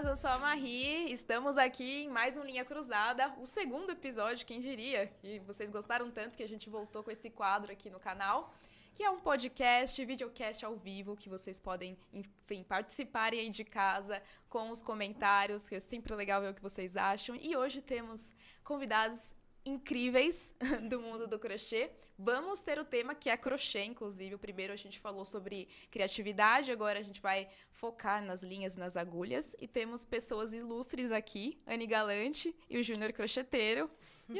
meninas, eu sou a Marie. Estamos aqui em mais um Linha Cruzada, o segundo episódio, quem diria? E vocês gostaram tanto que a gente voltou com esse quadro aqui no canal, que é um podcast, videocast ao vivo, que vocês podem, enfim, participarem aí de casa com os comentários, que é sempre legal ver o que vocês acham. E hoje temos convidados incríveis do mundo do crochê. Vamos ter o tema que é crochê, inclusive. O primeiro a gente falou sobre criatividade, agora a gente vai focar nas linhas e nas agulhas. E temos pessoas ilustres aqui, Anne Galante e o Júnior Crocheteiro.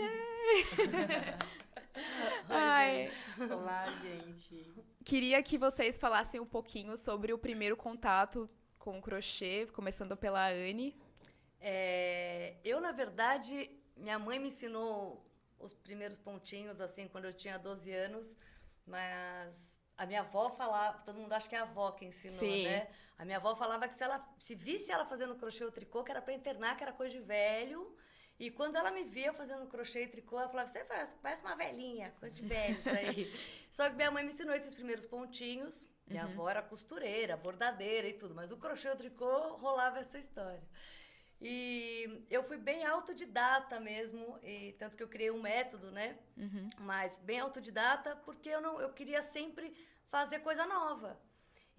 Oi, gente. Olá, gente. Queria que vocês falassem um pouquinho sobre o primeiro contato com o crochê, começando pela Anne. É, eu, na verdade, minha mãe me ensinou os primeiros pontinhos, assim, quando eu tinha 12 anos, mas a minha avó falava, todo mundo acha que é a avó que ensinou, Sim. né? A minha avó falava que se ela se visse ela fazendo crochê ou tricô, que era para internar, que era coisa de velho. E quando ela me via fazendo crochê e tricô, ela falava: "Você parece, parece uma velhinha, coisa de velho isso aí". Só que minha mãe me ensinou esses primeiros pontinhos. Minha uhum. avó era costureira, bordadeira e tudo, mas o crochê e o tricô rolava essa história. E eu fui bem autodidata mesmo, e tanto que eu criei um método, né? Uhum. Mas bem autodidata, porque eu não eu queria sempre fazer coisa nova.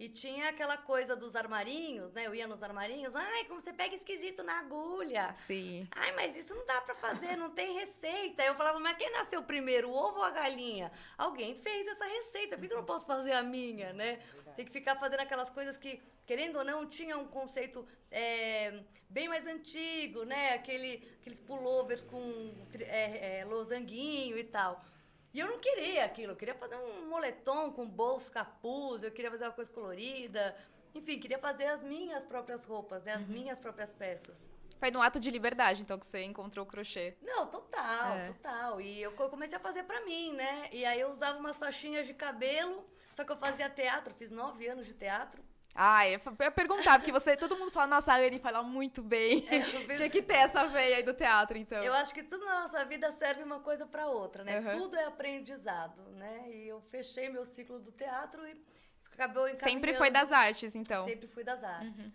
E tinha aquela coisa dos armarinhos, né? Eu ia nos armarinhos, ai, como você pega esquisito na agulha. Sim. Ai, mas isso não dá para fazer, não tem receita. Eu falava, mas quem nasceu primeiro, o ovo ou a galinha? Alguém fez essa receita, por que eu não posso fazer a minha, né? Tem que ficar fazendo aquelas coisas que, querendo ou não, tinha um conceito é, bem mais antigo, né? Aquele, aqueles pullovers com é, é, losanguinho e tal. E eu não queria aquilo, eu queria fazer um moletom com bolso, capuz, eu queria fazer uma coisa colorida. Enfim, queria fazer as minhas próprias roupas, né? as uhum. minhas próprias peças. Foi num ato de liberdade, então, que você encontrou o crochê. Não, total, é. total. E eu comecei a fazer pra mim, né? E aí eu usava umas faixinhas de cabelo, só que eu fazia teatro, fiz nove anos de teatro. Ah, eu ia perguntar, porque você, todo mundo fala, nossa, a Anne fala muito bem. É, Tinha que ter essa veia aí do teatro, então. Eu acho que tudo na nossa vida serve uma coisa para outra, né? Uhum. Tudo é aprendizado, né? E eu fechei meu ciclo do teatro e acabou Sempre foi das artes, então. Sempre fui das artes. Uhum.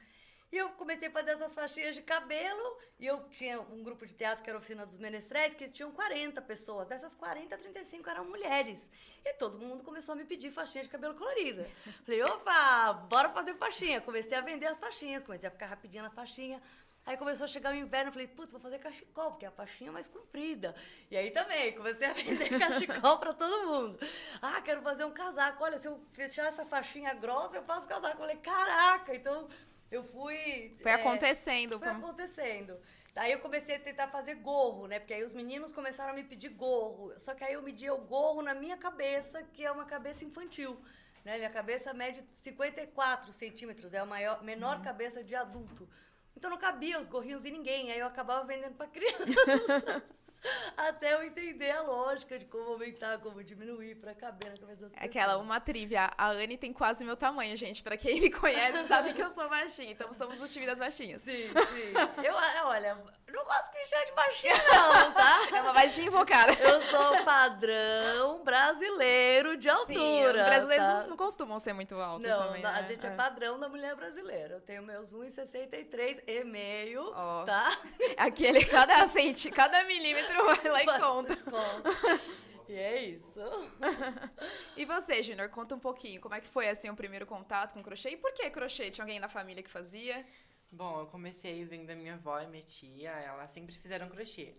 E eu comecei a fazer essas faixinhas de cabelo. E eu tinha um grupo de teatro que era a Oficina dos Menestréis, que tinham 40 pessoas. Dessas 40, 35 eram mulheres. E todo mundo começou a me pedir faixinha de cabelo colorida. Falei, opa, bora fazer faixinha. Comecei a vender as faixinhas, comecei a ficar rapidinho na faixinha. Aí começou a chegar o inverno, eu falei, putz, vou fazer cachecol, porque é a faixinha é mais comprida. E aí também, comecei a vender cachecol para todo mundo. Ah, quero fazer um casaco. Olha, se eu fechar essa faixinha grossa, eu faço casaco. Eu falei, caraca, então eu fui. Foi é, acontecendo. Foi acontecendo. Daí eu comecei a tentar fazer gorro, né? Porque aí os meninos começaram a me pedir gorro. Só que aí eu media o gorro na minha cabeça, que é uma cabeça infantil. Né? Minha cabeça mede 54 centímetros, é a maior, menor uhum. cabeça de adulto. Então não cabia os gorrinhos em ninguém. Aí eu acabava vendendo para criança. Até eu entender a lógica de como aumentar, como diminuir pra caber na cabeça das pessoas. Aquela, uma trivia. A Anne tem quase meu tamanho, gente. Pra quem me conhece sabe que eu sou baixinha. Então somos o time das baixinhas. Sim, sim. Eu, olha, não gosto que chame de baixinha, não, tá? É uma baixinha invocada. Eu sou padrão brasileiro de altura. Sim, os brasileiros tá? não costumam ser muito altos não, também. Não, né? a gente é. é. padrão da mulher brasileira. Eu tenho meus 1,63 e meio, oh. tá? Aquele, cada, centi, cada milímetro vai lá e conta. E é isso. e você, Junior, conta um pouquinho. Como é que foi, assim, o primeiro contato com crochê? E por que crochê? Tinha alguém na família que fazia? Bom, eu comecei vendo da minha avó e minha tia, elas sempre fizeram crochê.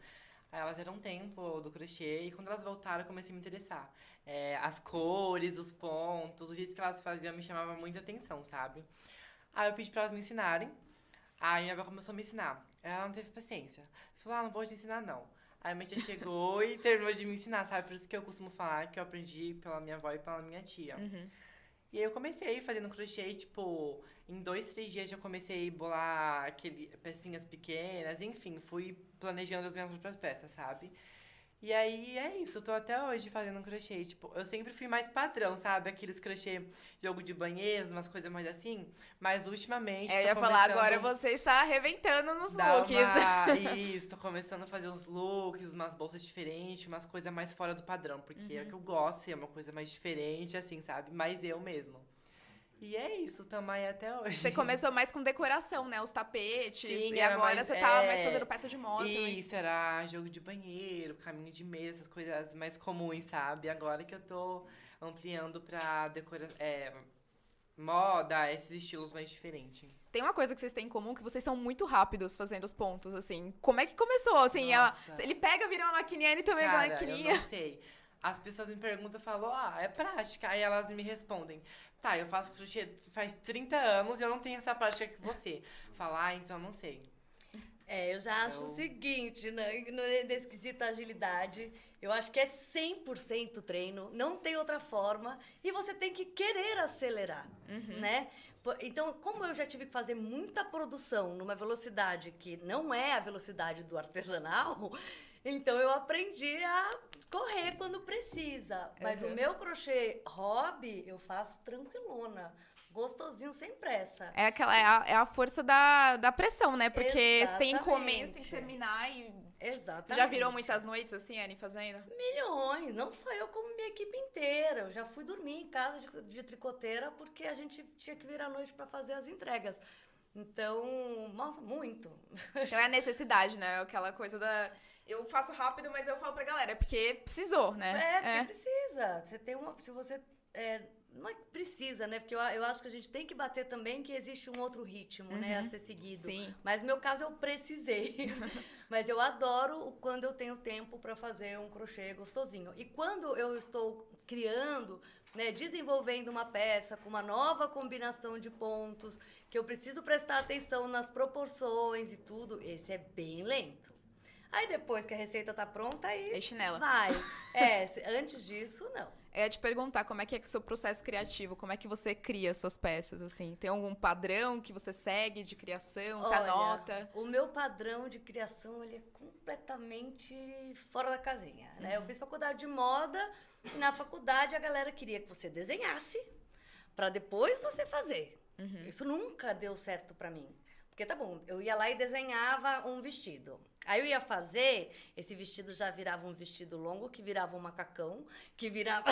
Aí elas eram tempo do crochê e quando elas voltaram eu comecei a me interessar. É, as cores, os pontos, o jeito que elas faziam me chamava muita atenção, sabe? Aí eu pedi pra elas me ensinarem. Aí minha avó começou a me ensinar. Ela não teve paciência. Falou, ah, não vou te ensinar não. Aí minha tia chegou e terminou de me ensinar, sabe? Por isso que eu costumo falar que eu aprendi pela minha avó e pela minha tia. Uhum. E aí eu comecei fazendo crochê, tipo, em dois, três dias já comecei a bolar aquele, pecinhas pequenas, enfim, fui planejando as minhas próprias peças, sabe? E aí é isso, eu tô até hoje fazendo crochê. Tipo, eu sempre fui mais padrão, sabe? Aqueles crochê, jogo de banheiro, umas coisas mais assim. Mas ultimamente. É, eu ia falar, agora você está arrebentando nos looks. Uma... Isso, tô começando a fazer uns looks, umas bolsas diferentes, umas coisas mais fora do padrão. Porque uhum. é o que eu gosto, é uma coisa mais diferente, assim, sabe? Mais eu mesmo. E é isso, tamo aí até hoje. Você começou mais com decoração, né? Os tapetes. Sim, e agora mais- você tá é. mais fazendo peça de moda. também. Isso, era jogo de banheiro, caminho de mesa, essas coisas mais comuns, sabe? Agora que eu tô ampliando pra decora... é, moda, esses estilos mais diferentes. Tem uma coisa que vocês têm em comum, que vocês são muito rápidos fazendo os pontos, assim. Como é que começou? Assim, a- Nossa. ele pega, vira uma maquininha, ele também é uma Cara, maquininha. eu não sei. As pessoas me perguntam, eu falo, ah, é prática. Aí elas me respondem, tá, eu faço crochê faz 30 anos e eu não tenho essa prática que você. Falar, ah, então não sei. É, eu já acho Então- o seguinte, né, no, nesse quesito agilidade, eu acho que é 100% treino, não tem outra forma, e você tem que querer acelerar, né? Po- Então, como eu já tive que fazer muita produção numa velocidade que não é a velocidade do artesanal, então eu aprendi a correr quando precisa. Mas o Uhum. meu crochê hobby, eu faço tranquilona, gostosinho, sem pressa. É, aquela, é, a, é a força da, da pressão, né? Porque você tem encomenda, você tem que Exatamente. terminar e... Exatamente. Você já virou muitas noites, assim, Anne, fazendo? Milhões, não só eu, como minha equipe inteira. Eu já fui dormir em casa de, de tricoteira porque a gente tinha que vir à noite para fazer as entregas. Então, nossa, muito. Então é a necessidade, né? Aquela coisa da... Eu faço rápido, mas eu falo pra galera, é porque precisou, né? É, porque precisa. Você tem uma. Se você. é, não é que precisa, né? Porque eu, eu acho que a gente tem que bater também que existe um outro ritmo, né? A Uhum. ser seguido. Sim. Mas no meu caso eu precisei. Mas eu adoro quando eu tenho tempo para fazer um crochê gostosinho. E quando eu estou criando, né, desenvolvendo uma peça com uma nova combinação de pontos, que eu preciso prestar atenção nas proporções e tudo, esse é bem lento. Aí depois que a receita tá pronta, aí É chinela. vai. É, antes disso, não. Ia te perguntar como é que é o seu processo criativo, como é que você cria suas peças, assim? Tem algum padrão que você segue de criação, você Olha, anota? O meu padrão de criação ele é completamente fora da casinha. Né? Eu fiz faculdade de moda e na faculdade a galera queria que você desenhasse para depois você fazer. Isso nunca deu certo para mim. Porque tá bom, eu ia lá e desenhava um vestido. Aí eu ia fazer, esse vestido já virava um vestido longo, que virava um macacão, que virava.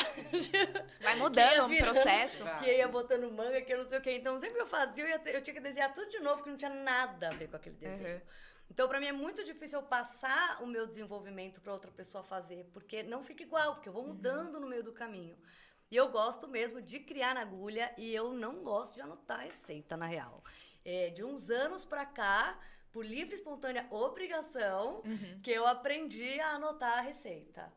Vai mudando o processo. Que ia botando manga, que eu não sei o quê. Então, sempre que eu fazia, eu, ia ter- eu tinha que desenhar tudo de novo, que não tinha nada a ver com aquele desenho. Uhum. Então, pra mim é muito difícil eu passar o meu desenvolvimento pra outra pessoa fazer, porque não fica igual, porque eu vou mudando no meio do caminho. E eu gosto mesmo de criar na agulha e eu não gosto de anotar receita, na real. É, de uns anos pra cá, por livre e espontânea obrigação, que eu aprendi a anotar a receita.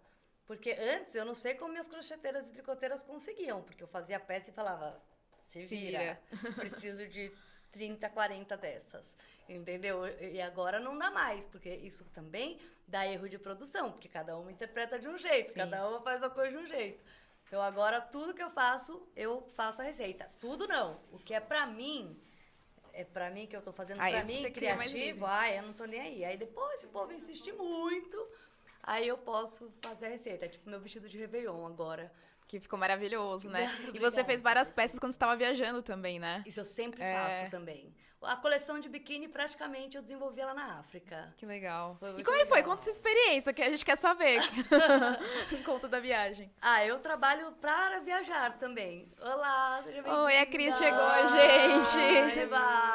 Porque antes eu não sei como minhas crocheteiras e tricoteiras conseguiam, porque eu fazia a peça e falava, se Se vira, preciso de 30, 40 dessas. Entendeu? E agora não dá mais, porque isso também dá erro de produção, porque cada uma interpreta de um jeito, Sim. cada uma faz a coisa de um jeito. Então agora tudo que eu faço, eu faço a receita. Tudo não. O que é pra mim, é pra mim que eu tô fazendo Ah, pra mim, criativo, ai, eu não tô nem aí. Aí depois, se o povo insistir muito, aí eu posso fazer a receita. É tipo meu vestido de Réveillon agora. Que ficou maravilhoso, né? E Obrigada. você fez várias peças quando você estava viajando também, né? Isso eu sempre É. faço também. A coleção de biquíni, praticamente, eu desenvolvi ela na África. Que legal. Foi e como é que foi? legal. Conta essa experiência que a gente quer saber. Conta da viagem. Ah, eu trabalho para viajar também. Olá, seja bem-vinda. Oi, a Cris chegou, gente. Eba!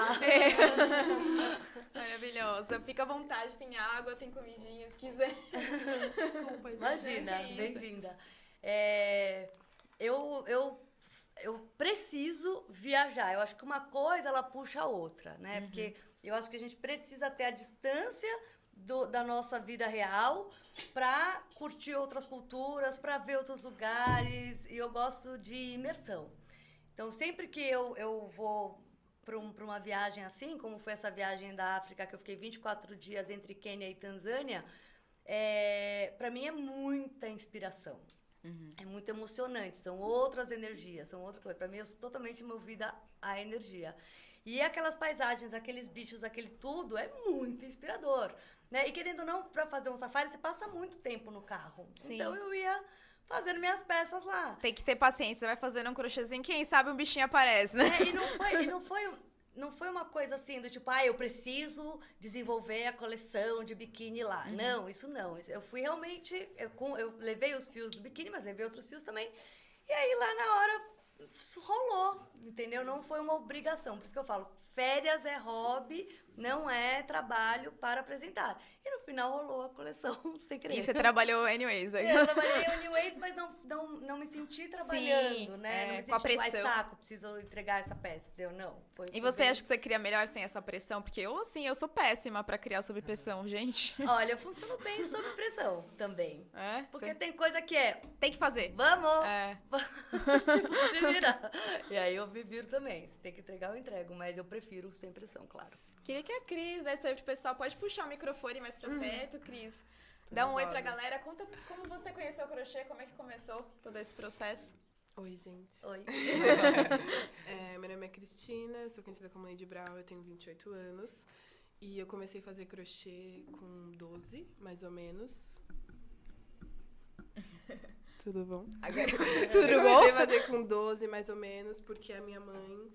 Maravilhosa. Fica à vontade, tem água, tem comidinha, se quiser. Desculpa, gente. Imagina, Que isso. bem-vinda. É, eu, eu, eu preciso viajar. Eu acho que uma coisa, ela puxa a outra, né? Uhum. Porque eu acho que a gente precisa ter a distância do- da nossa vida real para curtir outras culturas, para ver outros lugares. E eu gosto de imersão. Então, sempre que eu, eu vou para um, uma viagem assim, como foi essa viagem da África, que eu fiquei 24 dias entre Quênia e Tanzânia, é, para mim é muita inspiração. É muito emocionante, são outras energias, são outra coisa. Para mim, eu sou totalmente movida à energia. E aquelas paisagens, aqueles bichos, aquele tudo, é muito inspirador. Né? E querendo ou não, para fazer um safari, você passa muito tempo no carro. Sim. Então eu ia fazendo minhas peças lá. Tem que ter paciência, você vai fazendo um crochêzinho, quem sabe um bichinho aparece, né? É, e não foi, e não foi, não foi uma coisa assim do tipo, ah, eu preciso desenvolver a coleção de biquíni lá. Não, isso não. Eu fui realmente. Eu, com- eu levei os fios do biquíni, mas levei outros fios também. E aí lá na hora rolou, entendeu? Não foi uma obrigação. Por isso que eu falo, férias é hobby, não é trabalho para apresentar. E no final rolou a coleção sem querer. E você trabalhou anyways. Aí. Eu trabalhei anyways, mas não, não, não me senti trabalhando, Sim, né? é, não me com a senti, "Ai, pressão." saco, preciso entregar essa peça, entendeu? Não. Foi, E você bem- acha que você cria melhor sem essa pressão? Porque eu, assim, eu sou péssima pra criar sob pressão, gente. Olha, eu funciono bem sob pressão também. É? Porque Você tem coisa que é, tem que fazer. vamos, É. tipo, se virar. E aí eu me viro também. Se tem que entregar, eu entrego. Mas eu prefiro sem pressão, claro. Queria que a Cris, né, sobre o pessoal, pode puxar o microfone mais pra perto, Cris. Tudo Dá um oi pra galera. Conta como você conheceu o crochê, como é que começou todo esse processo. Oi, gente. Oi. É, meu nome é Cristina, sou conhecida como Lady Brown, eu tenho 28 anos. E eu comecei a fazer crochê com 12, mais ou menos. Tudo bom? Tudo eu bom? comecei a fazer com 12, mais ou menos, porque a minha mãe,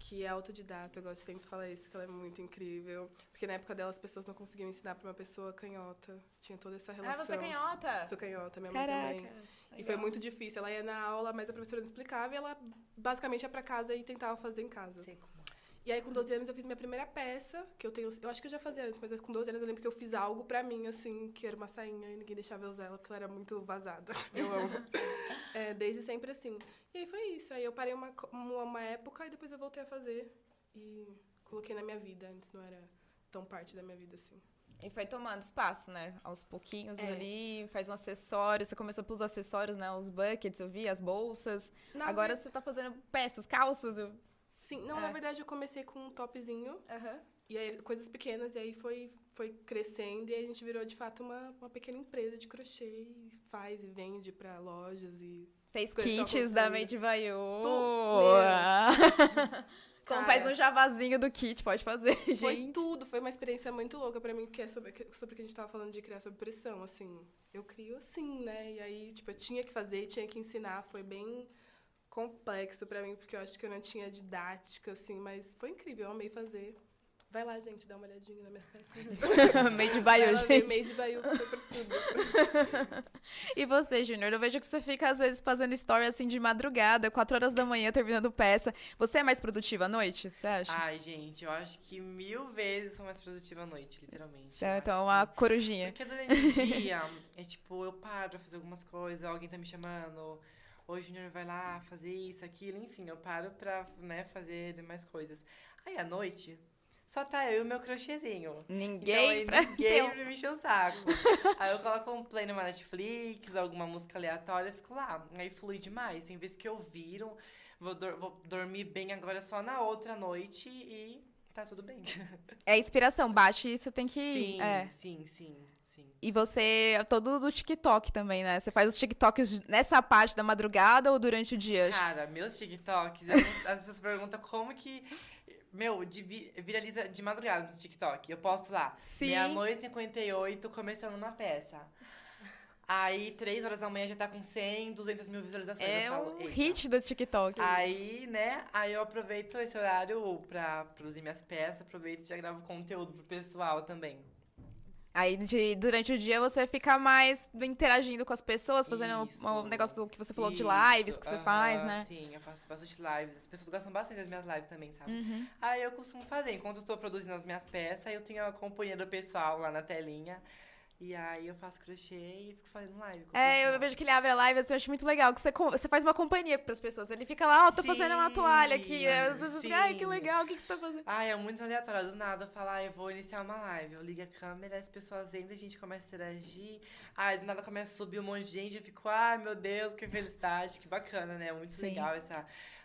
que é autodidata, eu gosto de sempre falar isso, que ela é muito incrível. Porque na época dela as pessoas não conseguiam ensinar pra uma pessoa canhota. Tinha toda essa Ah, relação. você é canhota? Sou canhota, minha mãe também. Caraca. E foi muito difícil. Ela ia na aula, mas a professora não explicava e ela basicamente ia pra casa e tentava fazer em casa. Sei como. E aí, com 12 anos, eu fiz minha primeira peça, que eu tenho. Eu acho que eu já fazia antes, mas com 12 anos eu lembro que eu fiz algo pra mim, assim, que era uma sainha e ninguém deixava eu usar ela, porque ela era muito vazada. Eu amo. É, desde sempre assim. E aí foi isso. Aí eu parei uma, uma, uma época e depois eu voltei a fazer. E coloquei na minha vida. Antes não era tão parte da minha vida assim. E foi tomando espaço, né? Aos pouquinhos É. ali, faz um acessório. Você começou pelos acessórios, né? Os buckets, eu vi, as bolsas. Na Agora ve- você tá fazendo peças, calças. Eu... Sim, não, É. na verdade eu comecei com um topzinho. E aí, coisas pequenas, e aí foi, foi crescendo, e a gente virou, de fato, uma, uma pequena empresa de crochê, e faz e vende pra lojas, e... Fez kits da. Made meu. Como faz um javazinho do kit, pode fazer, Foi gente. tudo, foi uma experiência muito louca pra mim, porque é sobre, sobre o que a gente tava falando de criar sob pressão, assim. Eu crio assim, né? E aí, tipo, eu tinha que fazer, tinha que ensinar, foi bem complexo pra mim, porque eu acho que eu não tinha didática, assim, mas foi incrível, eu amei fazer. Vai lá, gente, dá uma olhadinha nas minhas peças. Made lá ver gente. Mês de Baiú, foi por tudo. E você, Júnior? Eu vejo que você fica, às vezes, fazendo story assim de madrugada, 4 horas da manhã, terminando peça. Você é mais produtiva à noite, você acha? Ai, gente, eu acho que mil vezes sou mais produtiva à noite, literalmente. Você Eu é, então, que- uma corujinha. Porque durante o dia, é tipo, eu paro pra fazer algumas coisas, alguém tá me chamando, oi, Junior, vai lá fazer isso, aquilo, enfim, eu paro pra, né, fazer demais coisas. Aí, à noite, só tá eu e o meu crochêzinho. Ninguém então, pra aí, ter ninguém um- pra me encher o saco. aí eu coloco um play numa Netflix, alguma música aleatória, eu fico lá. Aí flui demais. Tem vezes que eu viro, vou, vou dormir bem agora só na outra noite e tá tudo bem. É inspiração, bate e você tem que. Sim, É. sim, sim, sim. E você é todo do TikTok também, né? Você faz os TikToks nessa parte da madrugada ou durante o dia? Cara, meus TikToks, as pessoas perguntam como que. Meu, de vi- viraliza de madrugada no TikTok. Eu posto lá. Sim. Meia-noite e 58, começando uma peça. Aí, três horas da manhã já tá com 100, 200 mil visualizações. É falo, um hit do TikTok. Aí, né, aí eu aproveito esse horário pra produzir minhas peças, aproveito e já gravo conteúdo pro pessoal também. Aí de- durante o dia você fica mais interagindo com as pessoas, fazendo Isso. o, o negócio do que você falou de Isso, lives que você aham, faz, né? Sim, eu faço bastante lives. As pessoas gostam bastante das minhas lives também, sabe? Uhum. Aí eu costumo fazer. Enquanto eu tô produzindo as minhas peças, eu tenho a companhia do pessoal lá na telinha. E aí eu faço crochê e fico fazendo live. com É, eu vejo que ele abre a live, assim, eu acho muito legal, que você, você faz uma companhia pras pessoas. Ele fica lá, ó, tô fazendo uma Sim, toalha aqui. Aí vezes, sim. ai, que legal, o que, que você tá fazendo? Ah, é muito aleatório. Do nada eu falo, ah, eu vou iniciar uma live. Eu ligo a câmera, as pessoas entram, a gente começa a interagir. Aí do nada começa a subir um monte de gente. Eu fico, ai meu Deus, que felicidade, que bacana, né? Muito Sim. legal essa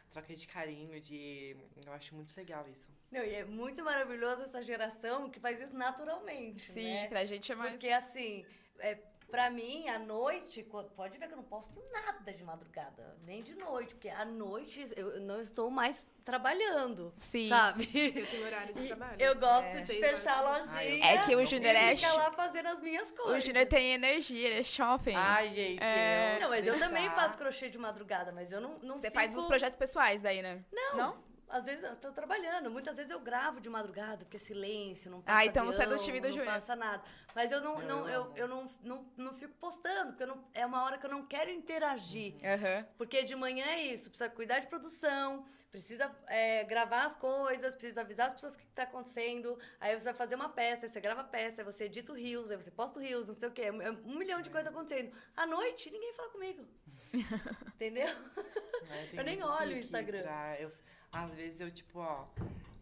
troca de carinho, de. Eu acho muito legal isso. Não, e é muito maravilhoso essa geração que faz isso naturalmente, Sim, né? pra gente é mais. Porque assim, é, pra mim, à noite, pode ver que eu não posto nada de madrugada, nem de noite, porque à noite eu não estou mais trabalhando, Sim. sabe? Eu tenho horário de trabalho. eu gosto É. de fechar a lojinha. É que o Júnior é. fica lá fazendo as minhas O coisas. Júnior tem energia, ele é shopping. Ai, gente. É. eu Não, mas eu também faço crochê de madrugada, mas eu não, não Você fico... faz os projetos pessoais daí, né? Não, Não? Às vezes eu tô trabalhando, muitas vezes eu gravo de madrugada, porque é silêncio, não Ah, passa então você é do avião, time da não passa nada. Mas eu não, Eu não, eu, eu não, não, não fico postando, porque eu não, é uma hora que eu não quero interagir. Aham. Porque de manhã é isso, precisa cuidar de produção, precisa é, gravar as coisas, precisa avisar as pessoas o que está acontecendo. Aí você vai fazer uma peça, aí você grava a peça, aí você edita o Reels, aí você posta o Reels, não sei o quê. É um milhão de coisas acontecendo. À noite, ninguém fala comigo. Entendeu? Né, tem Eu nem olho o Instagram. pra- eu- às vezes eu, tipo, ó,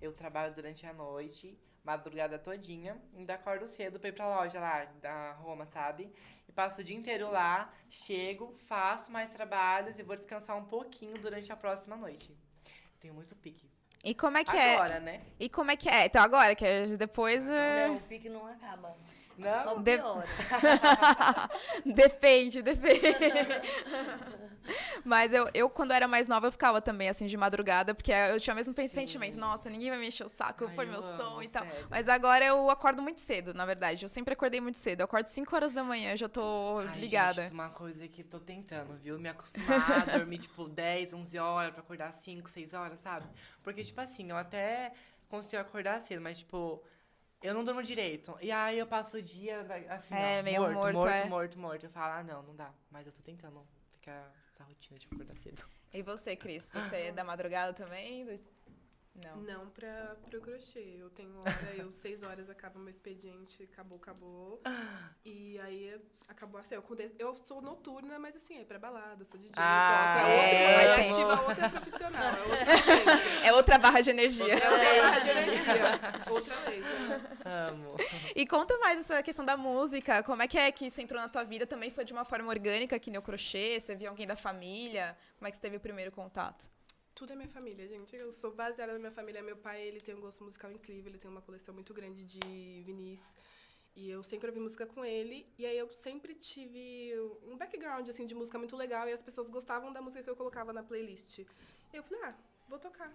eu trabalho durante a noite, madrugada todinha, ainda acordo cedo pra ir pra loja lá, da Roma, sabe? E passo o dia inteiro lá, chego, faço mais trabalhos e vou descansar um pouquinho durante a próxima noite. Tenho muito pique. E como é que é? Agora, né? E como é que é? Então agora, que é depois. é, Não, o pique não acaba. Não? Só De- depende, depende. Mas eu, eu, quando era mais nova, eu ficava também, assim, de madrugada, porque eu tinha o mesmo Sim. sentimento. Nossa, ninguém vai me encher o saco, eu Ai, eu meu amo, som e tal. sério. Mas agora eu acordo muito cedo, na verdade. Eu sempre acordei muito cedo. Eu acordo 5 horas da manhã, já tô Ai, ligada. Gente, uma coisa que tô tentando, viu? Me acostumar a dormir, tipo, 10, 11 horas pra acordar 5, 6 horas, sabe? Porque, tipo assim, eu até consigo acordar cedo, mas, tipo, eu não durmo direito. E aí eu passo o dia, assim, É, ó, meio morto, morto, morto, é. morto, morto. Eu falo, ah, não, não dá. Mas eu tô tentando ficar essa rotina de acordar cedo. E você, Cris? Você é da madrugada também? Do- Não. Não pra, pro crochê. Eu tenho hora, eu seis horas acaba meu expediente, acabou, acabou. E aí acabou assim. Eu, aconteço- eu sou noturna, mas assim, é pra balada, sou DJ, Ah, toco. É outra, é, aí tem- ativa outra profissional, é outra. É outra barra de energia. É outra barra de energia. Outra lei. Amo. E conta mais essa questão da música. Como é que é que isso entrou na tua vida? Também foi de uma forma orgânica, que nem o crochê? Você viu alguém da família? Como é que você teve o primeiro contato? Tudo é minha família, gente. Eu sou baseada na minha família. Meu pai, ele tem um gosto musical incrível, ele tem uma coleção muito grande de vinis. E eu sempre ouvi música com ele. E aí eu sempre tive um background, assim, de música muito legal. E as pessoas gostavam da música que eu colocava na playlist. E eu falei, ah, vou tocar.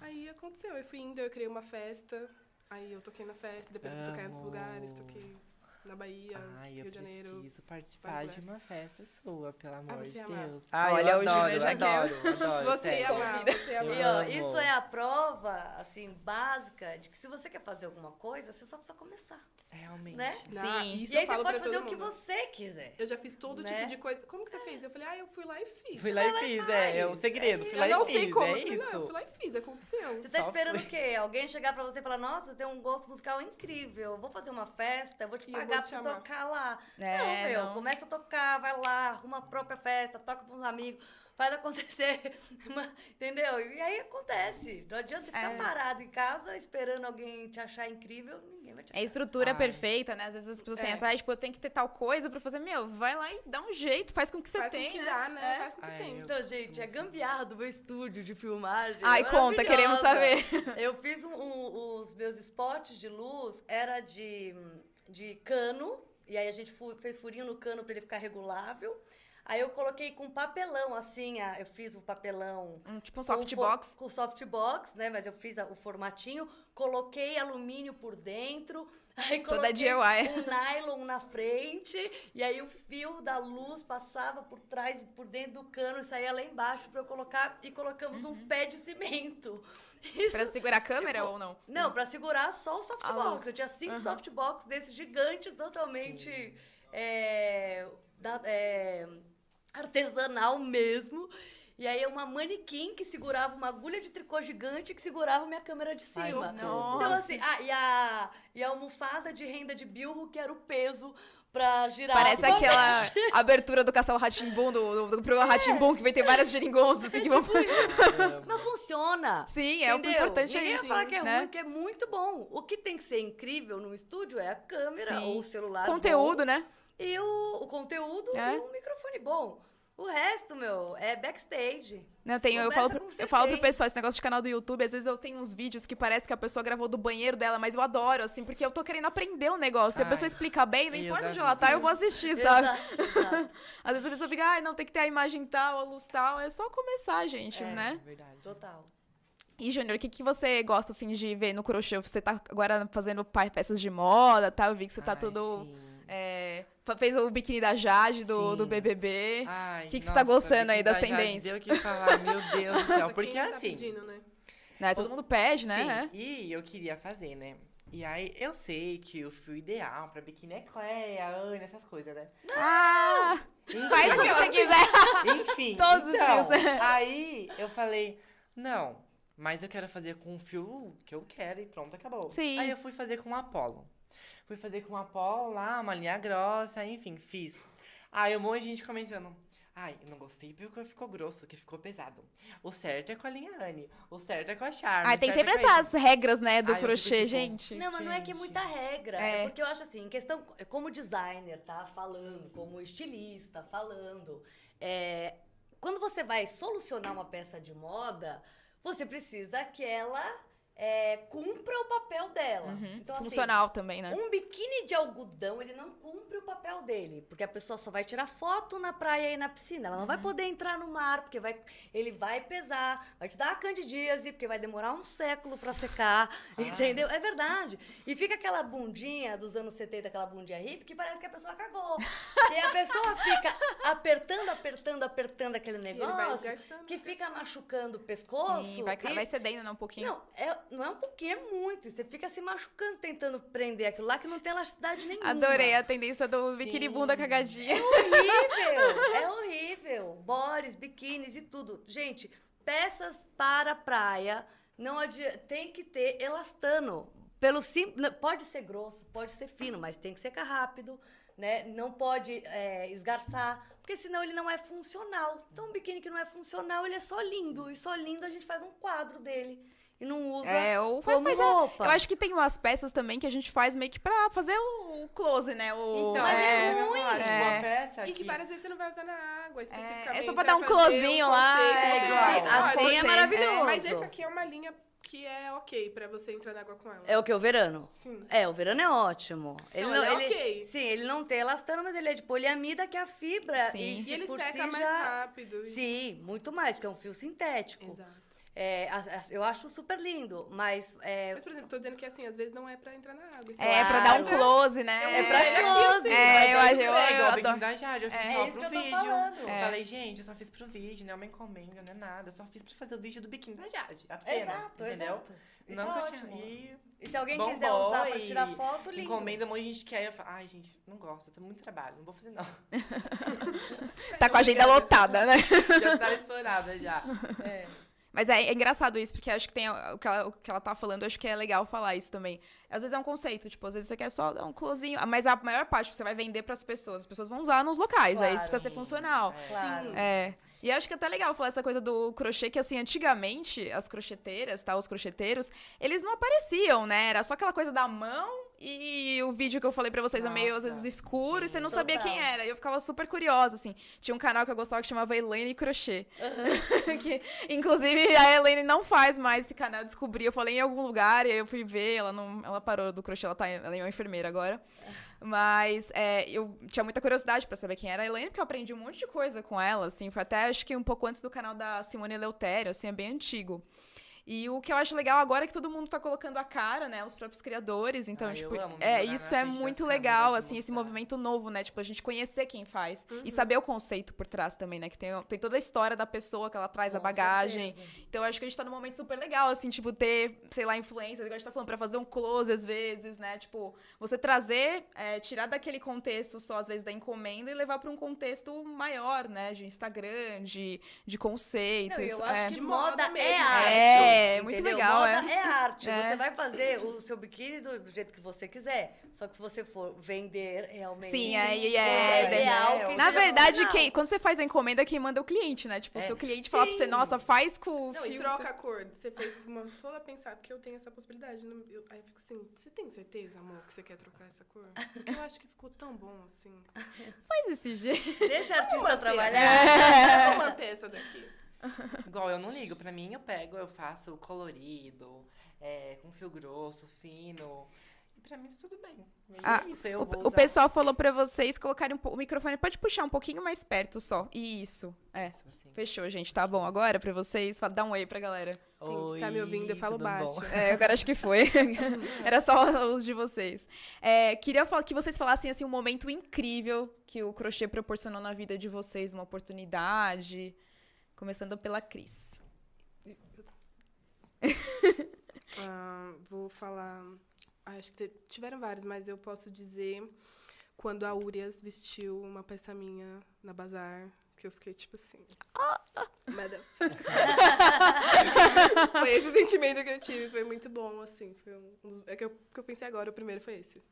Aí aconteceu. Eu fui indo, eu criei uma festa. Aí eu toquei na festa. Depois eu fui tocar em outros lugares. Toquei na Bahia, Ai, Rio eu de Janeiro. preciso participar de uma festa sua, pelo amor você de. Deus. Ai, Olha, eu o Júnior adoro, já quer- adoro, adoro, Você ia sério. amar, você Eu E, amar. amo. isso é a prova, assim, básica de que se você quer fazer alguma coisa, você só precisa começar, Realmente. né? Na- Sim. isso e aí eu você pode pra fazer o que você quiser. Eu já fiz todo Né? tipo de coisa. Como que você fez? Eu falei, ah, eu fui lá e fiz. Fui lá e fiz, é, é o faz. segredo. Fui eu lá não e sei fiz, como. é eu falei, isso. não, eu fui lá e fiz, aconteceu. Você tá Só esperando fui. o quê? Alguém chegar pra você e falar, nossa, você tem um gosto musical incrível, eu vou fazer uma festa, eu vou te E eu pagar vou pra te você chamar. tocar lá. É, não, meu, não. começa a tocar, vai lá, arruma a própria festa, toca com os amigos, faz acontecer, entendeu? E aí acontece. Não adianta você ficar É. parado em casa esperando alguém te achar incrível, ninguém vai te É achar. estrutura Ai. perfeita, né? Às vezes as pessoas têm É. essa, ah, tipo, eu tenho que ter tal coisa pra fazer. Meu, vai lá e dá um jeito, faz com que você Faz tem, com que né? dá, né? É. Faz com que Ai, tem. Então, gente, é gambiarra do meu estúdio de filmagem. Ai, conta, queremos saber. Eu fiz um- um- os meus spots de luz, era de, de cano, e aí a gente fez furinho no cano pra ele ficar regulável. Aí eu coloquei com papelão, assim, a- eu fiz o papelão Um, tipo um com softbox. fo- Com softbox, né? Mas eu fiz a- o formatinho, coloquei alumínio por dentro, aí Toda coloquei DIY. um nylon na frente, e aí o fio da luz passava por trás, por dentro do cano e saía lá embaixo pra eu colocar, e colocamos um pé de cimento. Isso Pra segurar a câmera tipo, ou não? não, pra segurar só o softbox. Eu tinha cinco Aham. softbox desses gigantes, totalmente é, da- é, artesanal mesmo. E aí uma manequim que segurava uma agulha de tricô gigante que segurava minha câmera de Ai, cima. Nossa. Então assim, ah, e, a, e a almofada de renda de bilro, que era o peso pra girar. Parece o aquela abertura do Castelo Ratimbum, do, do, do programa Ratimbum, que vem ter várias geringonças, assim, que vão... Amo. Mas funciona. Sim, é o Entendeu? importante Ninguém é vai isso, falar que é né? ruim, que é muito bom. O que tem que ser incrível no estúdio é a câmera Sim. ou o celular Conteúdo, bom, né? e o, o conteúdo É. e o microfone bom. O resto, meu, é backstage. Não, eu, tenho, eu, falo pro, eu falo pro pessoal, esse negócio de canal do YouTube, às vezes eu tenho uns vídeos que parece que a pessoa gravou do banheiro dela, mas eu adoro, assim, porque eu tô querendo aprender o negócio. Se a pessoa explica bem, não importa onde ela tá, eu vou assistir, sabe? Exato, exato. Às vezes a pessoa fica, ai, não, tem que ter a imagem tal, a luz tal. É só começar, gente, É. né? Verdade. Total. E, Júnior, o que, que você gosta, assim, de ver no crochê? Você tá agora fazendo peças de moda, tá? Eu vi que você tá Ai, tudo... sim. é, fez o biquíni da Jade, do, Sim. do BBB. Ai, que que você tá nossa, gostando aí das Jade, tendências? Deu o que falar, meu Deus do céu. Nossa, Porque quem tá assim, pedindo, né? Né? Todo mundo pede, né? Sim, e eu queria fazer, né? E aí, eu sei que o fio ideal pra biquíni é Cleia, Ana, essas coisas, né? Ah! Enfim, Faz o que você quiser. Enfim, Todos os então, fios. aí eu falei, não, mas eu quero fazer com o fio que eu quero e pronto, acabou. Sim. Aí eu fui fazer com o Apollo. Fui fazer com o Apollo lá, uma linha grossa, enfim, fiz. Aí um monte de gente comentando. Ai, eu não gostei porque ficou grosso, que ficou pesado. O certo é com a linha Anne. O certo é com a Charme. Ah, tem certo sempre é essas regras, né, do Ai, crochê, tipo, gente. Não, mas não é que é muita regra. É. É. porque eu acho assim, em questão, como designer, tá? Falando, como estilista, falando. é, quando você vai solucionar uma peça de moda, você precisa que ela é, cumpra o papel dela. Uhum. Então, assim, Funcional também, né? um biquíni de algodão, ele não cumpre o papel dele. Porque a pessoa só vai tirar foto na praia e na piscina. Ela não Uhum. vai poder entrar no mar, porque vai, ele vai pesar, vai te dar a candidíase, porque vai demorar um século pra secar. Entendeu? É verdade. E fica aquela bundinha dos anos 70, aquela bundinha hippie, que parece que a pessoa cagou. e a pessoa fica apertando, apertando, apertando aquele negócio, que fica machucando o pescoço. Sim, vai, e- vai cedendo, né, um pouquinho. não, é, não é um pouquinho, é muito. Você fica se machucando tentando prender aquilo lá que não tem elasticidade nenhuma. Adorei a tendência do biquíni bunda cagadinha. horrível, é horrível. Bores, biquínis e tudo. Gente, peças para praia não adi- tem que ter elastano. Pelo sim, pode ser grosso, pode ser fino, mas tem que secar rápido, né? Não pode é, esgarçar, porque senão ele não é funcional. Então, um biquíni que não é funcional, ele é só lindo. E só lindo a gente faz um quadro dele e não usa É, ou faz, como faz a- roupa. Eu acho que tem umas peças também que a gente faz meio que pra fazer o close, né? O, Então, Mas é, é eu ruim. acho, É. uma peça E que várias vezes você não vai usar na água, especificamente. é só pra dar um closinho o lá, é igual. Assim Olha, é maravilhoso. Mas esse aqui é uma linha que é ok pra você entrar na água com ela. É o que? O verano? Sim. É, o verano é ótimo. Não, ele é ok. Sim, ele não tem elastano, mas ele é de poliamida, que é a fibra. Sim. E, E se ele por seca si mais já- rápido. e- Sim, muito mais, porque é um fio sintético. Exato. É, eu acho super lindo, mas é, Mas, por exemplo, tô dizendo que assim, às vezes não é pra entrar na água. É, pra dar um close, né? É pra Ele aqui, close. assim, É, eu aí acho- eu- É eu biquíni da Jade, eu fiz É só pro que eu vídeo. Eu É. falei, gente, eu só fiz pro vídeo, não é uma encomenda, não é nada. Eu só fiz pra fazer o vídeo do biquíni da Jade, apenas, exato, entendeu? exato. Não tá que eu tinha... ótimo. E E se alguém bombou quiser usar pra tirar foto, lindo. Encomenda, um monte de gente quer. Eu falo, ai, gente, não gosto, tem muito trabalho, não vou fazer não. Tá com a agenda lotada, né? já tá estourada já. É. Mas é, é engraçado isso, porque acho que tem o que, ela, o que ela tá falando, acho que é legal falar isso também. Às vezes é um conceito, tipo, às vezes você quer só dar um closinho, mas a maior parte você vai vender pras pessoas, as pessoas vão usar nos locais, aí isso Claro. precisa ser funcional. É. Claro. É. E eu acho que é até legal falar essa coisa do crochê, que assim, antigamente, as crocheteiras, tá? Os crocheteiros, eles não apareciam, né? Era só aquela coisa da mão e o vídeo que eu falei pra vocês é meio, às Nossa, vezes, escuro e sim. você não sabia Total. quem era. E eu ficava super curiosa, assim. Tinha um canal que eu gostava que chamava Elaine Crochê. que, inclusive, a Elaine não faz mais esse canal. Eu descobri, eu falei em algum lugar e aí eu fui ver, ela não. Ela parou do crochê, ela, tá, ela é uma enfermeira agora. Mas é, eu tinha muita curiosidade pra saber quem era a Elaine, porque eu aprendi um monte de coisa com ela, assim. Foi até, acho que um pouco antes do canal da Simone Eleutério, assim, é bem antigo. E o que eu acho legal agora é que todo mundo tá colocando a cara, né? Os próprios criadores. Então, Ah, tipo, é, isso é muito legal, assim, esse movimento novo, né? Tipo, a gente conhecer quem faz. Uhum. E saber o conceito por trás também, né? Que tem, tem toda a história da pessoa que ela traz, a Com bagagem. certeza. Então, eu acho que a gente tá num momento super legal, assim, tipo, ter, sei lá, influências, igual a gente tá falando, pra fazer um close às vezes, né? Tipo, você trazer, é, tirar daquele contexto só, às vezes, da encomenda e levar pra um contexto maior, né? De Instagram, de, de conceito. Não, isso, eu acho é. que De moda, moda é mesmo. arte. É, muito entendeu? legal, Moda é. é, arte. É. Você vai fazer o seu biquíni do, do jeito que você quiser. Só que se você for vender realmente. Sim, aí é- é, é- ideal. é, Na seja verdade, quem, quando você faz a encomenda, quem manda é o cliente, né? Tipo, o É. seu cliente fala pra você, nossa, faz com o Não, fio. e troca a cor. Você fez uma toda a pensar, porque eu tenho essa possibilidade. né? Eu- aí eu fico assim, você tem certeza, amor, que você quer trocar essa cor? Porque eu acho que ficou tão bom assim. Faz desse jeito. Deixa a artista trabalhar. Vou manter essa daqui. Igual, eu não ligo. Pra mim, eu pego, eu faço colorido, é, com fio grosso, fino. E pra mim, tá tudo bem. E Ah, é isso, eu vou O, o pessoal falou pra vocês colocarem um o microfone. Pode puxar um pouquinho mais perto só. Isso. É. isso, assim. Fechou, gente. Tá bom agora pra vocês? Dá um oi pra galera. Gente, tá me ouvindo? Eu falo baixo. bom? É, agora acho que foi. Era só os de vocês. É, queria falar, que vocês falassem assim, um momento incrível que o crochê proporcionou na vida de vocês, uma oportunidade. Começando pela Cris. Ah, vou falar. Acho que tiveram vários, mas eu posso dizer quando a Urias vestiu uma peça minha na bazar, que eu fiquei tipo assim. Motherfucker. foi esse sentimento que eu tive, foi muito bom, assim. Foi um é que eu, que eu pensei agora, o primeiro foi esse.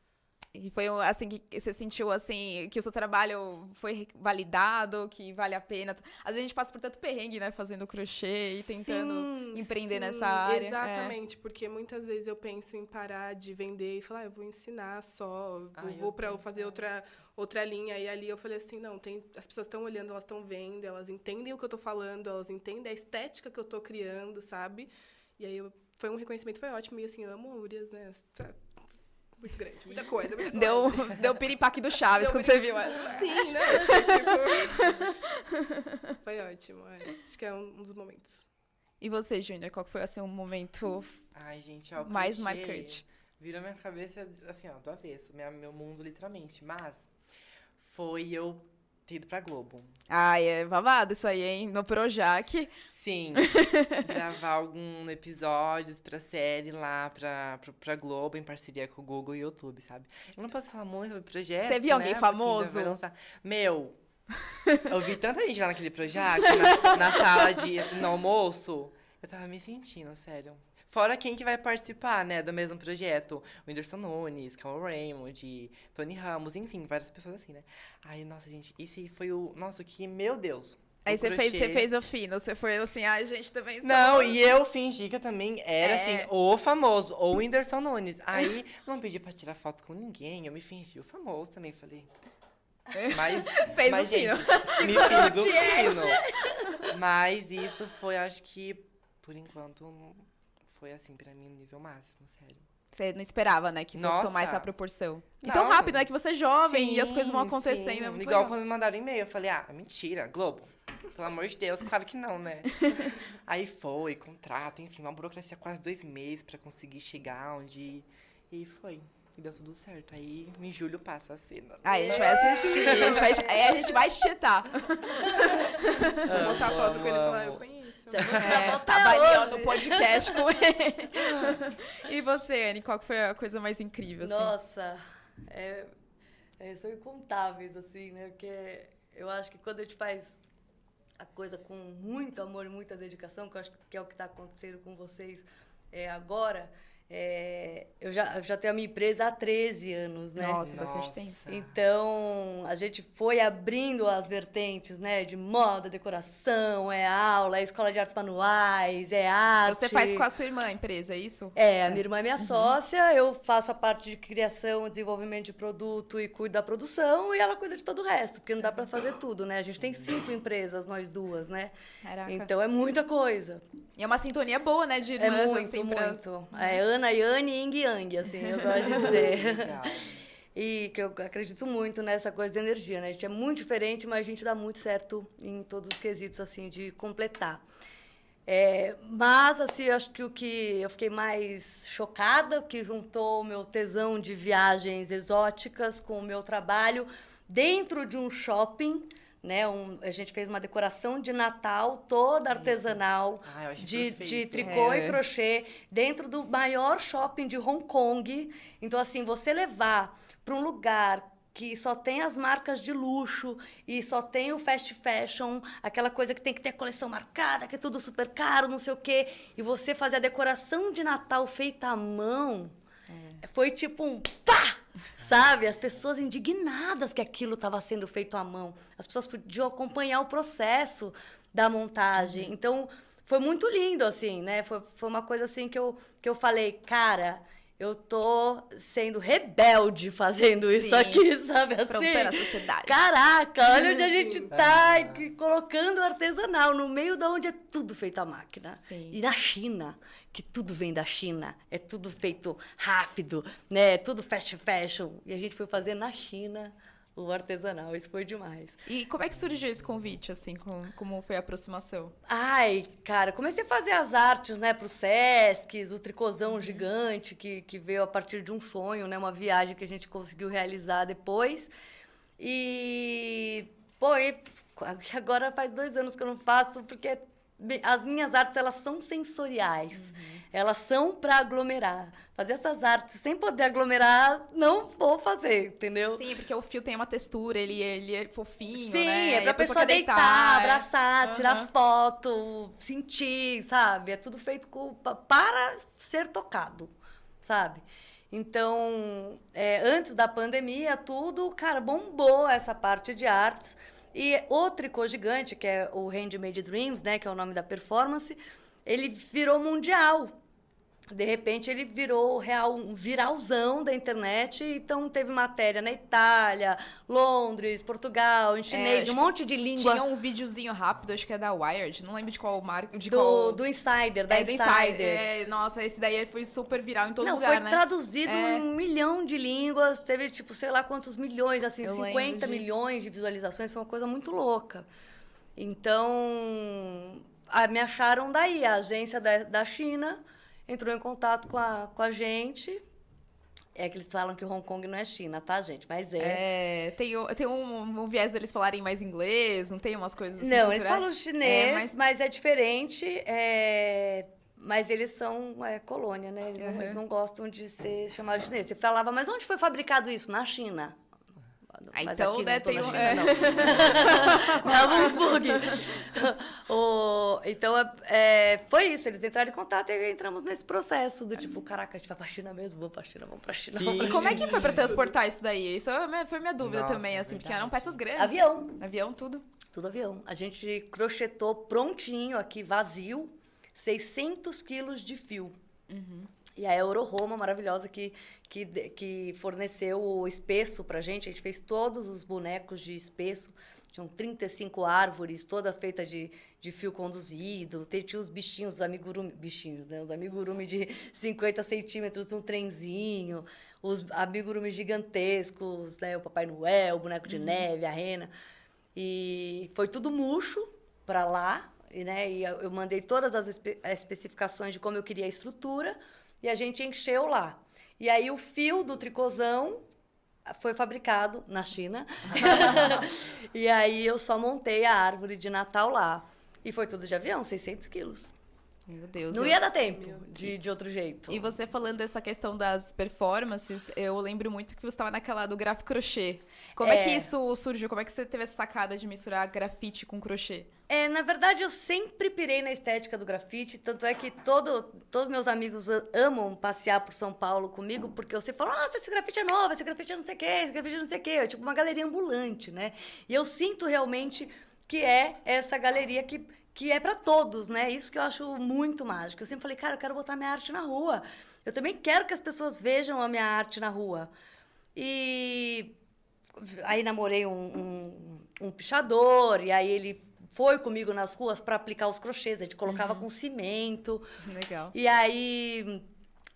E foi assim que você sentiu assim que o seu trabalho foi validado, que vale a pena. Às vezes a gente passa por tanto perrengue, né, fazendo crochê e tentando Sim, empreender sim, nessa área. é. Exatamente, porque muitas vezes eu penso em parar de vender e falar, ah, eu vou ensinar só, vou, Ai, vou para fazer outra, outra linha. E ali eu falei assim, não, tem, as pessoas estão olhando, elas estão vendo, elas entendem o que eu tô falando, elas entendem a estética que eu tô criando, sabe? E aí eu- foi um reconhecimento, foi ótimo. E assim, eu amo Urias, né? Muito grande, muita coisa. Muita. Deu, deu piripaque do Chaves Deu quando você viu. é. Sim, né? Tipo, foi ótimo. é. Acho que é um dos momentos. E você, Júnior, qual que foi assim um momento Ai, gente, ó, o mais marcante? Virou minha cabeça, assim, ó, do avesso. Minha, meu mundo, literalmente. Mas foi eu ter ido pra Globo. Ai, é babado isso aí, hein? No Projac. Sim, gravar alguns episódios pra série lá, pra, pra, pra Globo, em parceria com o Google e o YouTube, sabe? Eu não posso falar muito sobre projeto, Você viu alguém né, ainda famoso? Meu, eu vi tanta gente lá naquele projeto, na, na sala de no almoço. Eu tava me sentindo, sério. Fora quem que vai participar, né, do mesmo projeto. O Whindersson Nunes, Carol Raymond, Tony Ramos, enfim, várias pessoas assim, né? Ai, nossa, gente, esse foi o... Nossa, que... Meu Deus. Aí você fez, você fez o fino, você foi assim, ai, gente, também sou... Não, e eu fingi que eu também era, É. assim, o famoso, ou o Whindersson Nunes. Aí, não pedi pra tirar foto com ninguém, eu me fingi o famoso também, falei. Mas, Fez mas, o fino. gente, me fiz o fino. Mas isso foi, acho que, por enquanto, foi, assim, pra mim, nível máximo, sério. Você não esperava, né, que fosse Nossa. tomar essa proporção. E Não. tão rápido, né, que você é jovem e as coisas vão Sim, acontecendo. sim. É muito Igual legal. quando me mandaram e-mail, eu falei, ah, mentira, Globo. Pelo amor de Deus, claro que não, né? Aí foi, contrato, enfim, uma burocracia quase dois meses pra conseguir chegar onde. E foi. E deu tudo certo. Aí em julho passa a cena. Aí a gente vai assistir, a gente vai, aí a gente vai chetar. Vou botar foto com ele e falar, amo. eu conheço. Já tirar É, foto tá o podcast com ele. E você, Anne, qual foi a coisa mais incrível, assim? Nossa, é, é, são incontáveis, assim, né? Porque eu acho que quando a gente faz a coisa com muito amor e muita dedicação, que eu acho que é o que está acontecendo com vocês é, agora, é, eu, já, eu já tenho a minha empresa há 13 anos, né? Nossa, bastante tempo. Então, a gente foi abrindo as vertentes, né? De moda, decoração, é aula, é escola de artes manuais, é arte. Você faz com a sua irmã a empresa, é isso? É, a minha irmã é Uhum. minha sócia, eu faço a parte de criação, desenvolvimento de produto e cuido da produção, e ela cuida de todo o resto, porque não dá pra fazer tudo, né? A gente tem cinco empresas, nós duas, né? Caraca. Então é muita coisa. E é uma sintonia boa, né, de É irmãs, muito, assim, pra... muito. É Ana, Yane e Ying Yang, assim, eu gosto de dizer. Legal. E que eu acredito muito nessa coisa de energia, né? A gente é muito diferente, mas a gente dá muito certo em todos os quesitos, assim, de completar. É, mas, assim, eu acho que o que eu fiquei mais chocada, que juntou o meu tesão de viagens exóticas com o meu trabalho dentro de um shopping, né? Um, a gente fez uma decoração de Natal toda artesanal, Ah, de, de tricô É. e crochê, dentro do maior shopping de Hong Kong. Então, assim, você levar para um lugar que só tem as marcas de luxo e só tem o fast fashion, aquela coisa que tem que ter a coleção marcada, que é tudo super caro, não sei o quê, e você fazer a decoração de Natal feita à mão, foi tipo um pá! Sabe? As pessoas indignadas que aquilo estava sendo feito à mão. As pessoas podiam acompanhar o processo da montagem. Então, foi muito lindo, assim, né? Foi, foi uma coisa assim que eu, que eu falei, cara, eu tô sendo rebelde fazendo isso Sim. aqui, sabe assim? Pra romper a sociedade. Caraca, olha onde a gente tá e colocando artesanal no meio da onde é tudo feito à máquina. Sim. E na China, que tudo vem da China, é tudo feito rápido, né? É tudo fast fashion. E a gente foi fazer na China o artesanal, isso foi demais. E como é que surgiu esse convite, assim? com- como foi a aproximação? Ai, cara, comecei a fazer as artes, né, pro Sesc, o tricôzão gigante que, que veio a partir de um sonho, né, uma viagem que a gente conseguiu realizar depois. E, pô, e agora faz dois anos que eu não faço, porque bem, as minhas artes elas são sensoriais. Uhum. Elas são para aglomerar. Fazer essas artes sem poder aglomerar, não vou fazer, entendeu? Sim, porque o fio tem uma textura, ele, ele é fofinho, Sim, né? é pra a pessoa, quer deitar, é. abraçar, tirar Aham. foto, sentir, sabe? É tudo feito com, pa- para ser tocado, sabe? Então, é, antes da pandemia, tudo, cara, bombou essa parte de artes. E o Tricô Gigante, que é o Handmade Dreams, né, que é o nome da performance, ele virou mundial. De repente ele virou real, um viralzão da internet, então teve matéria na Itália, Londres, Portugal, em chinês, acho um monte de língua Tinha um videozinho rápido, acho que é da Wired, não lembro de qual marca, de do, qual... do Insider, da é, do Insider. Insider. É, nossa, esse daí foi super viral em todo Não, lugar, foi né? traduzido É. em um milhão de línguas, teve tipo, sei lá quantos milhões, assim, Eu lembro 50 disso. milhões de visualizações, foi uma coisa muito louca. Então, a- me acharam daí, a agência da, da China entrou em contato com a, com a gente. É que eles falam que Hong Kong não é China, tá, gente? Mas é. É, tem, tem um, um viés deles falarem mais inglês, não tem umas coisas assim? Não, eles culturais? falam chinês, É, mas... mas- é diferente. é, Mas eles são é, colônia, né? Eles, não, Uhum. eles não gostam de ser chamados chinês. Você falava, mas onde foi fabricado isso? Na China. Ah, Mas então, aqui né, não tô tem na um- China, é. não. Na Wolfsburg. o, então, é, foi isso. Eles entraram em contato e entramos nesse processo do tipo, caraca, a gente vai pra China mesmo? Vamos pra China, vamos pra China. pra E como é que foi pra transportar isso daí? Isso é a minha- foi minha dúvida Nossa, também, é assim, porque eram peças grandes. Avião. Avião, tudo. Tudo avião. A gente crochetou prontinho aqui, vazio, 600 quilos de fio. E a Euro Roma, maravilhosa, que, que, que forneceu o espesso pra gente. A gente fez todos os bonecos de espesso. Tinham 35 árvores, toda feita de, de fio conduzido. Tinha os bichinhos, os amigurumi, bichinhos, né? Os amigurumi de 50 centímetros num trenzinho. Os amigurumi gigantescos, né? O Papai Noel, o boneco de neve, a rena. E foi tudo murcho para lá, e, né? E eu mandei todas as espe- as especificações de como eu queria a estrutura e a gente encheu lá. E aí o fio do tricôzão foi fabricado na China. e aí eu só montei a árvore de Natal lá. E foi tudo de avião, 600 quilos. Meu Deus. Não eu- ia dar tempo de, de outro jeito. E você falando dessa questão das performances, eu lembro muito que você estava naquela do grafo crochê. Como é. É. que isso surgiu? Como é que você teve essa sacada de misturar grafite com crochê? É, na verdade, eu sempre pirei na estética do grafite, tanto é que todo, todos meus amigos amam passear por São Paulo comigo, porque sempre falo, nossa, esse grafite é novo, esse grafite é não sei o quê, esse grafite é não sei o quê. É tipo uma galeria ambulante, né? E eu sinto realmente que é essa galeria que, que é para todos, né? Isso que eu acho muito mágico. Eu sempre falei, cara, eu quero botar minha arte na rua. Eu também quero que as pessoas vejam a minha arte na rua. E aí namorei um, um, um pichador, e aí ele foi comigo nas ruas para aplicar os crochês. A gente colocava com cimento. Legal. E aí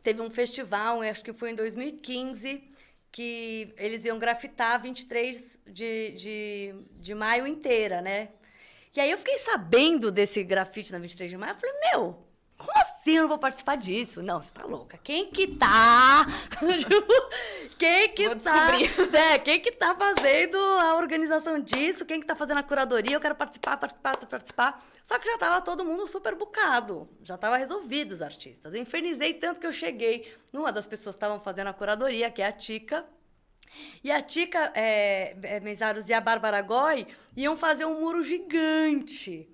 teve um festival, acho que foi em 2015, que eles iam grafitar 23 de, de, de maio inteira, né? E aí eu fiquei sabendo desse grafite na 23 de maio, eu falei, meu, como assim eu não vou participar disso? Não, você tá louca. Quem que tá? quem que Vou tá? É, quem que tá fazendo a organização disso? Quem que tá fazendo a curadoria? Eu quero participar, participar, participar. Só que já tava todo mundo super bucado. Já tava resolvido os artistas. Eu infernizei tanto que eu cheguei numa das pessoas que estavam fazendo a curadoria, que é a Tica. E a Tica é, é, Mesaros e a Bárbara Goy iam fazer um muro gigante.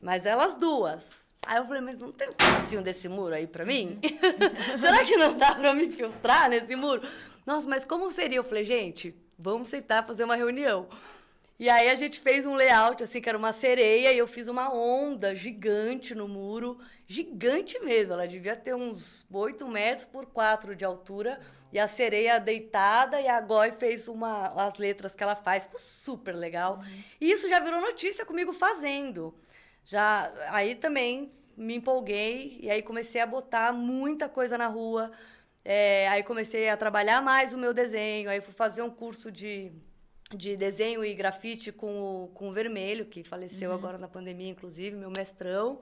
Mas elas duas. Aí eu falei, mas não tem um pedacinho desse muro aí pra mim? Será que não dá pra me filtrar nesse muro? Nossa, mas como seria? Eu falei, gente, vamos sentar fazer uma reunião. E aí a gente fez um layout, assim, que era uma sereia, e eu fiz uma onda gigante no muro, gigante mesmo. Ela devia ter uns 8 metros por 4 de altura, e a sereia deitada, e a Goi fez uma, as letras que ela faz, ficou super legal. E isso já virou notícia comigo fazendo. Já, aí também me empolguei, e aí comecei a botar muita coisa na rua, é, aí comecei a trabalhar mais o meu desenho, aí fui fazer um curso de de desenho e grafite com o, com o Vermelho, que faleceu agora na pandemia, inclusive, meu mestrão.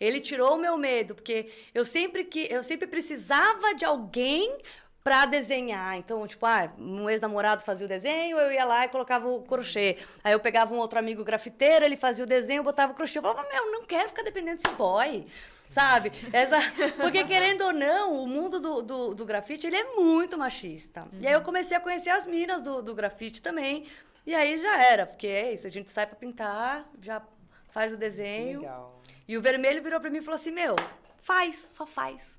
Ele tirou o meu medo, porque eu sempre que eu sempre precisava de alguém pra desenhar. Então, tipo, ah, um ex-namorado fazia o desenho, eu ia lá e colocava o crochê. Aí eu pegava um outro amigo grafiteiro, ele fazia o desenho, eu botava o crochê. Eu falava, meu, não quero ficar dependendo desse boy. Sabe? Essa... Porque, querendo ou não, o mundo do, do, do grafite, ele é muito machista. E aí eu comecei a conhecer as minas do, do grafite também. E aí já era, porque é isso, a gente sai pra pintar, já faz o desenho. Legal. E o vermelho virou pra mim e falou assim: Meu, faz, só faz.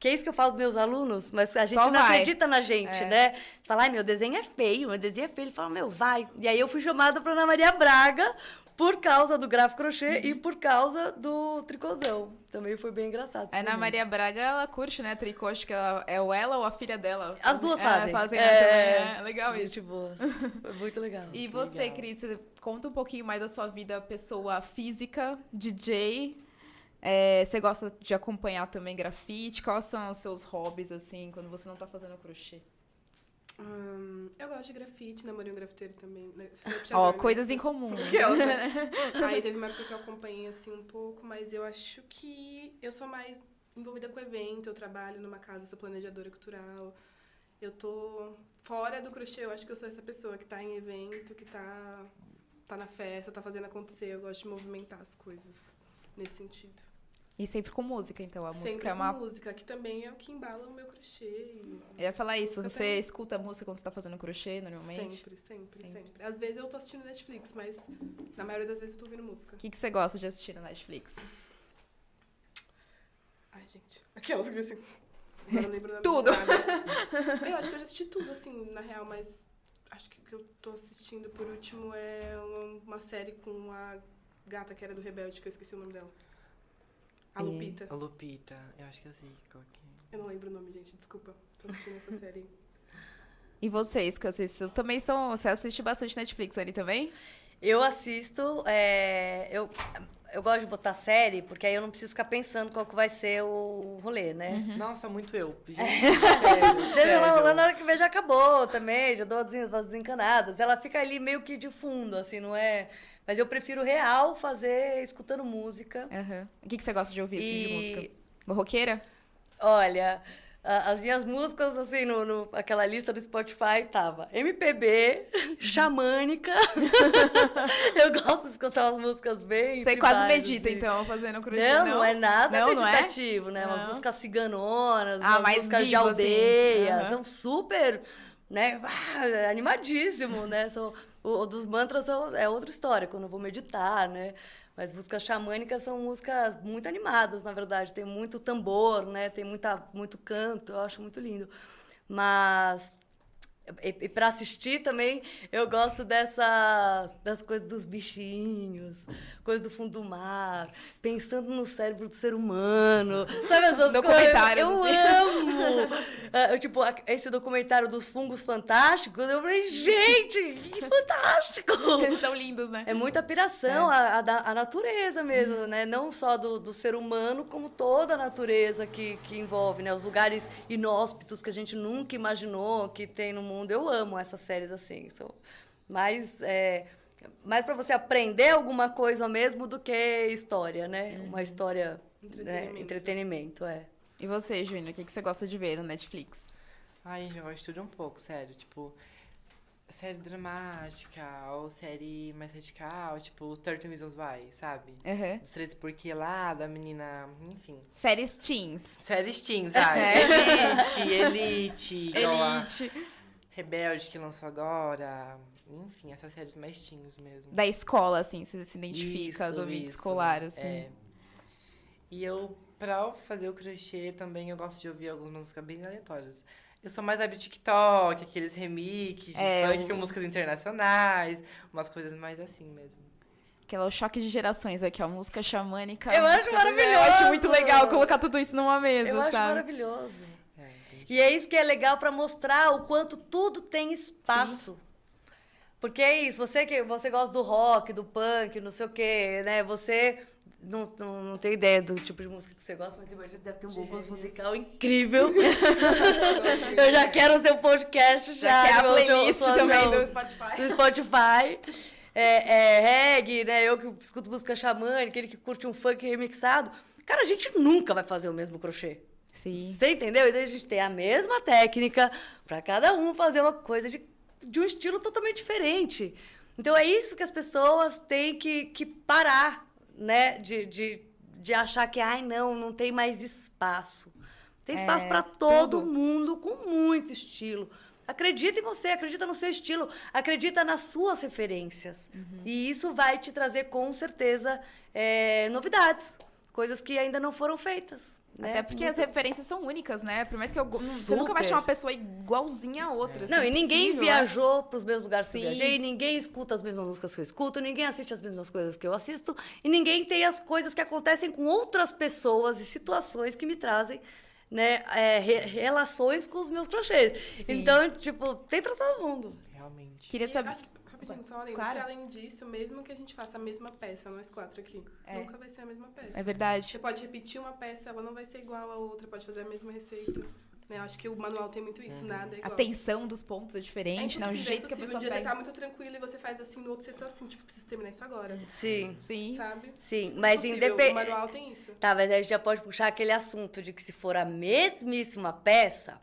Que é isso que eu falo pros meus alunos, mas a gente Só não vai. acredita na gente, É. né? Você fala, ai, meu desenho é feio, meu desenho é feio. Ele fala, meu, vai. E aí eu fui chamada pra Ana Maria Braga por causa do gráfico crochê e por causa do tricôzão. Também foi bem engraçado. A Ana momento. Maria Braga, ela curte, né, tricô, acho que ela, é ou ela ou a filha dela. As duas É, fazem. né, também, é, legal Muito isso. boas. Foi muito legal. E você, legal. Cris, conta um pouquinho mais da sua vida pessoa física, DJ. É, você gosta de acompanhar também grafite? Quais são os seus hobbies, assim, quando você não tá fazendo crochê? Hum, eu gosto de grafite, namorei um grafiteiro também. né? É Ó, né? coisas em comum. Né? Aí teve uma época que eu acompanhei assim um pouco, mas eu acho que eu sou mais envolvida com evento, eu trabalho numa casa, sou planejadora cultural. Eu tô fora do crochê, eu acho que eu sou essa pessoa que tá em evento, que tá, tá na festa, tá fazendo acontecer. Eu gosto de movimentar as coisas nesse sentido. E sempre com música, então. A Sempre música é com uma. música, que também é o que embala o meu crochê. e- Eu ia falar isso, você também. escuta música quando você tá fazendo crochê, normalmente? Sempre, sempre, Sempre. sempre, Às vezes eu tô assistindo Netflix, mas na maioria das vezes eu tô ouvindo música. O que, que você gosta de assistir na Netflix? Ai, gente. Aquelas que assim. Agora eu não lembro nome Tudo. Eu acho que eu já assisti tudo, assim, na real, mas acho que o que eu tô assistindo por último é uma, uma série com a gata que era do Rebelde, que eu esqueci o nome dela. A É. Lupita. A Lupita, eu acho que eu sei qual que é. Eu não lembro o nome, gente, desculpa. Tô assistindo essa série. E vocês, que vocês também são. Você assiste bastante Netflix ali também? Eu assisto, é, eu, eu gosto de botar série, porque aí eu não preciso ficar pensando qual que vai ser o rolê, né? Nossa, muito eu. Gente, Seja sério, lá, lá sério. na hora que vê já acabou também, já dou as desencanadas. Ela fica ali meio que de fundo, assim, não é? Mas eu prefiro real fazer escutando música. Aham. O que, que você gosta de ouvir, assim, de música? Roqueira? Olha, as minhas músicas, assim, no, no- aquela lista do Spotify tava MPB, xamânica. eu gosto de escutar umas músicas bem. Você quase medita, assim. então, fazendo crochê, Não, não, é nada Não, não é? meditativo, né? Não. Umas músicas ciganonas, Ah, umas músicas de vivo, assim. aldeia. Aham. São super, né? ah, animadíssimo, né? São, o, dos mantras são- é outra história, quando eu vou meditar, né? Mas músicas xamânicas são músicas muito animadas, na verdade. Tem muito tambor, né? Tem muita, muito canto, eu acho muito lindo. Mas e, e para assistir também, eu gosto dessas das coisas dos bichinhos, coisas do fundo do mar, pensando no cérebro do ser humano, sabe essas Documentários, coisas? Eu assim. amo! Eu, tipo, a- esse documentário dos fungos fantásticos, eu falei, gente, que fantástico! Eles são lindos, né? É muita piração, a, a, da- a natureza mesmo, né? Não só do, do ser humano, como toda a natureza que, que envolve, né? Os lugares inóspitos que a gente nunca imaginou que tem no mundo. Eu amo essas séries assim. São mais, é, mais para você aprender alguma coisa mesmo do que história, né? Uma história, né? Entretenimento. Entretenimento, é. E você, Júnior, o que, que você gosta de ver no Netflix? Ai, eu gosto de tudo um pouco, sério. Tipo, série dramática ou série mais radical, tipo 30 Reasons Why, sabe? Aham. Dos 13 porquê lá, da menina, enfim. Séries teens. Séries teens, ai. É. Elite, Elite, Elite. Rebelde que lançou agora. Enfim, essas séries mais teens mesmo. Da escola, assim, você se identifica Isso, do ambiente escolar, assim. É. E eu, pra fazer o crochê também, eu gosto de ouvir algumas músicas bem aleatórias. Eu sou mais web TikTok, aqueles remixes de É, funk com músicas internacionais, umas coisas mais assim mesmo. Aquela o choque de gerações aqui, ó. Música xamânica. Eu acho do- Eu acho maravilhoso! muito legal colocar tudo isso numa mesa, Eu acho sabe? maravilhoso. É, entendi. E é isso que é legal para mostrar o quanto tudo tem espaço. Porque é isso, você que você gosta do rock, do punk, não sei o quê, né? Você não, não, não tem ideia do tipo de música que você gosta, mas imagina deve ter um bom gosto musical incrível. Eu já quero o seu podcast já. Já quer a playlist sua- também seu- do Spotify. do Spotify. É, é reggae, né? Eu que escuto música xamânica, ele que curte um funk remixado. Cara, a gente nunca vai fazer o mesmo crochê. Sim. Você entendeu? Então a gente tem a mesma técnica para cada um fazer uma coisa de, de um estilo totalmente diferente. Então é isso que as pessoas têm que, que parar, né? De, de, de achar que, ai, não, não tem mais espaço. Tem espaço É, para todo tudo. mundo com muito estilo. Acredita em você, acredita no seu estilo, acredita nas suas referências. Uhum. E isso vai te trazer, com certeza, é, novidades. Coisas que ainda não foram feitas. né? Até porque as Muito- referências são únicas, né? Por mais que eu. não- Você nunca vai achar Super. uma pessoa igualzinha a outra. Não, assim, e ninguém impossível, viajou para os mesmos lugares que eu Sim. viajei, ninguém escuta as mesmas músicas que eu escuto, ninguém assiste as mesmas coisas que eu assisto, e ninguém tem as coisas que acontecem com outras pessoas e situações que me trazem né, é, re- relações com os meus crochês. Sim. Então, tipo, tem pra todo mundo. Realmente. Queria saber. acho que- rapidinho, só além, Claro. além disso, mesmo que a gente faça a mesma peça, nós quatro aqui, É. nunca vai ser a mesma peça. É verdade. Você pode repetir uma peça, ela não vai ser igual a outra, pode fazer a mesma receita. Né? Eu acho que o manual tem muito isso, nada é A igual. tensão dos pontos é é diferente, né? O impossível, é jeito que a pessoa Um dia você pega. tá muito tranquilo e você faz assim, no outro você tá assim, tipo, preciso terminar isso agora. Sim, Sim. Sabe? sim. Mas Impossível, O independente. manual tem isso. Tá, mas a gente já pode puxar aquele assunto de que se for a mesmíssima peça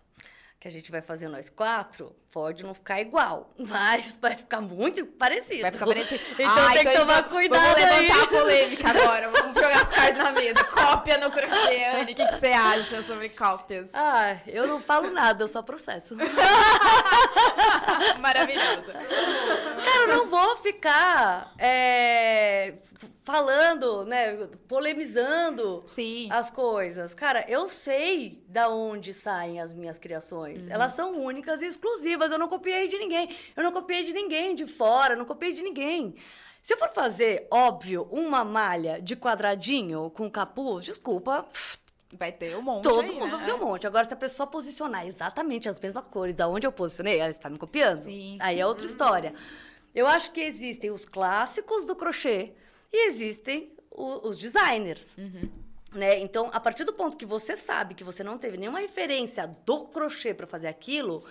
que a gente vai fazer nós quatro, pode não ficar igual, mas vai ficar muito parecido. Vai ficar parecido. Então Ah, tem que a gente tomar vai- cuidado Vamos levantar aí. a polêmica agora. Vamos jogar as cartas na mesa. Cópia no crochê, Anne. O que, que você acha sobre cópias? Ah, eu não falo nada, eu só processo. Maravilhosa. Cara, eu não vou ficar é, falando, né, polemizando Sim. as coisas. Cara, eu sei da onde saem as minhas criações. Elas são únicas e exclusivas. Eu não copiei de ninguém. Eu não copiei de ninguém de fora, não copiei de ninguém. Se eu for fazer, óbvio, uma malha de quadradinho com capuz, desculpa, Vai ter um monte todo aí, mundo né? vai fazer um monte. Agora, se a pessoa posicionar exatamente as mesmas cores aonde eu posicionei, ela está me copiando. Sim. Aí é outra história. Eu acho que existem os clássicos do crochê e existem o- os designers. Né? Então, a partir do ponto que você sabe que você não teve nenhuma referência do crochê para fazer aquilo,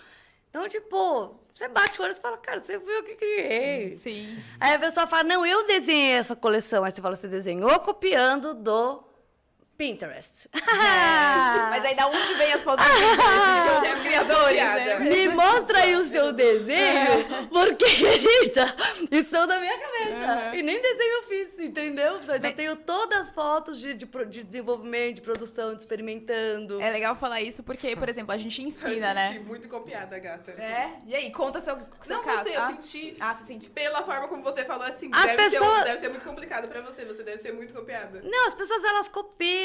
então, tipo, você bate o olho e fala, cara, você viu o que criei. Sim. Aí a pessoa fala, não, eu desenhei essa coleção. Aí você fala, você desenhou copiando do Pinterest. Mas aí da onde vem as fotos do Pinterest? Outros criadores, né? Me mostra aí o seu desenho, porque, querida, isso são da minha cabeça. Aham. E nem desenho eu fiz, entendeu? Mas eu tenho todas as fotos de, de, de desenvolvimento, de produção, de experimentando. É legal falar isso porque, por exemplo, a gente eu ensina, senti né? muito copiada, gata. É? E aí, conta seu, seu Não, caso. você, eu ah? senti. Ah, você. Pela forma como você falou assim, As deve, ser, pessoas- deve ser muito complicado pra você, você deve ser muito copiada. Não, as pessoas elas copiam,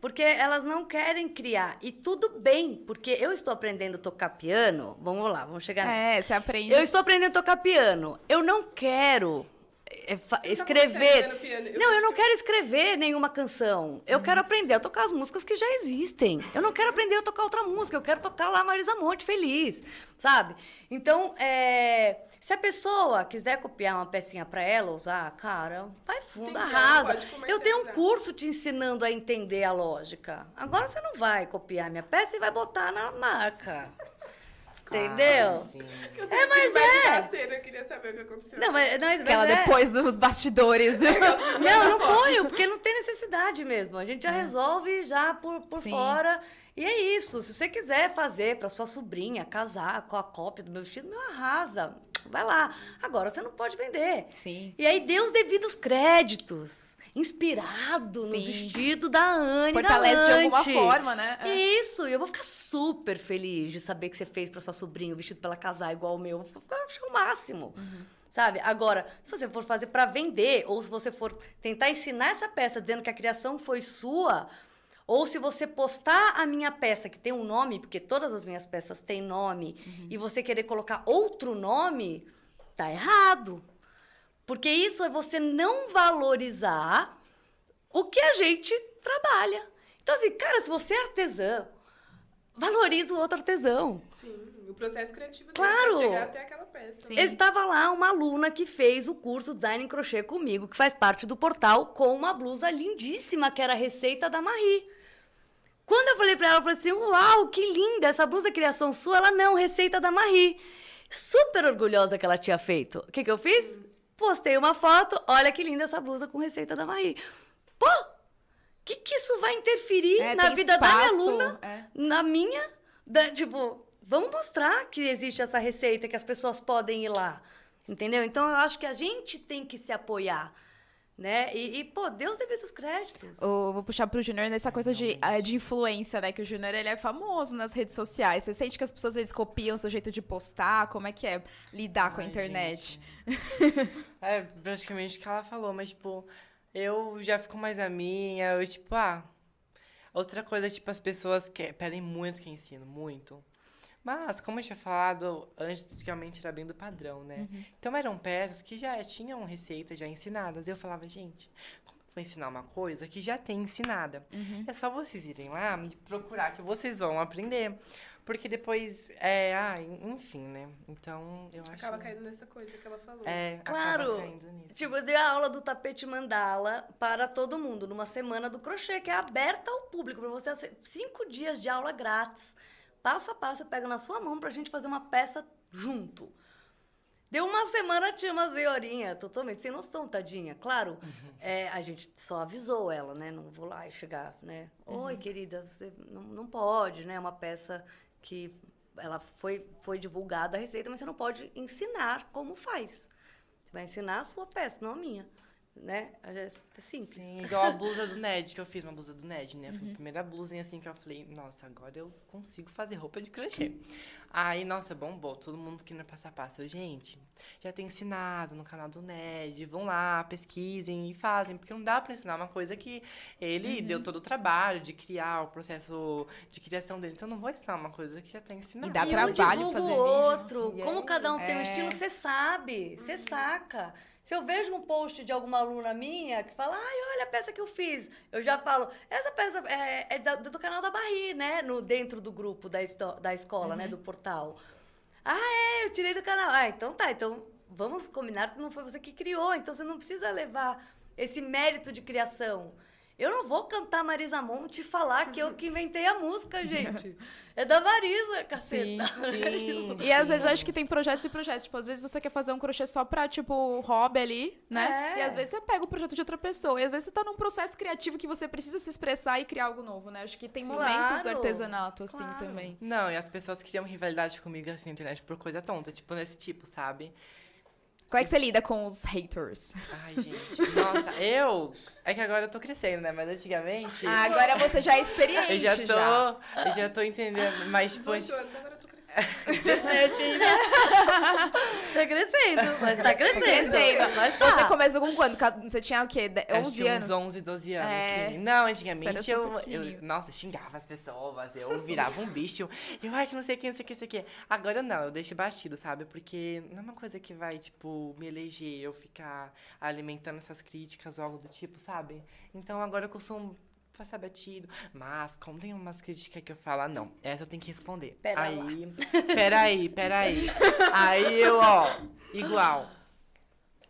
porque elas não querem criar. E tudo bem, porque eu estou aprendendo a tocar piano. Vamos lá, vamos chegar. É, você aprende. Eu estou aprendendo a tocar piano. Eu não quero é, tá escrever. piano, eu não, eu não que- quero escrever nenhuma canção. Eu quero aprender a tocar as músicas que já existem. Eu não quero aprender a tocar outra música. Eu quero tocar lá Marisa Monte feliz, sabe? Então, é, se a pessoa quiser copiar uma pecinha pra ela usar, cara, vai fundo, que- arrasa. Eu tenho um curso te ensinando a entender a lógica. Agora você não vai copiar minha peça e vai botar na marca. Entendeu? Ah, tenho mas é. cena, eu queria saber o que aconteceu. Não, mas, mas, Aquela é. depois dos bastidores. Não, eu não ponho, porque não tem necessidade mesmo. A gente já resolve já por, por Sim. fora. E é isso. Se você quiser fazer para sua sobrinha casar com a cópia do meu vestido, meu arrasa. Vai lá. Agora você não pode vender. Sim. E aí dê os devidos créditos. Inspirado no Sim. vestido da Anne. Fortalece de da alguma Lante. forma, né? É. Isso, e eu vou ficar super feliz de saber que você fez pra sua sobrinha o vestido pra ela casar igual o meu. Eu vou achar o máximo. Sabe? Agora, se você for fazer pra vender, ou se você for tentar ensinar essa peça dizendo que a criação foi sua, ou se você postar a minha peça que tem um nome, porque todas as minhas peças têm nome, e você querer colocar outro nome, tá errado. Porque isso é você não valorizar o que a gente trabalha. Então, assim, cara, se você é artesã, valoriza o outro artesão. Sim, o processo criativo dele Claro. pra chegar até aquela peça. Sim. Ele tava lá, uma aluna que fez o curso Design em Crochê comigo, que faz parte do portal, com uma blusa lindíssima, que era a receita da Marie. Quando eu falei pra ela, eu falei assim, uau, que linda, essa blusa é criação sua? Ela, não, receita da Marie. Super orgulhosa que ela tinha feito. O que que eu fiz? Postei uma foto, olha que linda essa blusa com receita da Marie. Pô, que, que isso vai interferir É, na vida da minha espaço, aluna, é. na minha, da- tipo, vamos mostrar que existe essa receita, que as pessoas podem ir lá, entendeu? Então eu acho que a gente tem que se apoiar, né? E, e pô, Deus devido os créditos. Eu vou puxar pro Júnior nessa coisa de, eh, de influência, né? Que o Júnior, ele é famoso nas redes sociais. Você sente que as pessoas às vezes copiam o seu jeito de postar? Como é que é lidar com a Ai, internet? é praticamente o que ela falou, mas, tipo, eu já fico mais a minha, eu, tipo, ah. Outra coisa, tipo, as pessoas que pedem muito que eu ensino, muito. Mas, como eu tinha falado, antigamente era bem do padrão, né? Então eram peças que já tinham receitas já ensinadas. Eu falava, gente, como eu vou ensinar uma coisa que já tem ensinada? É só vocês irem lá e procurar que vocês vão aprender. Porque depois, é, ah, enfim, né? Então, eu acho... Acaba caindo nessa coisa que ela falou. É, Claro. acaba caindo nisso. Tipo, eu dei a aula do tapete mandala para todo mundo, numa semana do crochê, que é aberta ao público, para você ter cinco dias de aula grátis. Passo a passo, eu pego na sua mão pra gente fazer uma peça junto. Deu uma semana, tinha uma senhorinha, totalmente sem noção, tadinha. Claro, é, a gente só avisou ela, né? Não vou lá e chegar, né? Oi, querida, você não, não pode, né? É uma peça que ela foi, foi divulgada a receita, mas você não pode ensinar como faz. Você vai ensinar a sua peça, não a minha. Né? É simples. Sim, igual a blusa do Ned, que eu fiz uma blusa do Ned, né? Foi a primeira blusinha assim que eu falei, nossa, agora eu consigo fazer roupa de crochê. Aí, nossa, bombou, todo mundo querendo passar a passo. Eu, gente, já tem ensinado no canal do Ned, vão lá, pesquisem e fazem, porque não dá pra ensinar uma coisa que ele deu todo o trabalho de criar, o processo de criação dele. Então, eu não vou ensinar uma coisa que já tá ensinada. E dá e trabalho um fazer vídeo. outro. Como é. cada um tem um É. estilo, você sabe, você saca. Se eu vejo um post de alguma aluna minha que fala, ai, olha a peça que eu fiz, eu já falo, essa peça é, é da- do canal da Barri, né? No, dentro do grupo da, da escola, né? Do portal. Ah, é, eu tirei do canal. Ah, então tá, então vamos combinar que não foi você que criou, então você não precisa levar esse mérito de criação. Eu não vou cantar Marisa Monte e falar que eu que inventei a música, gente. É da Marisa, Sim. caceta. Sim, E às vezes sim. acho que tem projetos e projetos. Tipo, às vezes você quer fazer um crochê só pra, tipo, hobby ali, né? É. E às vezes você pega o projeto de outra pessoa. E às vezes você tá num processo criativo que você precisa se expressar e criar algo novo, né? Acho que tem Sim. momentos do Claro. artesanato, assim, Claro. também. Não, e as pessoas criam rivalidade comigo assim na internet por coisa tonta, tipo nesse tipo, sabe? Como é que você lida com os haters? Ai, gente, nossa, eu. É que agora eu tô crescendo, né? Mas antigamente. Ah, agora você já é experiente, eu já tô. já. Eu já tô entendendo. Mas, tipo, 18 anos, agora eu tô crescendo. 17 ainda. Tá crescendo, mas tá crescendo. Crescendo. Mas tá. Você começou com quando? Você tinha o quê? De- Eu 11 tinha anos? uns 11, 12 anos, É. sim. Não, antigamente eu, eu. Nossa, xingava as pessoas, eu virava um bicho. Eu, ai, que não sei o que, não sei o que, não sei o que. Agora não, eu deixo batido, sabe? Porque não é uma coisa que vai, tipo, me eleger, eu ficar alimentando essas críticas ou algo do tipo, sabe? Então agora eu costumo passar batido. Mas, como tem umas críticas que eu falo, ah, não, essa eu tenho que responder. Pera lá. aí, peraí, peraí. aí eu, ó, igual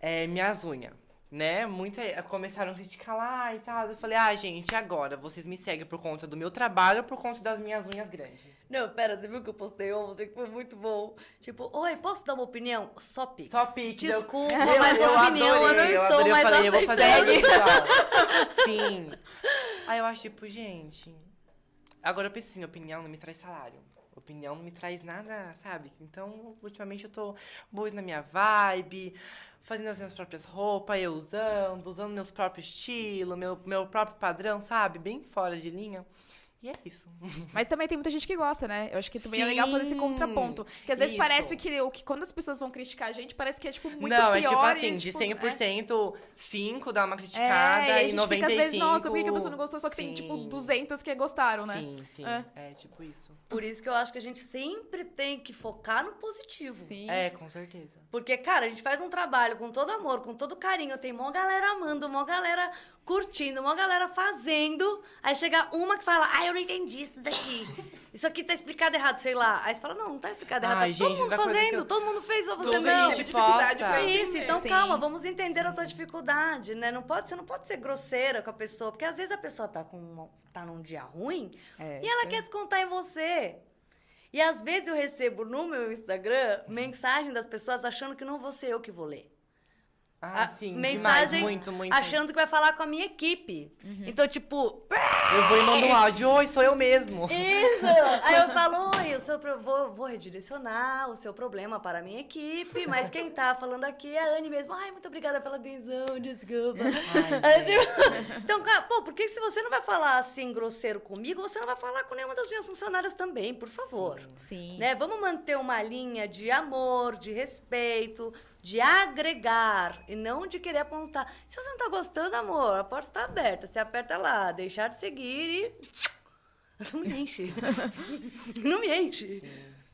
é, minhas unhas, né? Muitas começaram a criticar lá e tal. Eu falei, ah, gente, agora vocês me seguem por conta do meu trabalho ou por conta das minhas unhas grandes? Não, pera, você viu que eu postei ontem que foi muito bom? Tipo, oi, posso dar uma opinião? Só pix. Só pix, eu- Desculpa, Eu- mas eu uma opinião eu não adorei, estou adorei, mais eu falei, eu vou fazer. Sim. Aí eu acho, tipo, gente... Agora eu penso assim, opinião não me traz salário. Opinião não me traz nada, sabe? Então, ultimamente eu tô muito na minha vibe, fazendo as minhas próprias roupas, eu usando, usando meus próprios estilos, meu, meu próprio padrão, sabe? Bem fora de linha. E é isso. Mas também tem muita gente que gosta, né? Eu acho que também é legal fazer esse Sim, contraponto. Porque às vezes isso. parece que, o que quando as pessoas vão criticar a gente, parece que é, tipo, muito não, pior. é tipo e, assim, de tipo, 100%, 5 dá uma É, criticada é, e a e gente 95... fica às vezes, nossa, por que a pessoa não gostou? Só que tem, Sim. tipo, 200 que gostaram, né? Sim, sim. É. É. tipo isso. Por isso que eu acho que a gente sempre tem que focar no positivo. Sim. É, com certeza. Porque, cara, a gente faz um trabalho com todo amor, com todo carinho. Tem mó galera amando, mó galera curtindo, mó galera fazendo. Aí chega uma que fala, ah, eu não entendi isso daqui. Isso aqui tá explicado errado, sei lá. Aí você fala, não, não tá explicado errado. Ai, tá todo gente, mundo outra coisa fazendo, eu- todo mundo fez, só você não. gente dificuldade posta. pra É isso, então Sim. calma, vamos entender a sua dificuldade, né? Não pode, você não pode ser grosseira com a pessoa, porque às vezes a pessoa tá, com uma- tá num dia ruim É, e ela quer descontar em você. E às vezes eu recebo no meu Instagram mensagem das pessoas achando que não vou ser eu que vou ler. Ah, sim, mensagem demais, muito, muito. achando que vai falar com a minha equipe. Então, tipo, Eu vou e mando um áudio, oi, sou eu mesmo. Isso! Aí eu falo, oi, o seu pro- vou, vou redirecionar o seu problema para a minha equipe, mas quem tá falando aqui é a Anne mesmo. Ai, muito obrigada pela atenção, desculpa. Ai, Aí, tipo, então, cara, pô, por que se você não vai falar assim grosseiro comigo, você não vai falar com nenhuma das minhas funcionárias também, por favor? Sim. Né? Vamos manter uma linha de amor, de respeito, de agregar e não de querer apontar. Se você não tá gostando, amor, a porta está aberta. Você aperta lá, deixar de seguir e. Não me enche. não me enche.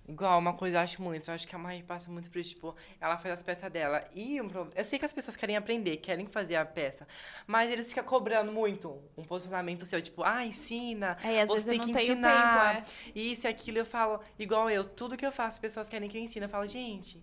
Igual, uma coisa eu acho muito, eu acho que a Marie passa muito por isso, tipo, ela faz as peças dela. E um pro- eu sei que as pessoas querem aprender, querem fazer a peça, mas eles ficam cobrando muito um posicionamento seu, tipo, ah, ensina, É, às você vezes eu tem não que tenho ensinar. tempo, Isso e aquilo, eu falo, igual eu, tudo que eu faço, as pessoas querem que eu ensine. Eu falo, gente,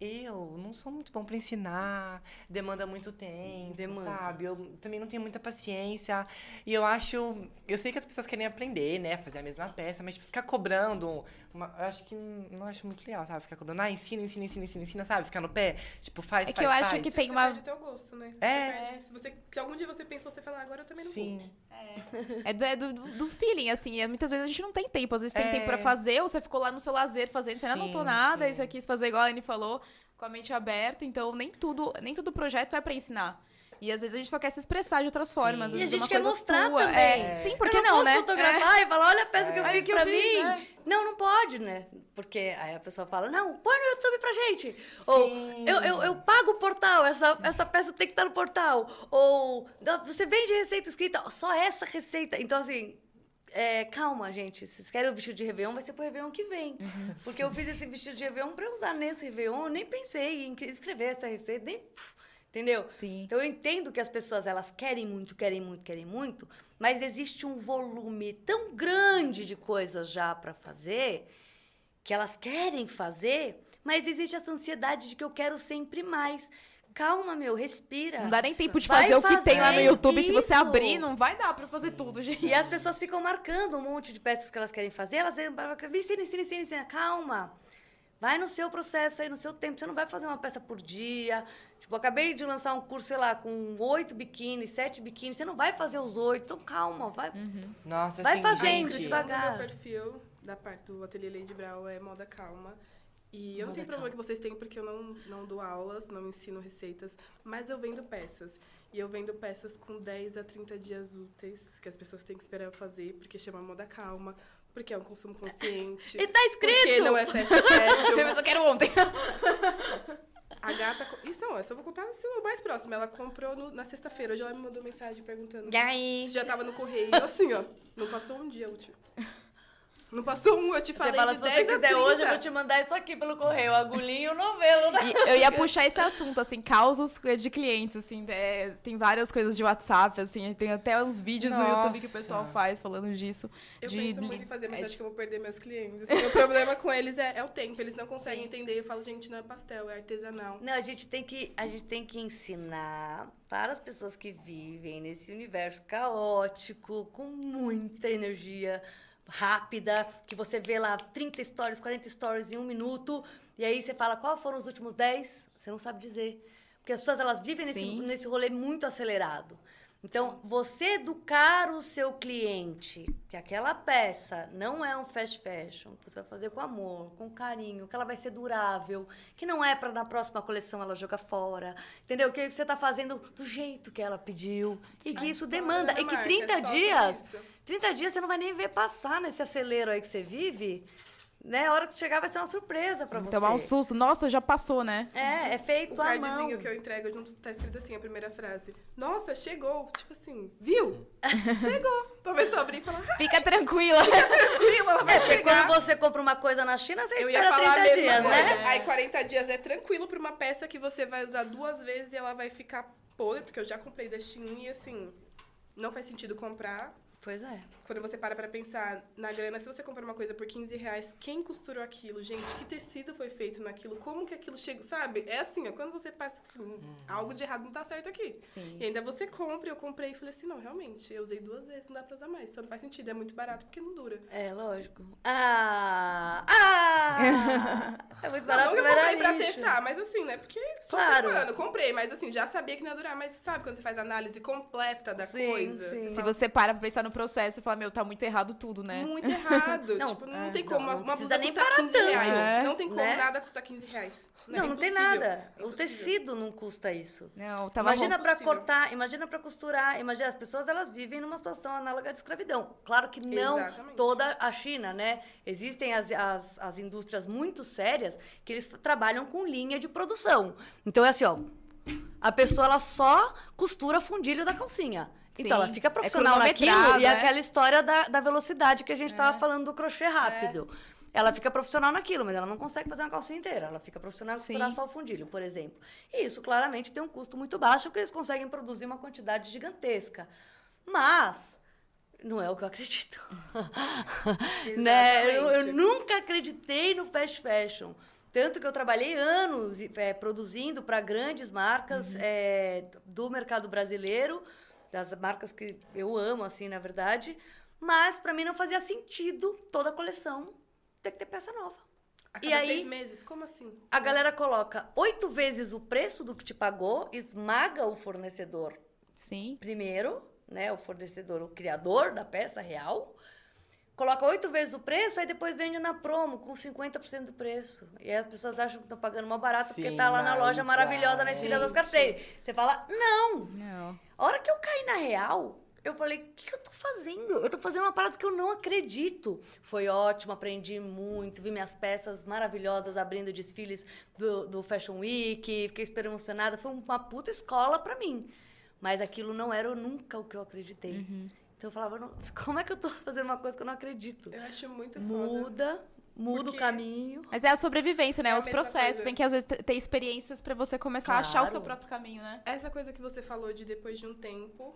eu não sou muito bom pra ensinar, demanda muito tempo, Demanda. sabe? Eu também não tenho muita paciência. E eu acho, eu sei que as pessoas querem aprender, né, fazer a mesma peça, mas tipo, ficar cobrando, uma- eu acho que não, não acho muito legal, sabe? Ficar cobrando, ah, ensina, ensina, ensina, ensina, ensina, sabe? Ficar no pé, tipo, faz, É que faz, eu acho faz. que tem Você uma. perde o teu gosto, né? Você É. perde- se, você, se algum dia você pensou, você falar, agora eu também não Sim. vou. É do, é do, do feeling, assim. é- Muitas vezes a gente não tem tempo. Às vezes tem É. tempo pra fazer, ou você ficou lá no seu lazer fazendo, você não anotou Sim, nada, sim. e você quis fazer igual a Anne falou, com a mente aberta. Então, nem tudo, nem todo projeto é pra ensinar. E às vezes a gente só quer se expressar de outras formas. E a gente quer mostrar tua. também. É. Sim, por que eu não, não, posso né? fotografar e falar, olha a peça que eu fiz que eu pra fiz, mim. né? Não, não pode, né? Porque aí a pessoa fala, não, põe no YouTube pra gente. Ou, eu, eu, eu pago o portal, essa, essa peça tem que estar no portal. Ou, "Não, você vende receita escrita, só essa receita. Então, assim, é, calma, gente. Se vocês querem o vestido de Réveillon, vai ser pro Réveillon que vem. Uhum. Porque eu fiz esse vestido de Réveillon pra usar nesse Réveillon. Eu nem pensei em escrever essa receita, nem... Entendeu? Sim. Então eu entendo que as pessoas elas querem muito, querem muito, querem muito, mas existe um volume tão grande de coisas já para fazer que elas querem fazer, mas existe essa ansiedade de que eu quero sempre mais. Calma, meu, respira. Não dá nem tempo de fazer o que tem lá no YouTube. Se você isso. abrir, não vai dar pra fazer tudo, gente. E as pessoas ficam marcando um monte de peças que elas querem fazer, elas dizem, ensina, ensina, ensina, ensina, calma. Vai no seu processo aí, no seu tempo. Você não vai fazer uma peça por dia. Tipo, acabei de lançar um curso, sei lá, com oito biquínis, sete biquínis. Você não vai fazer os oito. Então, calma, vai. Nossa, Vai assim, fazendo, gente, devagar. O meu perfil da parte do Ateliê Lady Brown é moda calma. E eu não tenho problema que vocês têm, porque eu não, não dou aulas, não ensino receitas, mas eu vendo peças. E eu vendo peças com 10 a 30 dias úteis, que as pessoas têm que esperar eu fazer, porque chama moda calma, porque é um consumo consciente. E tá Porque escrito! não é fast fashion. Eu só quero ontem. A gata. não, eu só vou contar assim, o mais próximo. Ela comprou no- na sexta-feira. Hoje ela me mandou mensagem perguntando E aí? se já tava no correio. Assim, ó. Não passou um dia útil. Não passou um, eu te Você falei fala, de se você 10 quiser 30. hoje, eu vou te mandar isso aqui pelo correio. Agulhinho novelo. Né? E eu ia puxar esse assunto, assim, causos de clientes, assim, é, tem várias coisas de WhatsApp, assim, tem até uns vídeos no YouTube que o pessoal Nossa. faz falando disso. Eu de, penso muito em fazer, mas é, acho que eu vou perder meus clientes. Assim, o problema com eles é, é o tempo. Eles não conseguem entender. Eu falo, gente, não é pastel, é artesanal. Não, a gente tem que a gente tem que ensinar para as pessoas que vivem nesse universo caótico, com muita energia rápida, que você vê lá 30 stories, 40 stories em um minuto, e aí você fala qual foram os últimos 10, você não sabe dizer. Porque as pessoas elas vivem nesse, Sim. nesse rolê muito acelerado. Então, você educar o seu cliente que aquela peça não é um fast fashion, que você vai fazer com amor, com carinho, que ela vai ser durável, que não é para na próxima coleção ela jogar fora, entendeu? Que você tá fazendo do jeito que ela pediu e que isso demanda da e que marca, 30 é dias. 30 dias você não vai nem ver passar nesse acelero aí que você vive, né? A hora que chegar vai ser uma surpresa para você. tomar um susto. Nossa, já passou, né? É, é feito O à mão. cardzinho que eu entrego junto tá escrito assim, a primeira frase. Nossa, chegou. Tipo assim, viu? chegou. Pra pessoa abrir e falar, ah, Fica tranquila. tranquila, ela vai É, porque chegar. quando você compra uma coisa na China, você Eu ia espera falar a 30 mesma dias, coisa. né? Aí 40 dias é tranquilo pra uma peça que você vai usar duas vezes e ela vai ficar podre, porque eu já comprei da Shein e assim, não faz sentido comprar. Pois é. Quando você para pra pensar na grana, se você compra uma coisa por 15 reais, quem costurou aquilo? Gente, que tecido foi feito naquilo? Como que aquilo chega? Sabe? É assim, ó, quando você passa assim, algo de errado não tá certo aqui. Sim. E ainda você compra, eu comprei e falei assim, não, realmente, eu usei duas vezes, não dá pra usar mais. Então não faz sentido, é muito barato porque não dura. É, lógico. Ah! Ah! É muito barato não eu comprei pra lixo. testar, mas assim, né? Porque Claro. comprei, mas assim, já sabia que não ia durar. Mas sabe quando você faz a análise completa da Sim, coisa? sim. Se fala, você para pra pensar no processo e fala, meu, tá muito errado tudo, né? Muito errado. Não, tipo, não é, tem não, como. não uma- uma blusa nem custa parar 15 tanto, reais. É. Não tem como né? nada custar 15 reais. Não, é não tem impossível. nada. É o tecido não custa isso. Não, tava Imagina possível. cortar, imagina pra costurar, imagina as pessoas elas vivem numa situação análoga de escravidão. Claro que não Exatamente. toda a China, né? Existem as, as, as indústrias muito sérias que eles trabalham com linha de produção. Então é assim, ó, a pessoa ela só costura fundilho da calcinha. Então Sim. ela fica É profissional naquilo cronometrado, e é é. aquela história da, da velocidade que a gente tava falando do crochê rápido. Ela fica profissional naquilo, mas ela não consegue fazer uma calcinha inteira. Ela fica profissional em costurar só o fundilho, por exemplo. E isso claramente tem um custo muito baixo, porque eles conseguem produzir uma quantidade gigantesca. Mas não é o que eu acredito. né? Eu, eu nunca acreditei no fast fashion. Tanto que eu trabalhei anos eh, produzindo para grandes marcas eh, do mercado brasileiro, das marcas que eu amo, assim, na verdade. Mas para mim não fazia sentido toda a coleção ter que ter peça nova. A E cada aí- seis meses, como assim? A galera coloca oito vezes o preço do que te pagou, esmaga o fornecedor Sim. primeiro, né? O fornecedor, o criador da peça real. Coloca oito vezes o preço, aí depois vende na promo com 50% do preço. E aí as pessoas acham que estão pagando mais barato porque Sim, tá lá na loja maravilhosa na esquina do Oscar Freire. Você fala, não! Não. A hora que eu caí na real, eu falei, o que, que eu tô fazendo? Eu tô fazendo uma parada que eu não acredito. Foi ótimo, aprendi muito, vi minhas peças maravilhosas abrindo desfiles do, do Fashion Week, fiquei super emocionada. Foi uma puta escola pra mim. Mas aquilo não era nunca o que eu acreditei. Então eu falava, não, como é que eu tô fazendo uma coisa que eu não acredito? Eu acho muito foda. Muda, muda Porque- o caminho. Mas é a sobrevivência, né? É Os processos. coisa. Tem que, às vezes, ter experiências pra você começar a achar o seu Claro. próprio caminho, né? Essa coisa que você falou de depois de um tempo,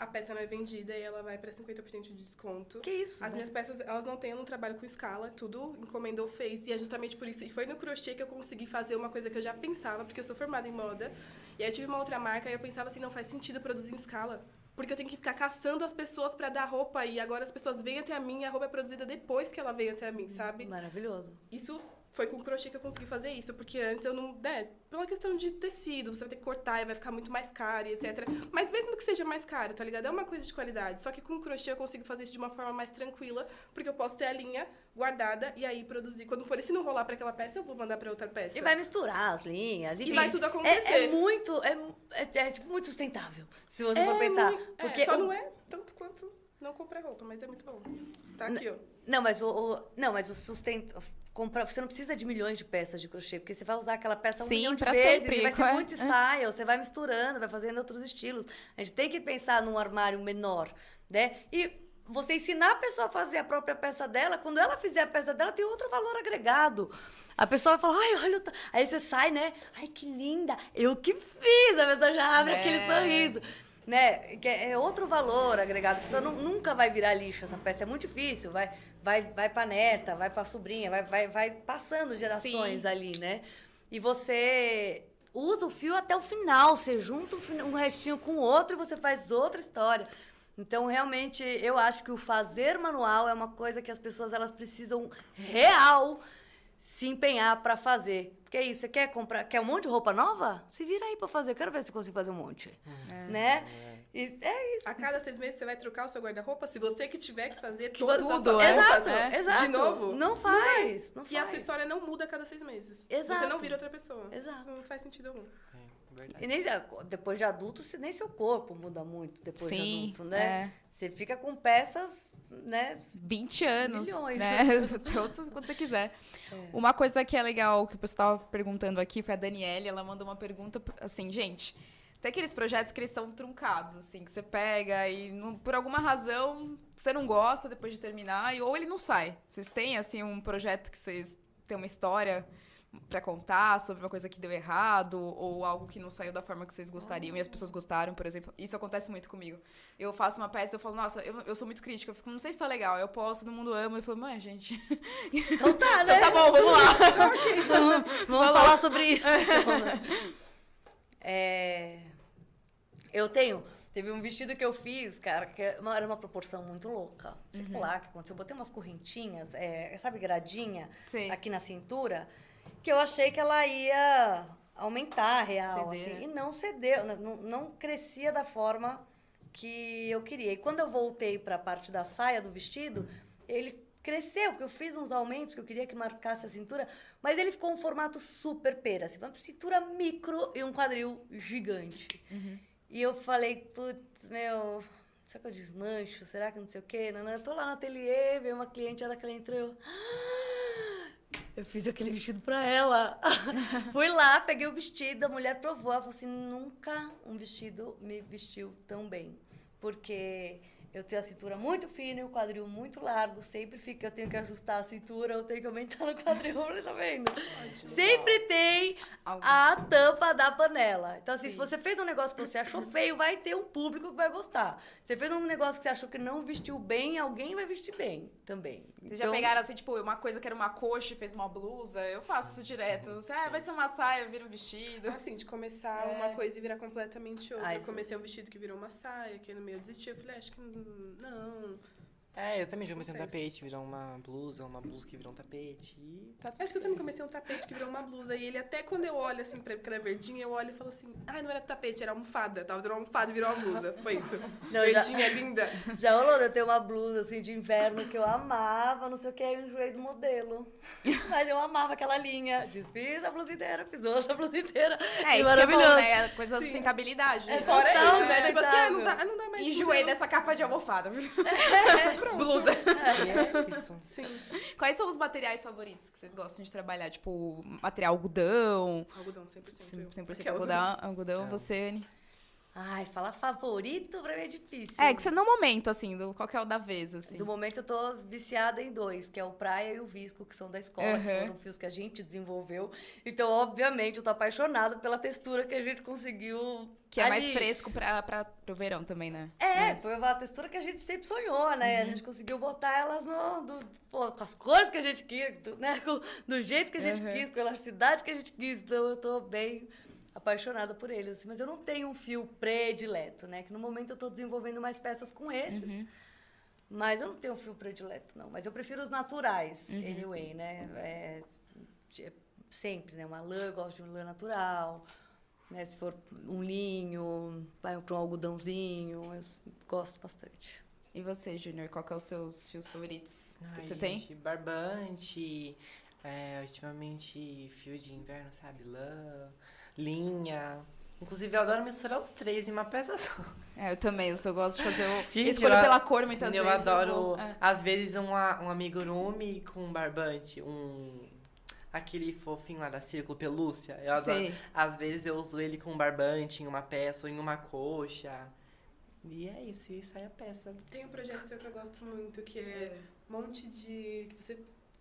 a peça não é vendida e ela vai pra 50% de desconto. Que isso? As né? minhas peças, elas não têm, eu não trabalho com escala, tudo encomendou, fez. E é justamente por isso. E foi no crochê que eu consegui fazer uma coisa que eu já pensava, porque eu sou formada em moda. E aí eu tive uma outra marca e eu pensava assim, não faz sentido produzir em escala. Porque eu tenho que ficar caçando as pessoas pra dar roupa e agora as pessoas vêm até a mim e a roupa é produzida depois que ela vem até a mim, sabe? Maravilhoso. Isso foi com crochê que eu consegui fazer isso, porque antes eu não. Né, pela questão de tecido, você vai ter que cortar e vai ficar muito mais caro e etc. Mas mesmo que seja mais caro, tá ligado? É uma coisa de qualidade. Só que com crochê eu consigo fazer isso de uma forma mais tranquila, porque eu posso ter a linha guardada e aí produzir. Quando for, e se não rolar pra aquela peça, eu vou mandar pra outra peça. E vai misturar as linhas. enfim. vai tudo É- acontecer. É, muito, é, é, é, tipo, muito sustentável, se você for pensar. muito- é, Porque só o- não é tanto quanto não comprar roupa, mas é muito bom. Tá aqui, ó. Não, mas o, o- não, mas o sustento comprar, você não precisa de milhões de peças de crochê, porque você vai usar aquela peça um Sim, milhão de vezes, sempre, e vai ser é. muito style, você vai misturando, vai fazendo outros estilos. A gente tem que pensar num armário menor, né? E você ensinar a pessoa a fazer a própria peça dela, quando ela fizer a peça dela, tem outro valor agregado. A pessoa vai falar, ai, olha, o ta-" aí você sai, né? Ai, que linda, eu que fiz, a pessoa já abre É. aquele sorriso. Né? Que é outro valor agregado. A pessoa nu- nunca vai virar lixo essa peça. É muito difícil. Vai, vai, vai pra neta, vai pra sobrinha, vai, vai, vai passando gerações Sim. ali, né? E você usa o fio até o final. Você junta um restinho com o outro e você faz outra história. Então, realmente, eu acho que o fazer manual é uma coisa que as pessoas elas precisam real se empenhar pra fazer. Porque é isso, você quer comprar, quer um monte de roupa nova? Se vira aí pra fazer. Eu quero ver se consegue fazer um monte. Né? E é isso. A cada seis meses você vai trocar o seu guarda-roupa? Se você que tiver que fazer todas as tudo, suas é. roupas, Exato, né? exato. De novo? Não faz, não, faz. E a sua história não muda a cada seis meses. Exato. Você não vira outra pessoa. Exato. Não faz sentido algum. É, verdade. E nem, depois de adulto, se- nem seu corpo muda muito depois de Sim, adulto, né? é. Você fica com peças, né? 20 anos, Milhões. né? Todos quando você quiser. É. Uma coisa que é legal, que o pessoal tava perguntando aqui, foi a Daniele, ela mandou uma pergunta, assim, gente, tem aqueles projetos que eles são truncados, assim, que você pega e não- por alguma razão você não gosta depois de terminar, e, ou ele não sai. Vocês têm, assim, um projeto que vocês têm uma história pra contar sobre uma coisa que deu errado ou algo que não saiu da forma que vocês gostariam e as pessoas gostaram, por exemplo. Isso acontece muito comigo. Eu faço uma peça e eu falo, nossa, eu, eu sou muito crítica, eu fico, não sei se tá legal. Eu posto, todo mundo ama, eu falo, mãe, gente. Então tá, né? Então tá bom, vamos lá. vamos vamos falar sobre isso. então, né? É, Eu tenho. Teve um vestido que eu fiz, cara, que é era uma proporção muito louca. Sei Uhum. lá o que aconteceu. Eu botei umas correntinhas, é, sabe, gradinha, Sim. aqui na cintura, que eu achei que ela ia aumentar real, Ceder, assim. E não cedeu, não- não, crescia da forma que eu queria. E quando eu voltei para a parte da saia do vestido, ele cresceu, porque eu fiz uns aumentos que eu queria que marcasse a cintura, mas ele ficou um formato super pera, assim, uma cintura micro e um quadril gigante. E eu falei, putz, meu, será que eu desmancho? Será que não sei o quê? Não, não. Eu tô lá no ateliê, veio uma cliente, a hora que ela entrou, eu... Eu fiz aquele vestido pra ela. Fui lá, peguei o vestido, a mulher provou. Ela falou assim: nunca um vestido me vestiu tão bem. Porque eu tenho a cintura muito fina e o quadril muito largo. Sempre fica, eu tenho que ajustar a cintura, eu tenho que aumentar no quadril. Tá vendo? Sempre tem a tampa da panela. Então, assim, se Sim. você fez um negócio que você achou feio, vai ter um público que vai gostar. Você fez um negócio que você achou que não vestiu bem, alguém vai vestir bem também. Vocês já Então, pegaram assim, tipo, uma coisa que era uma coxa e fez uma blusa? Eu faço isso direto. Você, ah, vai ser uma saia, vira um vestido. Assim, de começar É. uma coisa e virar completamente outra. Ah, eu comecei um vestido que virou uma saia, que no meio eu desisti. Eu falei, acho que n- não. É, eu também já comecei um tapete, virou uma blusa, uma blusa que virou um tapete. E tá tudo Acho que eu também comecei um tapete que virou uma blusa. E ele até quando eu olho assim pra ele, porque ela é verdinha, eu olho e falo assim, ah, não era tapete, era almofada. Tava usando uma almofada e virou uma blusa. Foi isso. Não, já- verdinha, linda. Já rolou de eu ter uma blusa assim de inverno que eu amava, não sei o que, eu enjoei do modelo. Mas eu amava aquela linha. Desfiz a blusa inteira, fiz outra blusa inteira. É, isso que é bom, maravilhoso. né? A coisa da sustentabilidade. É né? Fora Total isso, né? Tipo assim, ah, não dá, não dá mais Enjoei dessa capa de almofada. Pronto. Blusa. E é isso. Sim. Quais são os materiais favoritos que vocês gostam de trabalhar? Tipo, material algodão, Algodão, 100%. eu. 100% Aquela- algodão, algodão Não. você, Anne? Ai, falar favorito pra mim é difícil. É, que você no momento, assim, do, qual que é o da vez, assim. Do momento eu tô viciada em dois, que é o Praia e o Visco, que são da escola, que Uhum. foram fios que a gente desenvolveu. Então, obviamente, eu tô apaixonada pela textura que a gente conseguiu. Que é mais ali. fresco pra, pra, pro verão também, né? É, foi uma textura que a gente sempre sonhou, né? A gente conseguiu botar elas no, do- pô, com as cores que a gente quis, do, né? Com- do jeito que a gente Uhum. quis, com a elasticidade que a gente quis. Então eu tô bem apaixonada por eles. assim, mas eu não tenho um fio predileto, né? Que no momento eu tô desenvolvendo mais peças com esses. Uhum. Mas eu não tenho um fio predileto, não. Mas eu prefiro os naturais, Uhum. anyway, né? É, é sempre, né? Uma lã, eu gosto de uma lã natural. Né? Se for um linho, vai para um algodãozinho, eu gosto bastante. E você, Júnior, qual que é os seus fios favoritos Ai, que você tem? gente, Barbante, é, ultimamente fio de inverno, sabe? Lã, linha. Inclusive, eu adoro misturar os três em uma peça só. É, eu também, eu só gosto de fazer o... Gente, Escolho eu pela cor muitas eu vezes. adoro, vou- é. às vezes, uma, um amigurumi com barbante, um... Aquele fofinho lá da Círculo Pelúcia. Eu adoro. Sei. Às vezes eu uso ele com barbante em uma peça ou em uma coxa. E é isso, e sai a peça. Tem um projeto seu que eu gosto muito, que é um monte de. que você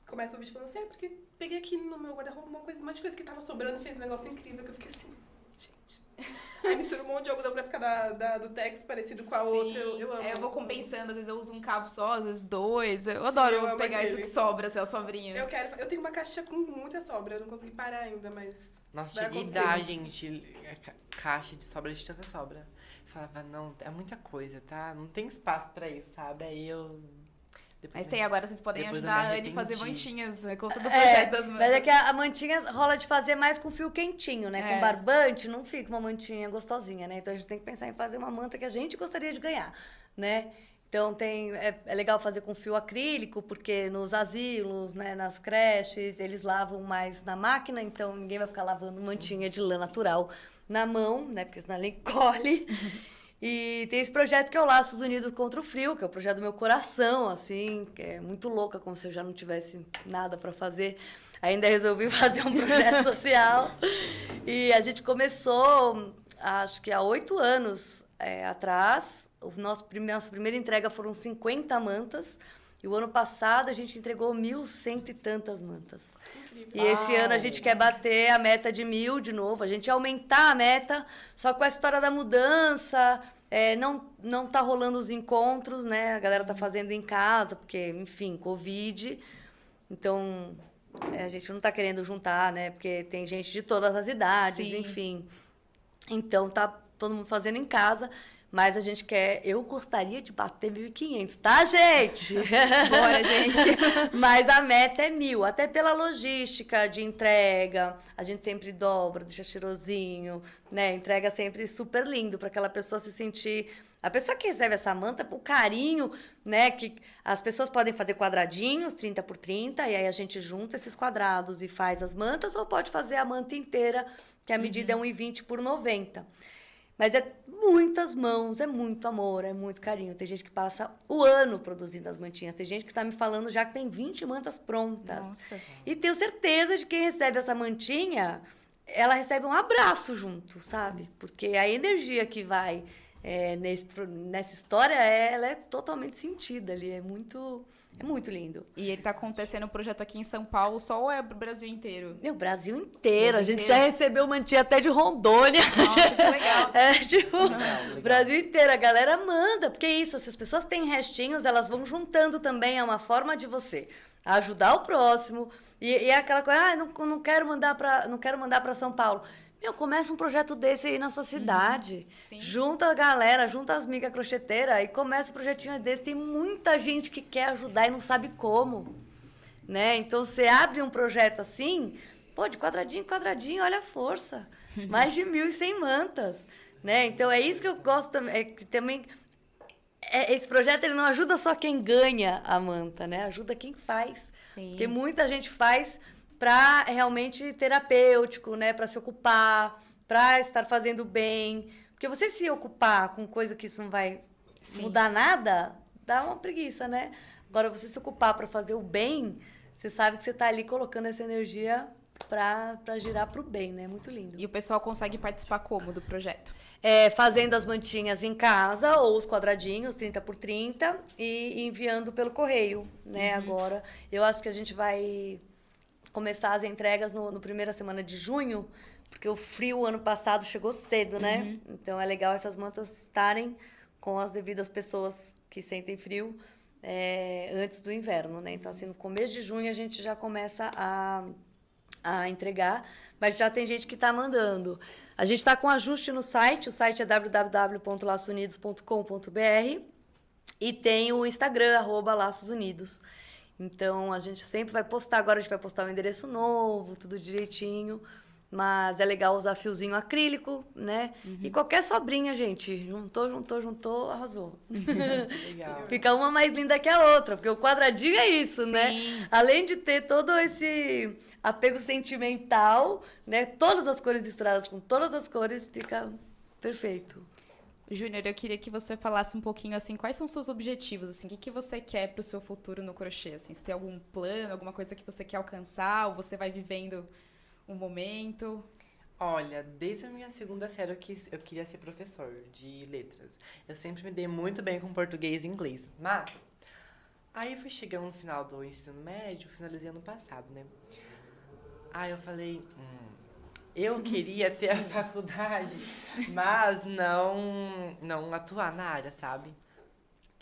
começa o vídeo falando assim, é porque peguei aqui no meu guarda-roupa uma coisa, um monte de coisa que tava sobrando e fez um negócio incrível que eu fiquei assim, gente. Aí mistura um monte de algodão pra ficar da, da- do Tex parecido com a outra. Eu, eu amo. É, eu vou compensando, às vezes eu uso um cabo só, às vezes dois. Eu Sim, adoro eu pegar isso aquele. que sobra, assim, as sobrinhas. Eu quero. Eu tenho uma caixa com muita sobra, eu não consegui parar ainda, mas. Nossa, Vai cheguei a dar, gente, é, ca- caixa de sobra de tanta sobra. Falava, não, é muita coisa, tá? Não tem espaço pra isso, sabe? Aí eu. Depois Mas me- tem, agora vocês podem Depois ajudar a Anne a fazer mantinhas, né? Com todo o É, projeto das Mas é que a, a mantinha rola de fazer mais com fio quentinho, né? É. Com barbante não fica uma mantinha gostosinha, né? Então a gente tem que pensar em fazer uma manta que a gente gostaria de ganhar, né? Então tem, é, é legal fazer com fio acrílico, porque nos asilos, né, nas creches, eles lavam mais na máquina, então ninguém vai ficar lavando mantinha de lã natural na mão, né? Porque senão ela encolhe. E tem esse projeto que é o Laços Unidos contra o Frio, que é o projeto do meu coração, assim, que é muito louca, como se eu já não tivesse nada para fazer. Ainda resolvi fazer um projeto social. E a gente começou, acho que há oito anos é, atrás. O nosso, nossa primeira entrega foram 50 mantas. E o ano passado a gente entregou mil cento e tantas mantas. Incrível. E esse ano a gente quer bater a meta de mil de novo. A gente aumentar a meta, só com a história da mudança. é, não, não tá rolando os encontros, né? A galera tá fazendo em casa, porque, enfim, Covid. Então, é, a gente não tá querendo juntar, né? Porque tem gente de todas as idades, Sim. enfim. Então, tá todo mundo fazendo em casa. Mas a gente quer. Eu gostaria de bater 1.500, tá, gente? Bora, gente. Mas a meta é mil, até pela logística de entrega. A gente sempre dobra, deixa cheirosinho, né? Entrega sempre super lindo para aquela pessoa se sentir. A pessoa que recebe essa manta, o carinho, né? Que as pessoas podem fazer quadradinhos, 30 por 30, e aí a gente junta esses quadrados e faz as mantas, ou pode fazer a manta inteira, que a medida é 1,20 por 90. Mas é muitas mãos, é muito amor, é muito carinho. Tem gente que passa o ano produzindo as mantinhas. Tem gente que está me falando já que tem 20 mantas prontas. Nossa. E tenho certeza de que quem recebe essa mantinha, ela recebe um abraço junto, sabe? Porque a energia que vai é, nesse, nessa história, ela é totalmente sentida ali. É muito, é muito lindo. E ele tá acontecendo um projeto aqui em São Paulo, só ou é pro Brasil inteiro? Meu, Brasil inteiro. a Brasil gente inteiro. já recebeu mantinha até de Rondônia. Nossa, que legal. É, tipo, Legal, legal. Brasil inteiro, a galera manda. Porque é isso, se as pessoas têm restinhos, elas vão juntando também. É uma forma de você ajudar o próximo. E, e é aquela coisa, ah, não, não quero mandar pra, não quero mandar para São Paulo. Meu, começa um projeto desse aí na sua cidade. Sim. Junta a galera, junta as migas crocheteiras e começa um projetinho desse. Tem muita gente que quer ajudar e não sabe como. Né? Então você abre um projeto assim, pô, de quadradinho em quadradinho, olha a força. Mais de 1.100 mantas. Né? Então é isso que eu gosto também. É que também é- esse projeto ele não ajuda só quem ganha a manta, né? Ajuda quem faz. Sim. Porque muita gente faz para realmente terapêutico, né? Para se ocupar, para estar fazendo bem. Porque você se ocupar com coisa que isso não vai Sim. mudar nada, dá uma preguiça, né? Agora você se ocupar para fazer o bem, você sabe que você tá ali colocando essa energia para girar pro bem, né? Muito lindo. E o pessoal consegue participar como do projeto? É, fazendo as mantinhas em casa ou os quadradinhos 30 por 30 e enviando pelo correio, né? Agora, eu acho que a gente vai começar as entregas no, no primeira semana de junho, porque o frio ano passado chegou cedo, né? Então é legal essas mantas estarem com as devidas pessoas que sentem frio é, antes do inverno, né? Então, assim, no começo de junho a gente já começa a a entregar, mas já tem gente que está mandando. A gente está com ajuste no site, o site é www.laçosunidos.com.br e tem o Instagram, arroba Laços Unidos. Então, a gente sempre vai postar, agora a gente vai postar o endereço novo, tudo direitinho, mas é legal usar fiozinho acrílico, né? E qualquer sobrinha, gente, juntou, juntou, juntou, arrasou. Legal. Fica uma mais linda que a outra, porque o quadradinho é isso, né? Sim. Além de ter todo esse apego sentimental, né? Todas as cores misturadas com todas as cores, fica perfeito. Júnior, eu queria que você falasse um pouquinho assim, quais são os seus objetivos, assim, o que, que você quer pro seu futuro no crochê, assim, se tem algum plano, alguma coisa que você quer alcançar, ou você vai vivendo um momento? Olha, desde a minha segunda série eu, quis, eu queria ser professor de letras. Eu sempre me dei muito bem com português e inglês. Mas, aí eu fui chegando no final do ensino médio, finalizei ano passado, né? Aí eu falei, hum, eu queria ter a faculdade, mas não, não atuar na área, sabe?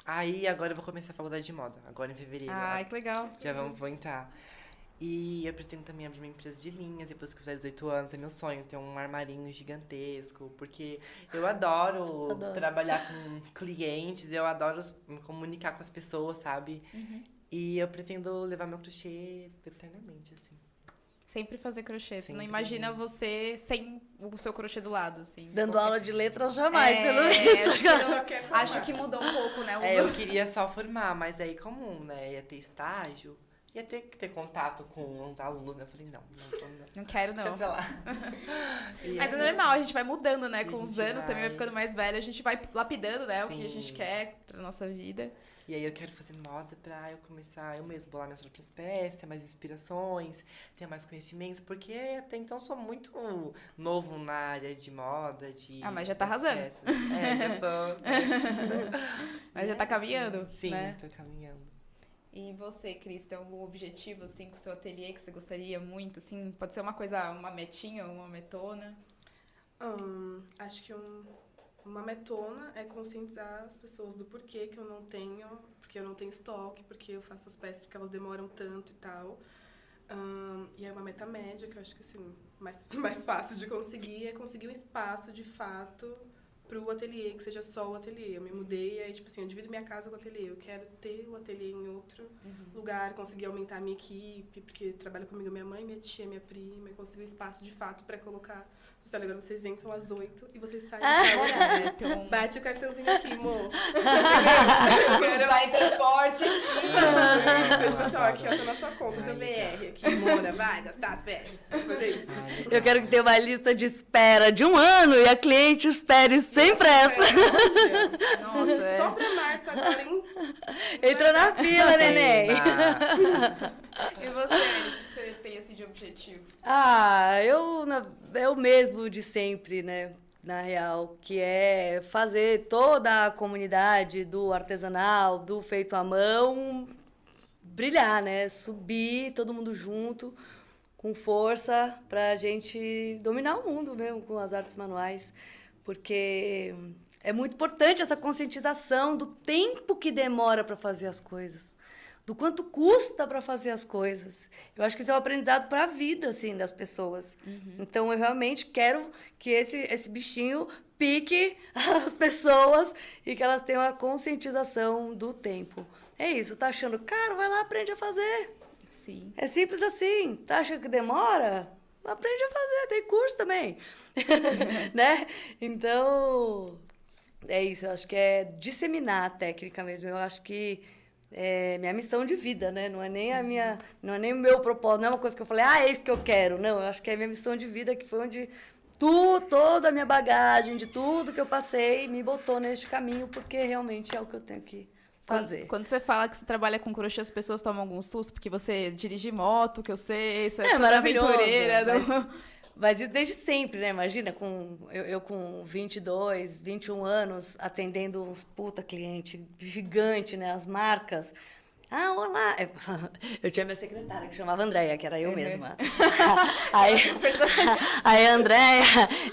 Aí agora eu vou começar a faculdade de moda, agora em fevereiro. Ai, que legal. Já vamos, vou entrar. E eu pretendo também abrir uma empresa de linhas depois que eu fizer 18 anos. É meu sonho ter um armarinho gigantesco. Porque eu adoro, Adoro. trabalhar com clientes, eu adoro me comunicar com as pessoas, sabe? E eu pretendo levar meu crochê eternamente, assim. Sempre fazer crochê. Você não Sempre. imagina você sem o seu crochê do lado, assim. Dando Qualquer- aula de letras jamais, É, você não acho isso, que. Acho que mudou um pouco, né? Os- É, eu queria só formar, mas aí como, né, ia ter estágio, ia ter que ter contato com os alunos, né? Eu falei, não, não, não, não. Não quero, Deixa não. pra lá. Mas é normal, a gente vai mudando, né? Com os anos também vai vai- ficando mais velho, a gente vai lapidando, né? O que a gente Sim. quer pra nossa vida. E aí eu quero fazer moda pra eu começar eu mesmo bolar minhas próprias peças, ter mais inspirações, ter mais conhecimentos, porque até então sou muito novo na área de moda, de. Ah, mas já tá arrasando. peças. É, já tô. Mas já tá caminhando, Sim, né? tô caminhando. E você, Cris, tem algum objetivo assim com o seu ateliê que você gostaria muito? Assim, pode ser uma coisa, uma metinha, uma metona? Hum, acho que um, uma metona é conscientizar as pessoas do porquê que eu não tenho, porque eu não tenho estoque, porque eu faço as peças porque elas demoram tanto e tal. Hum, e é uma meta média que eu acho que assim, mais, mais fácil de conseguir é conseguir um espaço de fato pro ateliê, que seja só o ateliê. Eu me mudei, aí, tipo assim, eu divido minha casa com o ateliê. Eu quero ter o ateliê em outro Uhum. lugar, conseguir aumentar a minha equipe, porque trabalha comigo minha mãe, minha tia, minha prima, e conseguir um espaço de fato pra colocar. Você agora vocês entram às oito e vocês saem. Tem um... Bate o cartãozinho aqui, mo. Quero vai transporte. Depois, pessoal, aqui, ó, tá na sua conta, seu VR aqui, Mona, vai, gastar as. Fazer isso. Eu quero que tenha uma lista de espera de um ano e a cliente espere sem pressa. Nossa, é. Só pra março agora, hein? Entra na fila, neném. E você, o tem assim de objetivo? Ah, eu, eu mesmo de sempre, né? Na real, que é fazer toda a comunidade do artesanal, do feito à mão, brilhar, né? Subir todo mundo junto, com força, pra gente dominar o mundo mesmo com as artes manuais. Porque é muito importante essa conscientização do tempo que demora para fazer as coisas do quanto custa para fazer as coisas. Eu acho que isso é um aprendizado para a vida, assim, das pessoas. Então, eu realmente quero que esse, esse bichinho pique as pessoas e que elas tenham a conscientização do tempo. É isso, tá achando caro? Vai lá, aprende a fazer. Sim. É simples assim. Tá achando que demora? Aprende a fazer, tem curso também. né? Então, é isso. Eu acho que é disseminar a técnica mesmo. Eu acho que é minha missão de vida, né? Não é nem a minha, não é nem o meu propósito, não é uma coisa que eu falei, ah, é isso que eu quero. Não, eu acho que é a minha missão de vida, que foi onde tu, toda a minha bagagem, de tudo que eu passei, me botou neste caminho, porque realmente é o que eu tenho que fazer. Quando, quando você fala que você trabalha com crochê, as pessoas tomam algum susto, porque você dirige moto, que eu sei, você É toda maravilhoso, aventureira. Mas isso desde sempre, né? Imagina, com, eu, eu com 22, 21 anos, atendendo uns puta cliente gigante, né? As marcas. Ah, olá! Eu tinha minha secretária, que chamava Andréia, que era eu Uhum. mesma. aí, aí a Andréia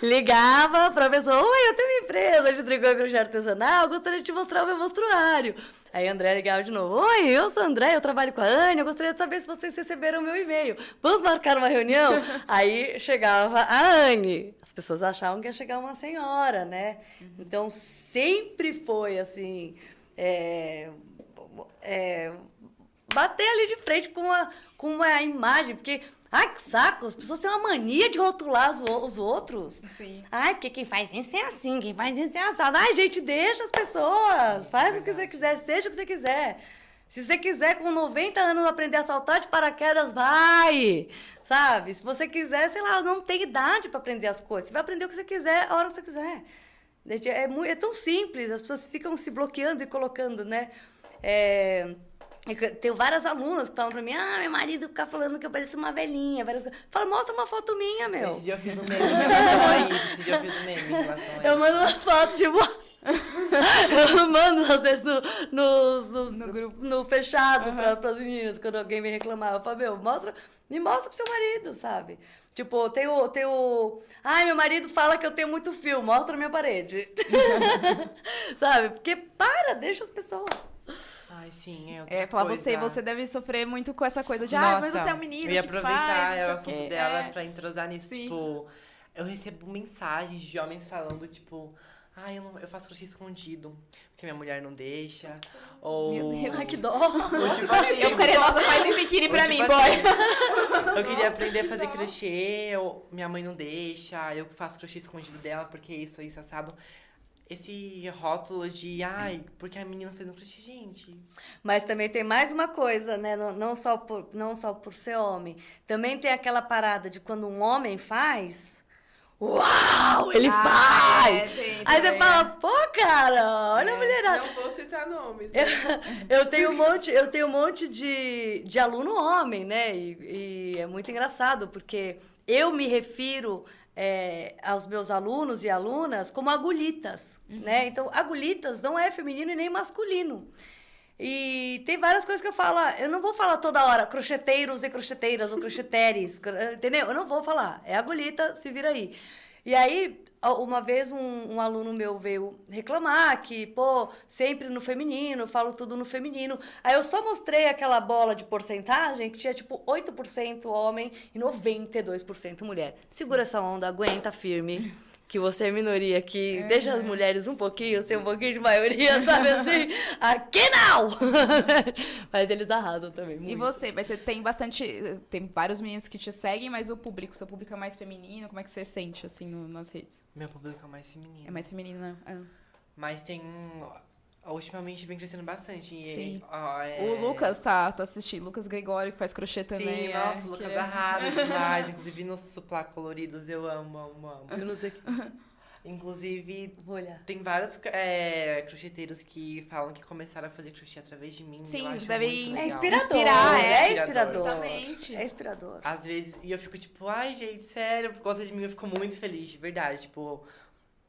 ligava pra pessoa, oi, eu tenho uma empresa de tricô e crochê artesanal, gostaria de te mostrar o meu monstruário. Aí a Andréia ligava de novo, oi, eu sou a Andréia, eu trabalho com a Anne, eu gostaria de saber se vocês receberam o meu e-mail. Vamos marcar uma reunião? aí chegava a Anne. As pessoas achavam que ia chegar uma senhora, né? Então sempre foi assim... é, é, bater ali de frente com uma, com uma imagem, porque, ai, que saco, as pessoas têm uma mania de rotular os, os outros. Sim. Ai, porque quem faz isso é assim, quem faz isso é assado. Ai, gente, deixa as pessoas, faz o que você quiser, seja o que você quiser. Se você quiser, com 90 anos, aprender a saltar de paraquedas, vai! Sabe? Se você quiser, sei lá, não tem idade para aprender as coisas. Você vai aprender o que você quiser, a hora que você quiser. É, mui- é tão simples, as pessoas ficam se bloqueando e colocando, né? É, é Tenho várias alunas que falam pra mim, ah, meu marido fica falando que eu pareço uma velhinha. várias coisas. Fala, mostra uma foto minha, meu. Esse dia eu fiz um meme em relação a isso. Esse dia eu fiz um meme em relação a Eu mando umas fotos, tipo. eu mando, às vezes, no, no, no, No grupo. no fechado para as meninas, quando alguém vem reclamar. Eu falo, meu, mostra, me mostra pro seu marido, sabe? Tipo, tem o, tem o. Ai, meu marido fala que eu tenho muito fio, mostra a minha parede. sabe? Porque para, deixa as pessoas. Ai, sim, é outra É, falar coisa. você, você deve sofrer muito com essa coisa de, ah, mas Nossa, você é um menino Eu ia que aproveitar faz, o assunto sei o quê. dela É. pra entrosar nisso. Sim. Tipo, eu recebo mensagens de homens falando, tipo, ai, eu, não, eu faço crochê escondido, porque minha mulher não deixa. Ou. Meu Deus. Ai, que dó. ou, tipo assim, Eu ficaria, nossa, faz um biquíni pra tipo mim, assim, boy. Eu queria aprender a fazer crochê, ou minha mãe não deixa, eu faço crochê escondido dela, porque isso, isso, assado. Esse rótulo de, ai, porque a menina fez um crochê, gente. Mas também tem mais uma coisa, né? Não, não só por, não só por ser homem. Também tem aquela parada de quando um homem faz. Uau! Ele Ah, faz! é, tem Aí você fala, pô, cara, olha É. a mulherada. Não vou citar nomes. né? Eu tenho um monte, eu tenho um monte de, de aluno homem, né? E, e é muito engraçado, porque eu me refiro é, aos meus alunos e alunas como agulhitas, né? Então, agulhitas não é feminino e nem masculino. E tem várias coisas que eu falo, eu não vou falar toda hora crocheteiros e crocheteiras ou crocheteres, cro- entendeu? Eu não vou falar. É agulhita, se vira aí. E aí, uma vez um, um aluno meu veio reclamar que, pô, sempre no feminino, falo tudo no feminino. Aí eu só mostrei aquela bola de porcentagem que tinha tipo 8% homem e 92% mulher. Segura essa onda, aguenta firme. Que você é minoria aqui, deixa as mulheres um pouquinho, ser um pouquinho de maioria, sabe assim? Aqui não! Mas eles arrasam também. E muito. você? Mas você tem bastante. Tem vários meninos que te seguem, mas o público, seu público é mais feminino? Como é que você sente, assim, no- nas redes? Meu público é mais feminino. É mais feminino, né? É. Mas tem. Ultimamente vem crescendo bastante. E, Sim. ó, é- O Lucas tá, tá assistindo. Lucas Gregório, que faz crochê também. Sim, é, nossa, o que Lucas é- arrasa demais. Inclusive nos suplá coloridos eu amo, amo, amo. Eu não sei. Inclusive, Vou olhar. tem vários é, crocheteiros que falam que começaram a fazer crochê através de mim. Sim, eu acho devem- muito É legal. inspirador. Inspirar, é, é. inspirador. Exatamente. É inspirador. Às vezes, e eu fico tipo, ai gente, sério, por causa de mim eu fico muito feliz, de verdade. Tipo,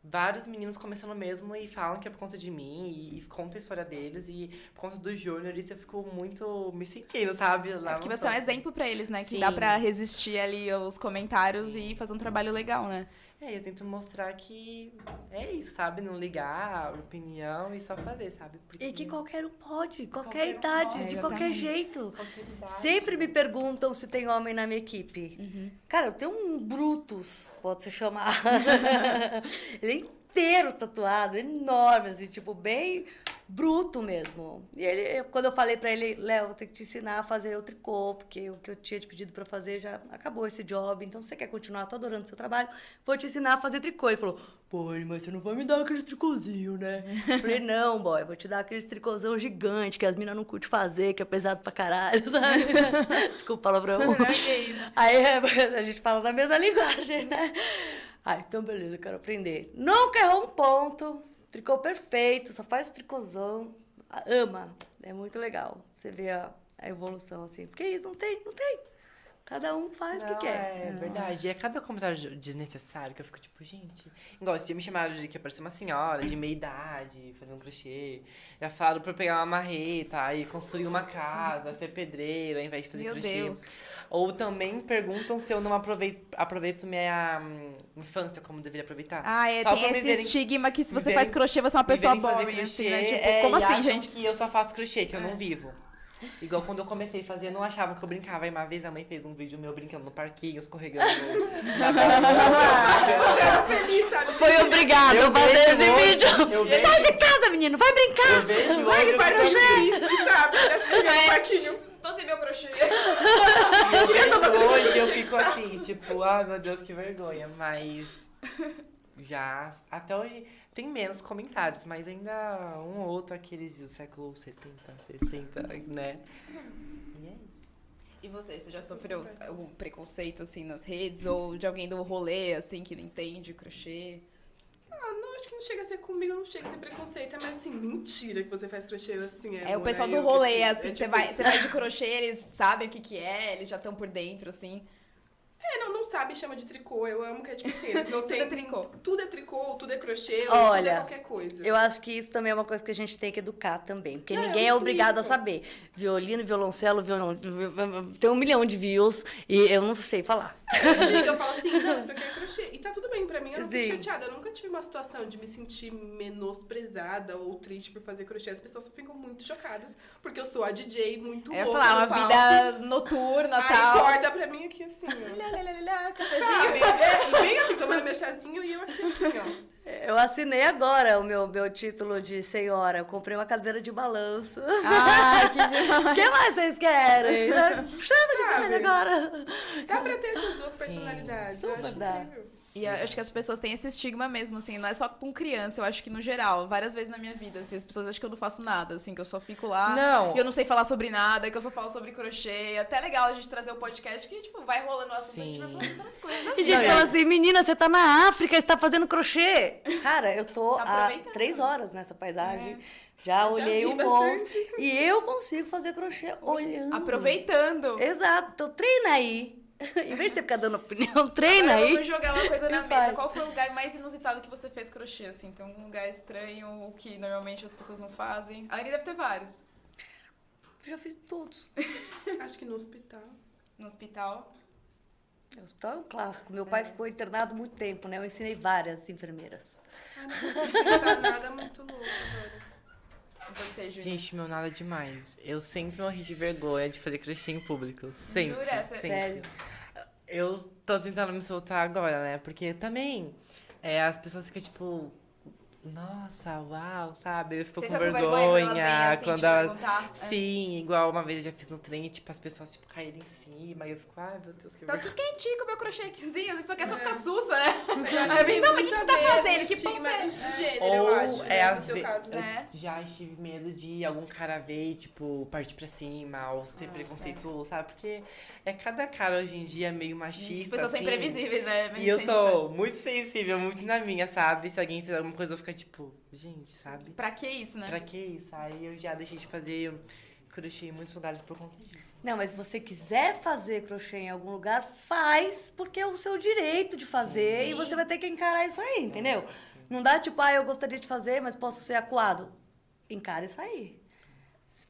vários meninos começando mesmo e falam que é por conta de mim e, e conta a história deles. E por conta do Júnior, isso eu fico muito me sentindo, sabe? Lá É porque no você é um exemplo pra eles, né? Que Sim. dá pra resistir ali aos comentários Sim. e fazer um trabalho legal, né? É, eu tento mostrar que é isso, sabe? Não ligar a opinião e só fazer, sabe? Porque E que qualquer um pode, qualquer, Qualquer um idade, pode. de qualquer jeito. qualquer idade. Sempre me perguntam se tem homem na minha equipe. Cara, eu tenho um Brutus, pode se chamar. ele é inteiro tatuado, enorme, assim, tipo, bem bruto mesmo. E ele, quando eu falei pra ele, Léo, tem que te ensinar a fazer o tricô, porque o que eu tinha te pedido pra fazer já acabou esse job, então se você quer continuar, tô adorando o seu trabalho, vou te ensinar a fazer tricô. Ele falou, pô, mas você não vai me dar aquele tricôzinho, né? Eu falei, não, boy, vou te dar aquele tricôzão gigante que as minas não curtem fazer, que é pesado pra caralho, sabe? Desculpa o palavrão. Aí é, a gente fala na mesma linguagem, né? Ah, então beleza, eu quero aprender. Nunca errou um ponto, tricô perfeito, só faz tricôzão. Ama, é muito legal. Você vê a, a evolução assim. Porque isso não tem, não tem. Cada um faz o que Não, quer. É verdade. E é cada comentário desnecessário que eu fico tipo, gente. Igual esse dia me chamaram de que ia parecer uma senhora de meia idade, fazendo crochê. Já falaram pra eu pegar uma marreta e construir uma casa, ser pedreira, ao invés de fazer Meu crochê. Deus. Ou também perguntam se eu não aproveito, aproveito minha hum, infância como deveria aproveitar. Ah, é, Só tem esse verem- estigma que se você verem- faz crochê, você é uma pessoa boring, assim, né? Tipo, é, como assim, gente? que eu só faço crochê, que eu não vivo. Igual quando eu comecei a fazer, não achavam que eu brincava. Aí uma vez a mãe fez um vídeo meu brincando no parquinho, escorregando. Você era feliz, sabe? Foi obrigado Eu a fazer esse hoje, vídeo. eu vejo. Sai de casa, menino, vai brincar. eu vejo Vai que vai triste, sabe? Assim, no parquinho. Tô sem meu crochê. eu hoje, eu fico assim, tipo, ai meu Deus, que vergonha. Mas já, até hoje, tem menos comentários, mas ainda um ou outro aqueles do século 70, 60, né? E é isso. E você, você já sofreu algum preconceito, assim, nas redes? Ou de alguém do rolê, assim, que não entende crochê? Ah, não, acho que não chega a ser comigo, não chega a ser preconceito. Mas assim, mentira que você faz crochê assim. É, o mulher, pessoal do rolê, assim, É que você tipo vai, você vai de crochê, eles sabem o que que é, eles já estão por dentro, assim. É, sabe, chama de tricô. Eu amo que é tipo assim, eles não Tudo tem. é tricô. Tudo é tricô, tudo é crochê, ou tudo é Olha, qualquer coisa. Eu acho que isso também é uma coisa que a gente tem que educar também. Porque Não, ninguém eu é obrigado a saber. Violino, violoncelo, violão. Tem um milhão de views e eu não sei falar. Eu falo assim, não, isso aqui é crochê. E tá tudo bem pra mim, eu não fico chateada. Eu nunca tive uma situação de me sentir menosprezada ou triste por fazer crochê. As pessoas só ficam muito chocadas, porque eu sou a DJ muito ia louca falar, uma palco. vida noturna e Aí tal. corta pra mim aqui assim. Lá, lá, lá, cafezinho. Sabe? É, e bem assim, tomando meu chazinho e eu aqui assim, ó. Eu assinei agora o meu, meu título de senhora. Eu comprei uma cadeira de balanço. Ah, que O que mais vocês querem? Chama de Sabe? agora. Dá pra ter essas duas personalidades. eu super acho dá. incrível. E eu acho que as pessoas têm esse estigma mesmo, assim, não é só com criança, eu acho que no geral, várias vezes na minha vida, assim, as pessoas acham que eu não faço nada, assim, que eu só fico lá Não. e eu não sei falar sobre nada, que eu só falo sobre crochê. Até é legal a gente trazer o podcast que, tipo, vai rolando o assunto, a gente vai Sim. falando outras coisas. né? E gente Não, fala é- assim, menina, você tá na África, você tá fazendo crochê. Cara, eu tô Tá há três horas nessa paisagem. É. Já Já olhei vi um bastante. monte. E eu consigo fazer crochê olhando. Aproveitando. Exato, então treina aí. em vez de você ficar dando opinião, treina Agora aí. vamos jogar uma coisa na mesa. faz. Qual foi o lugar mais inusitado que você fez crochê, assim? Tem algum lugar estranho que normalmente as pessoas não fazem? A Aline deve ter vários. já fiz todos. Acho que no hospital. No hospital. O hospital é um clássico. Meu pai ficou internado muito tempo, né? Eu ensinei várias enfermeiras. Ah, não nada muito louco agora. Você, Júnior? Gente, meu nada demais. Eu sempre morri de vergonha de fazer crochê em público. Sempre. Jura? Sempre. Sério. Eu tô tentando me soltar agora, né? Porque também é, as pessoas ficam tipo. Nossa, uau, sabe? Eu fico Você com vergonha, quando elas vêm, assim, quando ela-? É. Sim, igual uma vez eu já fiz no trem e tipo, as pessoas tipo, caírem em cima. E eu fico, ai meu Deus, que Tô vergonha. aqui quietinho com o meu crochêzinho, você só quer só ficar sussa, né? Aí vem, não, mas o que você tá fazendo? Que ponto é? do gênero, Ou eu acho, é né, no às seu ve- caso. É. Já estive medo de algum cara ver e, tipo, partir pra cima, ou ser Nossa, preconceituoso, sabe? Porque é cada cara hoje em dia meio machista. As pessoas são assim. imprevisíveis, né? E eu sou muito sensível, muito na minha, sabe? Se alguém fizer alguma coisa, eu vou ficar tipo, gente, sabe? Pra que isso, né? Pra que isso? Aí eu já deixei de fazer crochê em muitos lugares por conta disso. Não, mas se você quiser fazer crochê em algum lugar, faz, porque é o seu direito de fazer Sim. e você vai ter que encarar isso aí, entendeu? Não dá tipo, ah, eu gostaria de fazer, mas posso ser acuado. Encara isso aí.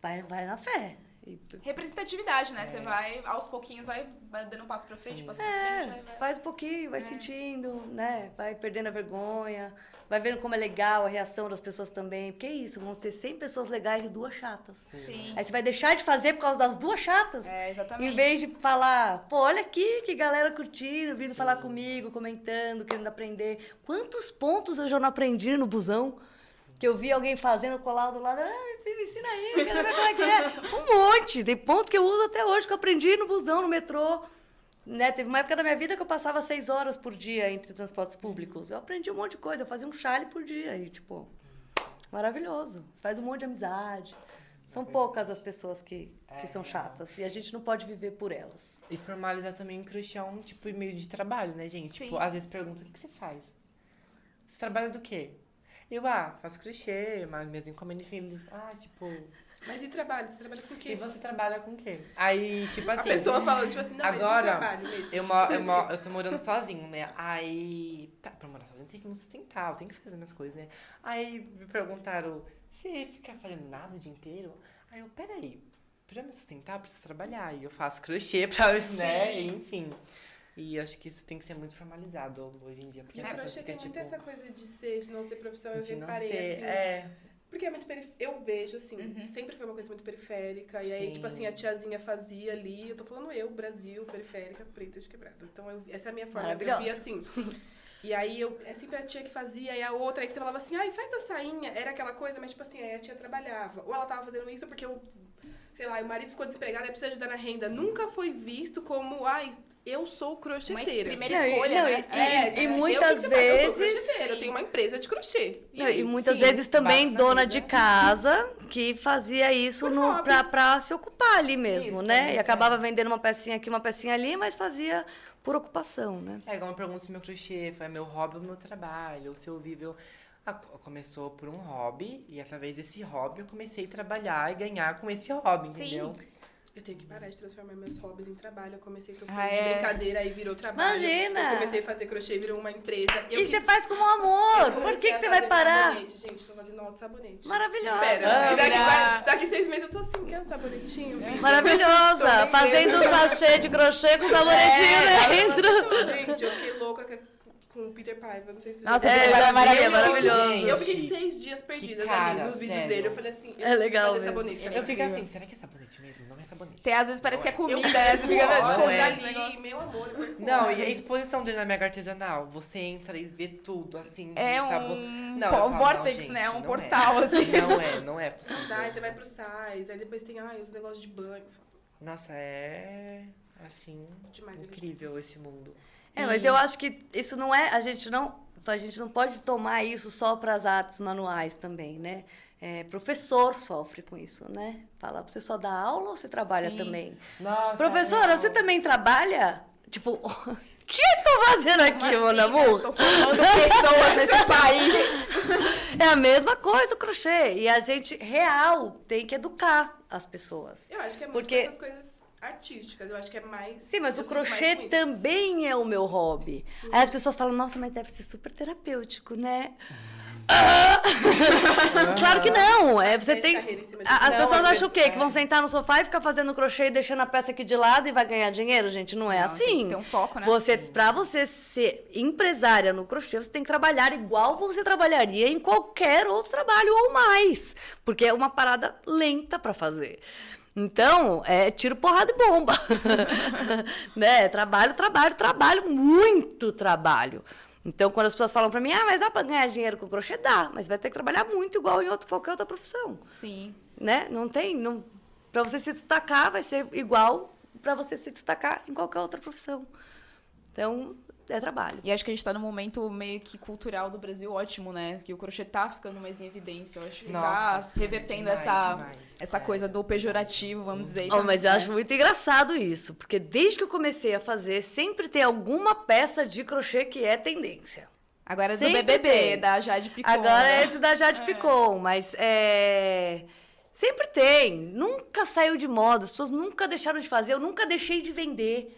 Vai, vai na fé. E- Representatividade, né? Você vai, aos pouquinhos, vai, dando um passo pra frente, Sim. passo pra frente. vai- vai- Faz um pouquinho, vai É. sentindo, né? Vai perdendo a vergonha, vai vendo como é legal a reação das pessoas também. Porque é isso, vão ter 100 pessoas legais e duas chatas. Sim. Aí você vai deixar de fazer por causa das duas chatas? É, exatamente. Em vez de falar, pô, olha aqui que galera curtindo, vindo falar comigo, comentando, querendo aprender. Quantos pontos eu já não aprendi no busão? Que eu vi alguém fazendo colado do lado, ah, me ensina aí, eu quero ver como é que é. Um monte, tem ponto que eu uso até hoje, que eu aprendi no busão, no metrô. Né? Teve uma época da minha vida que eu passava seis horas por dia entre transportes públicos. Eu aprendi um monte de coisa, eu fazia um chale por dia. E, tipo, maravilhoso. Você faz um monte de amizade. São poucas as pessoas que, que são chatas. E a gente não pode viver por elas. E formalizar também é um tipo meio de trabalho, né, gente? Sim. Tipo, às vezes perguntam o que que você faz. Você trabalha do quê? Eu, ah, faço crochê, mas minhas encomendas, enfim, eles, ah, tipo, Mas e trabalho? Você trabalha com o e quê? você trabalha com o quê? Aí, tipo A assim. pessoa fala, tipo assim, não, mas e Agora, trabalho mesmo? Eu, moro, eu, moro, eu tô morando sozinho, né? Aí, tá, pra morar sozinho tem que me sustentar, eu tenho que fazer minhas coisas, né? Aí me perguntaram, você fica fazendo nada o dia inteiro? Aí eu, peraí, pra me sustentar, eu preciso trabalhar. E eu faço crochê pra, né? Enfim. E acho que isso tem que ser muito formalizado hoje em dia. Porque E as pessoas crochê tem ficam, muito tipo... essa coisa de ser, de não ser profissão, eu reparei, ser, assim. é, Porque é muito perif... Eu vejo, assim, Uhum. sempre foi uma coisa muito periférica. E aí, Sim. tipo assim, a tiazinha fazia ali. Eu tô falando eu, Brasil, periférica, preta de quebrada. Então, eu- essa é a minha forma. Eu via assim. E aí, eu, é sempre a tia que fazia, e a outra, aí que você falava assim, ai, faz a sainha. Era aquela coisa, mas tipo assim, aí a tia trabalhava. Ou ela tava fazendo isso porque o, sei lá, o marido ficou desempregado e precisa ajudar na renda. Nunca foi visto como, ai, eu sou Uma crocheteira. primeira Não, e- escolha, não, né? e- É, e tipo, eu, muitas o que que você faz? Eu sou vezes- crocheteira, Eu tenho uma empresa de crochê. E, Não, aí? e muitas sim, vezes também dona mesa. de casa que fazia isso Por no, pra, pra se ocupar ali mesmo, Isso, né? é. E acabava vendendo uma pecinha aqui, uma pecinha ali, mas fazia por ocupação, né? É igual uma pergunta se meu crochê foi meu hobby ou meu trabalho, ou se eu vivo. eu- Ah, começou por um hobby, e através desse hobby eu comecei a trabalhar e ganhar com esse hobby, Sim. entendeu? Eu tenho que parar de transformar meus hobbies em trabalho. Eu comecei com Ah, de é. brincadeira, aí virou trabalho. Imagina! Eu comecei a fazer crochê, virou uma empresa. Eu e que- você faz com amor! eu Por que, que você vai parar? Sabonete. Gente, tô fazendo aula de sabonete. Maravilhosa! Espera, Ah, e daqui, vai- daqui seis meses eu tô assim, quer um sabonetinho? Vitor? Maravilhosa! Fazendo um sachê de crochê com sabonetinho É, dentro. Gente, eu fiquei louca com, o Peter Paiva, não sei se Nossa, É, é vi, maravilhoso. maravilhoso. Eu fiquei seis dias perdidas cara, ali nos vídeos sério. dele. Eu falei assim, eu É legal fazer sabonete. Eu amiga. fico assim, será que é sabonete mesmo? Não é sabonete. Tem, às vezes parece que é Não comida, Eu né? Você fica Não é. ali, meu amor, eu Não, e a exposição dele na mega artesanal, você entra e vê tudo, assim, de É sabor. um Não, eu falo, não, vortex, gente, né? Um não portal, é. assim. Não é, não é possível. Você vai pro sais, aí depois tem ai, os negócios de banho. Nossa, é, assim, Demais, é incrível esse mundo. É, mas eu acho que isso não é. A gente não, a gente não pode tomar isso só para as artes manuais também, né? É, professor sofre com isso, né? Fala, você só dá aula ou você trabalha Sim. também? Nossa, Professora, não. você também trabalha? Tipo, o que eu tô fazendo aqui, Como meu assim, amor? Tô formando pessoas nesse país. É a mesma coisa o crochê. E a gente, real, tem que educar as pessoas. Eu acho que é muito Porque- essas coisas artísticas. Eu acho que é mais. Sim, mas o crochê também é o meu hobby. Aí as pessoas falam, nossa, mas deve ser super terapêutico, né? Claro que não. É, você tem. As Não, pessoas acham o quê? Que é. vão sentar no sofá e ficar fazendo crochê e deixando a peça aqui de lado e vai ganhar dinheiro, gente? Não é Não, tem assim. que ter um foco, né? Você, pra você ser empresária no crochê, você tem que trabalhar igual você trabalharia em qualquer outro trabalho ou mais. Porque é uma parada lenta pra fazer. Então, é tiro, porrada e bomba. né? Trabalho, trabalho, trabalho, muito trabalho. Então, quando as pessoas falam pra mim, ah, mas dá pra ganhar dinheiro com crochê? Dá, mas vai ter que trabalhar muito igual em outro, qualquer outra profissão Sim. né? Não tem, não. Para você se destacar vai ser igual para você se destacar em qualquer outra profissão. Então, é trabalho. E acho que a gente tá num momento meio que cultural do Brasil ótimo, né? Que o crochê tá ficando mais em evidência. Eu acho que tá Nossa, revertendo demais, essa, demais. essa É. coisa do pejorativo, vamos dizer. Oh, mas eu né? acho muito engraçado isso, porque desde que eu comecei a fazer, sempre tem alguma peça de crochê que é tendência. Agora é do BBB, tem. da Jade Picon. Agora né? é esse da Jade Picon, mas é... Sempre tem. Nunca saiu de moda. As pessoas nunca deixaram de fazer. Eu nunca deixei de vender.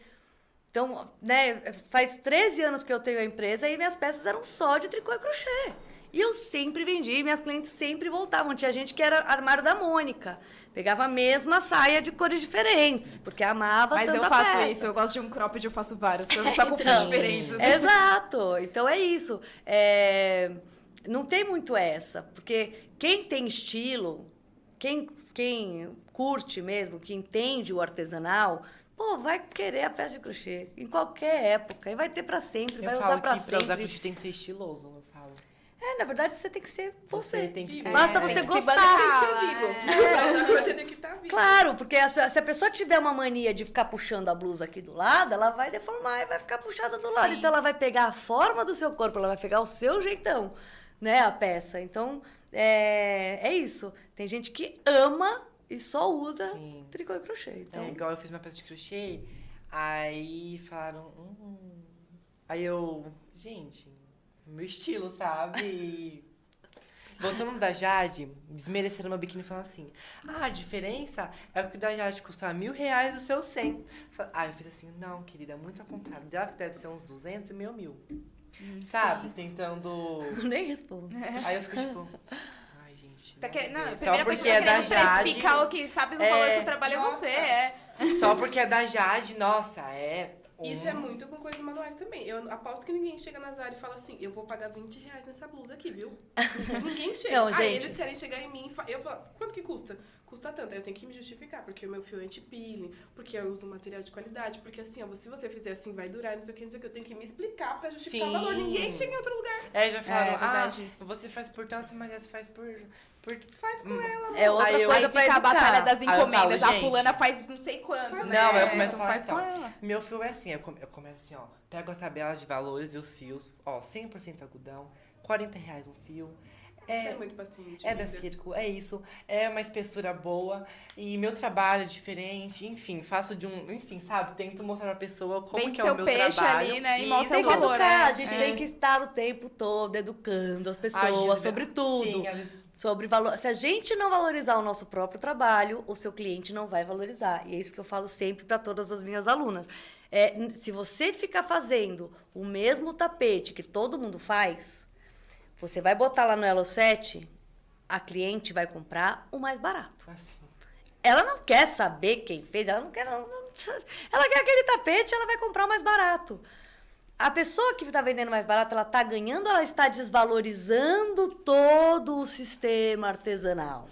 Então, né, faz 13 anos que eu tenho a empresa e minhas peças eram só de tricô e crochê. E eu sempre vendi, minhas clientes sempre voltavam. Tinha gente que era armário da Mônica. Pegava a mesma saia de cores diferentes, porque amava Mas tanto eu faço peça. isso, eu gosto de um cropped, eu faço vários. Pra estar com Então, cores diferentes. assim. Exato. Então é isso. É, Não tem muito essa, porque quem tem estilo, quem, quem curte mesmo, que entende o artesanal, pô, vai querer a peça de crochê em qualquer época e vai ter pra sempre, Eu vai falo usar pra que pra usar sempre. crochê tem que ser estiloso, eu falo. É, na verdade você tem que ser você. Você tem que ser. Basta é, você tem que se gostar. Tem que ser vivo. Pra usar crochê tem que estar vivo. Claro, porque se a pessoa tiver uma mania de ficar puxando a blusa aqui do lado, ela vai deformar e vai ficar puxada do lado. Sim. Então ela vai pegar a forma do seu corpo, ela vai pegar o seu jeitão, né, a peça. Então, é, é isso. Tem gente que ama e só usa Sim. tricô e crochê. Então, É, igual eu fiz uma peça de crochê, aí falaram. Hum. Aí eu. Gente, meu estilo, sabe? E Voltando no da Jade, desmereceram meu biquíni falando assim: Ah, a diferença é que o da Jade custa mil reais o seu 100. Fa- Aí eu fiz assim: Não, querida, muito ao contrário. Dela que deve ser uns 200 e meu mil. Sabe? Tentando. nem respondo. Aí eu fico tipo. Tá não, que... Não, a primeira Só porque é da Jade. o que sabe do É. valor do seu trabalho é Nossa. você, é. Só porque é da Jade, nossa, é. um- Isso é muito com coisas manuais também. Eu aposto que ninguém chega na Zara e fala assim, eu vou pagar 20 reais nessa blusa aqui, viu? ninguém chega. Não, Aí gente. eles querem chegar em mim e fa- eu falo, quanto que custa? Custa tanto. Aí eu tenho que me justificar, porque o meu fio é anti-peeling, porque eu uso um material de qualidade, porque assim, ó, se você fizer assim, vai durar, não sei o que, não sei o que. Eu tenho que me explicar pra justificar Sim. o valor. Ninguém chega em outro lugar. É, já falaram, É, verdade ah, isso. você faz por tanto, mas essa faz por. Faz com Hum. ela. É outra Aí coisa fica a batalha das eu falo, encomendas. a fulana faz não sei quanto, Faz- né? Não, eu começo a falar faz com então. ela. Meu fio é assim, eu, come- eu começo assim, ó. Pego as tabelas de valores e os fios, ó, 100% algodão, 40 reais um fio. Você é É, muito paciente. é da círculo, é isso. É uma espessura boa. E meu trabalho é diferente, enfim, faço de um. Enfim, sabe? Tento mostrar pra pessoa como que é o meu peixe trabalho. ali, né, e mostra Tem que educar, né? a gente É. tem que estar o tempo todo educando as pessoas Ai, sobre tudo. Sim, às vezes sobre valor. Se a gente não valorizar o nosso próprio trabalho, o seu cliente não vai valorizar. E é isso que eu falo sempre para todas as minhas alunas. É, se você ficar fazendo o mesmo tapete que todo mundo faz, você vai botar lá no Elo 7, a cliente vai comprar o mais barato. assim, Ela não quer saber quem fez, ela não quer. Ela, não- ela quer aquele tapete, ela vai comprar o mais barato. A pessoa que está vendendo mais barato, ela está ganhando, ela está desvalorizando todo o sistema artesanal,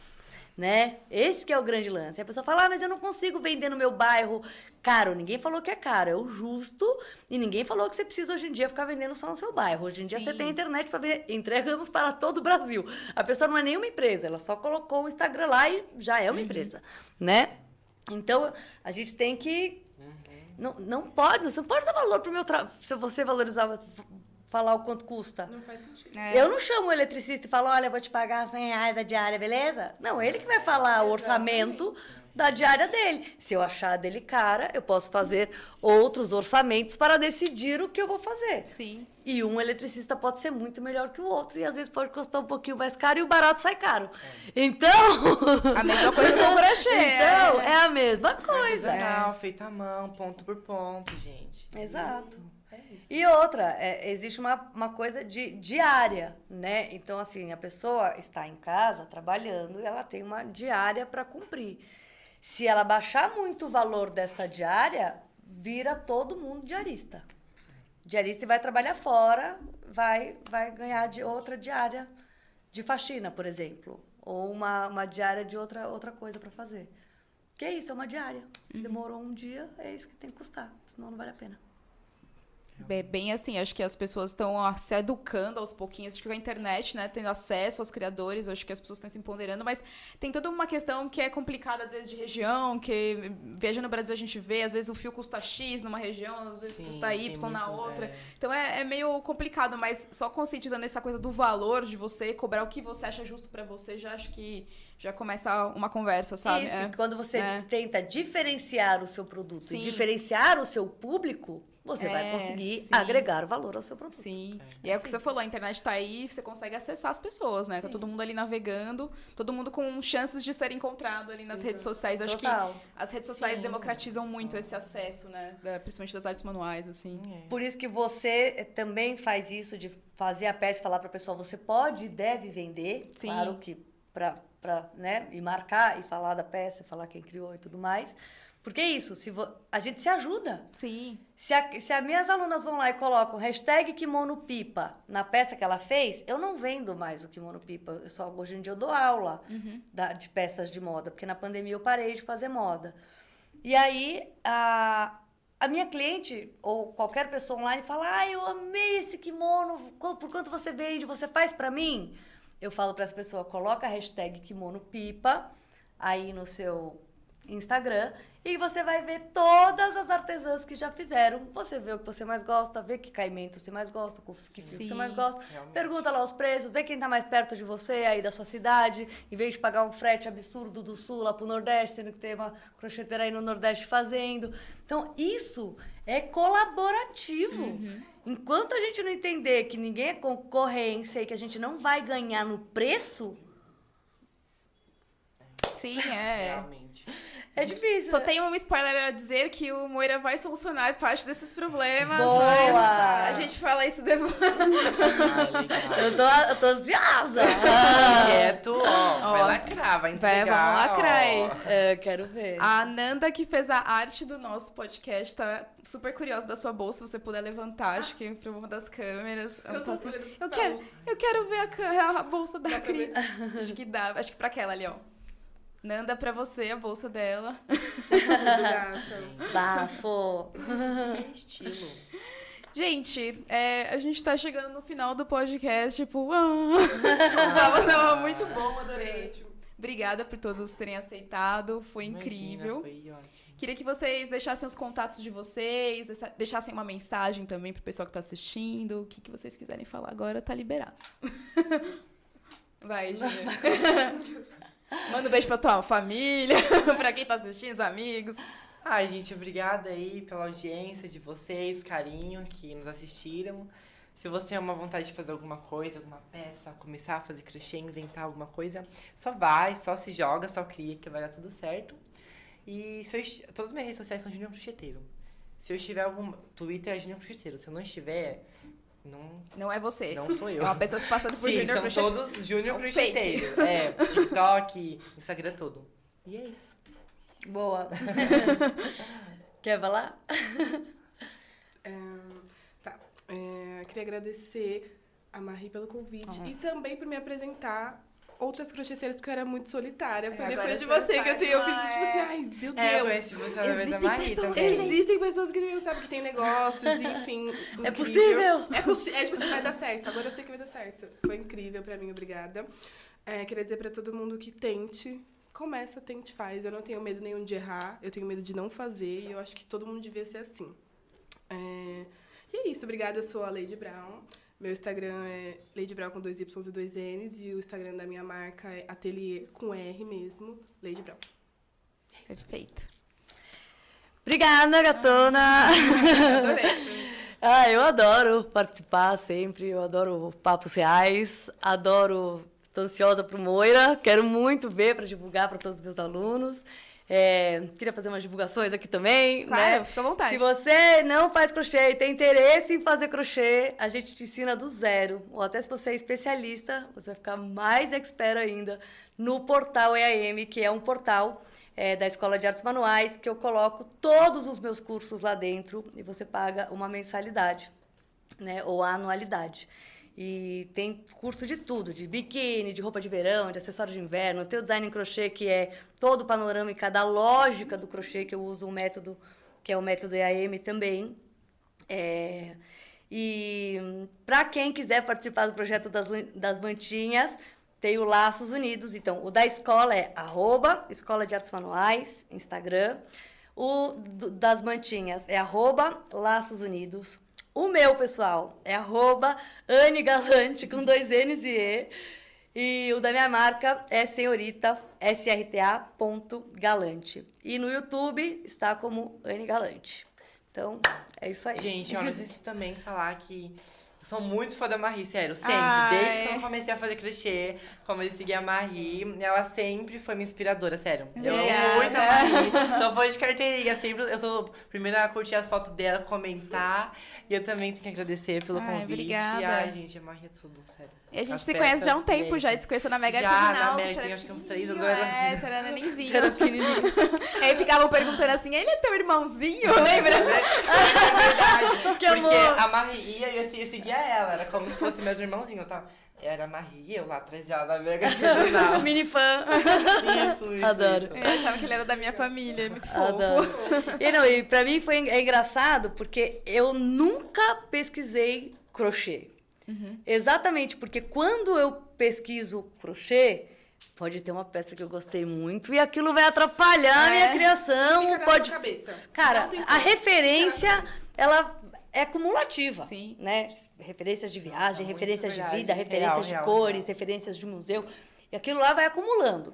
né? Esse que é o grande lance. A pessoa fala, ah, mas eu não consigo vender no meu bairro caro. Ninguém falou que é caro, é o justo. E ninguém falou que você precisa hoje em dia ficar vendendo só no seu bairro. Hoje em dia você tem internet para vender. Entregamos para todo o Brasil. A pessoa não é nenhuma empresa, ela só colocou o Instagram lá e já é uma empresa, né? Então, a gente tem que não, não pode, você não pode dar valor pro meu trabalho. Se você valorizar, falar o quanto custa. Não faz sentido. É. Eu não chamo o eletricista e falo, olha, eu vou te pagar 100 reais a diária, beleza? Não, ele que vai falar o orçamento da diária dele. Se eu achar dele cara, eu posso fazer outros orçamentos para decidir o que eu vou fazer. Sim. E um eletricista pode ser muito melhor que o outro, e às vezes pode custar um pouquinho mais caro e o barato sai caro. Então. A mesma coisa do crochê. então, é. é a mesma coisa. Artesanal, feito à mão, ponto por ponto, gente. Exato. É isso. E outra, é, existe uma, uma coisa de diária, né? Então, assim, a pessoa está em casa trabalhando e ela tem uma diária para cumprir. Se ela baixar muito o valor dessa diária, vira todo mundo diarista. Diarista e vai trabalhar fora, vai, vai ganhar de outra diária de faxina, por exemplo. Ou uma, uma diária de outra, outra coisa para fazer. Que é isso, é uma diária. Se demorou um dia, é isso que tem que custar. Senão não vale a pena. É bem assim, acho que as pessoas estão se educando aos pouquinhos, acho que com a internet, né, tendo acesso aos criadores, acho que as pessoas estão se empoderando, mas tem toda uma questão que é complicada, às vezes, de região, que viajando no Brasil a gente vê, às vezes o fio custa X numa região, às vezes Sim, custa Y na muito, outra. é. Então é, é meio complicado, mas só conscientizando essa coisa do valor de você cobrar o que você acha justo pra você, já acho que já começa uma conversa, sabe? Isso, É. quando você É. tenta diferenciar o seu produto Sim. e diferenciar o seu público, você vai É, conseguir sim. agregar valor ao seu produto. Sim. É. E é o que você falou, a internet tá aí, você consegue acessar as pessoas, né? Tá todo mundo ali navegando, todo mundo com chances de ser encontrado ali nas Exato. redes sociais. Acho que Total. as redes sociais Sim, democratizam muito só. esse acesso, né? Da- principalmente das artes manuais, assim. É. Por isso que você eh, também faz isso de fazer a peça e falar para a pessoa, você pode e deve vender. Sim. Claro que para né, e marcar e falar da peça, falar quem criou e tudo mais. Porque é isso, se vo- a gente se ajuda. Sim. Se, a, se as minhas alunas vão lá e colocam hashtag kimono pipa na peça que ela fez, eu não vendo mais o kimono pipa. Eu só, hoje em dia eu dou aula da- de peças de moda, porque na pandemia eu parei de fazer moda. E aí a, a minha cliente ou qualquer pessoa online fala: Ah, eu amei esse kimono, por quanto você vende? Você faz pra mim? Eu falo pra essa pessoa: coloca a hashtag kimono pipa aí no seu Instagram e você vai ver todas as artesãs que já fizeram. Você vê o que você mais gosta, vê que caimento você mais gosta, que fio você mais gosta. Realmente. Pergunta lá os preços, vê quem tá mais perto de você aí da sua cidade, em vez de pagar um frete absurdo do sul lá pro Nordeste, sendo que tem uma crocheteira aí no Nordeste fazendo. Então, isso é colaborativo. Enquanto a gente não entender que ninguém é concorrência e que a gente não vai ganhar no preço, Sim, é. Realmente. É difícil. Só né? tem um spoiler a dizer que o Moira vai solucionar parte desses problemas. Boa! A gente fala isso depois. Ah. Eu tô, eu tô ansiosa. Projeto, ó, vai Ó. lacrar, vai Vai, entregar. vamos lacrar aí. É, eu quero ver. A Nanda, que fez a arte do nosso podcast, tá super curiosa da sua bolsa. Se você puder levantar, acho que pra uma das câmeras. Eu tá tô assim, eu quero, eu quero ver a, a bolsa da pra Cris. Acho que dá. Acho que pra aquela ali, ó. Nanda, pra você, a bolsa dela. Bafo. Que estilo. Gente, é, a gente tá chegando no final do podcast, tipo... Ah. tava, tava muito bom, adorei. Obrigada por todos terem aceitado, foi Imagina, incrível. Foi ótimo. Queria que vocês deixassem os contatos de vocês, deixa- deixassem uma mensagem também pro pessoal que tá assistindo. O que, que vocês quiserem falar agora, tá liberado. Vai, Júlia. Manda um beijo pra tua família, pra quem tá assistindo, os amigos. Ai, gente, obrigada aí pela audiência de vocês, carinho que nos assistiram. Se você tem uma vontade de fazer alguma coisa, alguma peça, começar a fazer crochê, inventar alguma coisa, só vai, só se joga, só cria que vai dar tudo certo. E se eu todas as minhas redes sociais são Júnior Crocheteiro. Se eu estiver algum Twitter é Júnior Crocheteiro. Se eu não estiver, não, Não é você. não sou eu. É uma pessoa se passando por Sim, Junior são todos Júnior É um Crocheteiro. É, TikTok, Instagram, tudo. E é isso. Boa. Quer falar? É, tá. É, queria agradecer a Marie pelo convite Ah. e também por me apresentar outras crocheteiras, porque eu era muito solitária. Foi É, agora depois de você que eu, tenho, eu fiz tipo assim, ai, meu É, eu Deus. conheci você existem Marie pessoas Existem pessoas que não sabem que tem negócios, enfim. É possível? É possível. É tipo assim, vai dar certo. Agora eu sei que vai dar certo. Foi incrível pra mim, obrigada. É, queria dizer pra todo mundo que tente. Começa, tente, faz. Eu não tenho medo nenhum de errar. Eu tenho medo de não fazer. E eu acho que todo mundo devia ser assim. É, E é isso. Obrigada. Eu sou a Lady Brown. Meu Instagram é Lady Brown com dois Y e dois N's. E o Instagram da minha marca é Ateliê com R mesmo. Lady Brown. Perfeito. Obrigada, gatona. Adorei. ah, eu adoro participar sempre. Eu adoro papos reais. Adoro. Estou ansiosa pro Moira. Quero muito ver para divulgar para todos os meus alunos. É, queria fazer umas divulgações aqui também, Claro, né? fica à vontade. Se você não faz crochê e tem interesse em fazer crochê, a gente te ensina do zero. Ou até se você é especialista, você vai ficar mais expert ainda no portal EAM, que é um portal é, da Escola de Artes Manuais, que eu coloco todos os meus cursos lá dentro e você paga uma mensalidade, né? Ou a anualidade. E tem curso de tudo, de biquíni, de roupa de verão, de acessório de inverno. Tem o design em crochê, que é todo panorâmica da lógica do crochê, que eu uso um método, que é o método EAM também. É, e para quem quiser participar do projeto das, das mantinhas, tem o Laços Unidos. Então, o da escola é arroba Escola de Artes Manuais, Instagram. O das mantinhas é arroba Laços Unidos. O meu, pessoal, é arroba Anne Galante, com dois N's e E. E o da minha marca é senhorita, srta.galante. E no YouTube está como Anne Galante. Então, é isso aí. Gente, eu não sei se também falar que eu sou muito fã da Marie, sério, sempre. Ai. Desde que eu comecei a fazer crochê, comecei a seguir a Marie, ela sempre foi minha inspiradora, sério. Eu Obrigada. amo muito a Marie. Sou fã de carteirinha, sempre eu sou a primeira a curtir as fotos dela, comentar. E eu também tenho que agradecer pelo Ai, convite. obrigada. Ai, gente, a Marie é tudo, sério. E a gente As se conhece já há um tempo, já se conheceu na Mega Já, Artesanal. na você Mega, tem acho que uns três anos, É, você era nenenzinho. Era pequenininho. Aí ficavam perguntando assim, ele é teu irmãozinho, lembra? É verdade. Que Porque amor. a Marie ia e eu, eu seguia ela. Era como se fosse meu irmãozinho. Tá? Era a Marie, eu lá atrás dela da Mega Artesanal. Mini fã. Isso, isso. Adoro. isso. Eu achava que ele era da minha família, muito fofo. Adoro. E, não, e pra mim foi é engraçado porque eu nunca pesquisei crochê. Exatamente, porque quando eu pesquiso crochê, pode ter uma peça que eu gostei muito e aquilo vai atrapalhar a minha É. criação. Fica pode cabeça. Cara, a referência, ela é cumulativa, Sim. né? Referências de viagem, muito referências de vida, referências Real, de real, cores, real. referências de museu. E aquilo lá vai acumulando.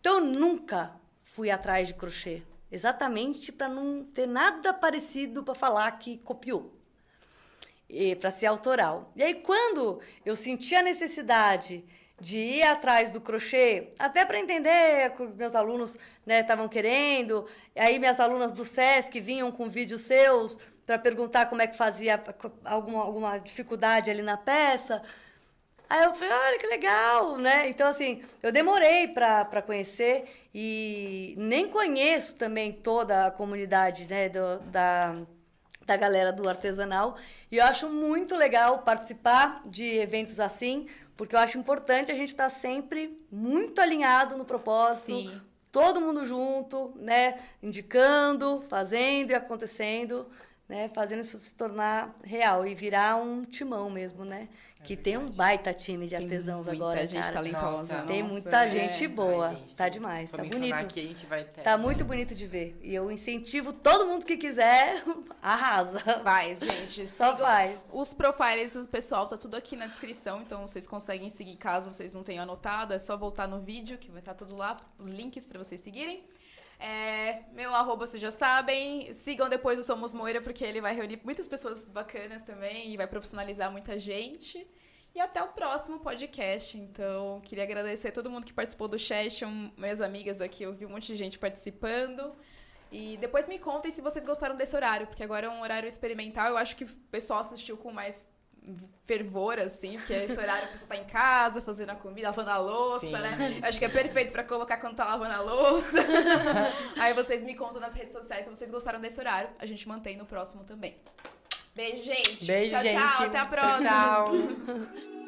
Então, eu nunca fui atrás de crochê. Exatamente para não ter nada parecido para falar que copiou. Para ser autoral. E aí, quando eu senti a necessidade de ir atrás do crochê, até para entender o que meus alunos estavam querendo, e aí minhas alunas do SESC vinham com vídeos seus para perguntar como é que fazia alguma, alguma dificuldade ali na peça. Aí eu falei, olha que legal, né? Então, assim, eu demorei para conhecer e nem conheço também toda a comunidade né, do, da, da galera do artesanal. E eu acho muito legal participar de eventos assim, porque eu acho importante a gente estar sempre muito alinhado no propósito, Sim. todo mundo junto, né? Indicando, fazendo e acontecendo, né? Fazendo isso se tornar real e virar um timão mesmo, né? que tem um baita time de artesãos muita agora, gente cara. talentosa. Nossa, Tem nossa, muita é. gente boa. Ai, gente, tá demais, tá bonito. Aqui, a gente vai ter. Tá muito bonito de ver. E eu incentivo todo mundo que quiser, arrasa. Vai, gente. Só faz. Os profiles do pessoal tá tudo aqui na descrição, então vocês conseguem seguir caso vocês não tenham anotado. É só voltar no vídeo que vai estar tudo lá, os links pra vocês seguirem. É, meu arroba vocês já sabem. Sigam depois o Somos Moira, porque ele vai reunir muitas pessoas bacanas também e vai profissionalizar muita gente. E até o próximo podcast. Então, queria agradecer a todo mundo que participou do chat, um- minhas amigas aqui, eu vi um monte de gente participando. E depois me contem se vocês gostaram desse horário, porque agora é um horário experimental. Eu acho que o pessoal assistiu com mais fervor, assim, porque esse horário a pessoa tá em casa, fazendo a comida, lavando a louça, Sim. né? Eu acho que é perfeito pra colocar quando tá lavando a louça. Aí vocês me contam nas redes sociais se vocês gostaram desse horário. A gente mantém no próximo também. Beijo, gente. Beijo, tchau, gente. tchau. Até a Tchau, próxima. Tchau.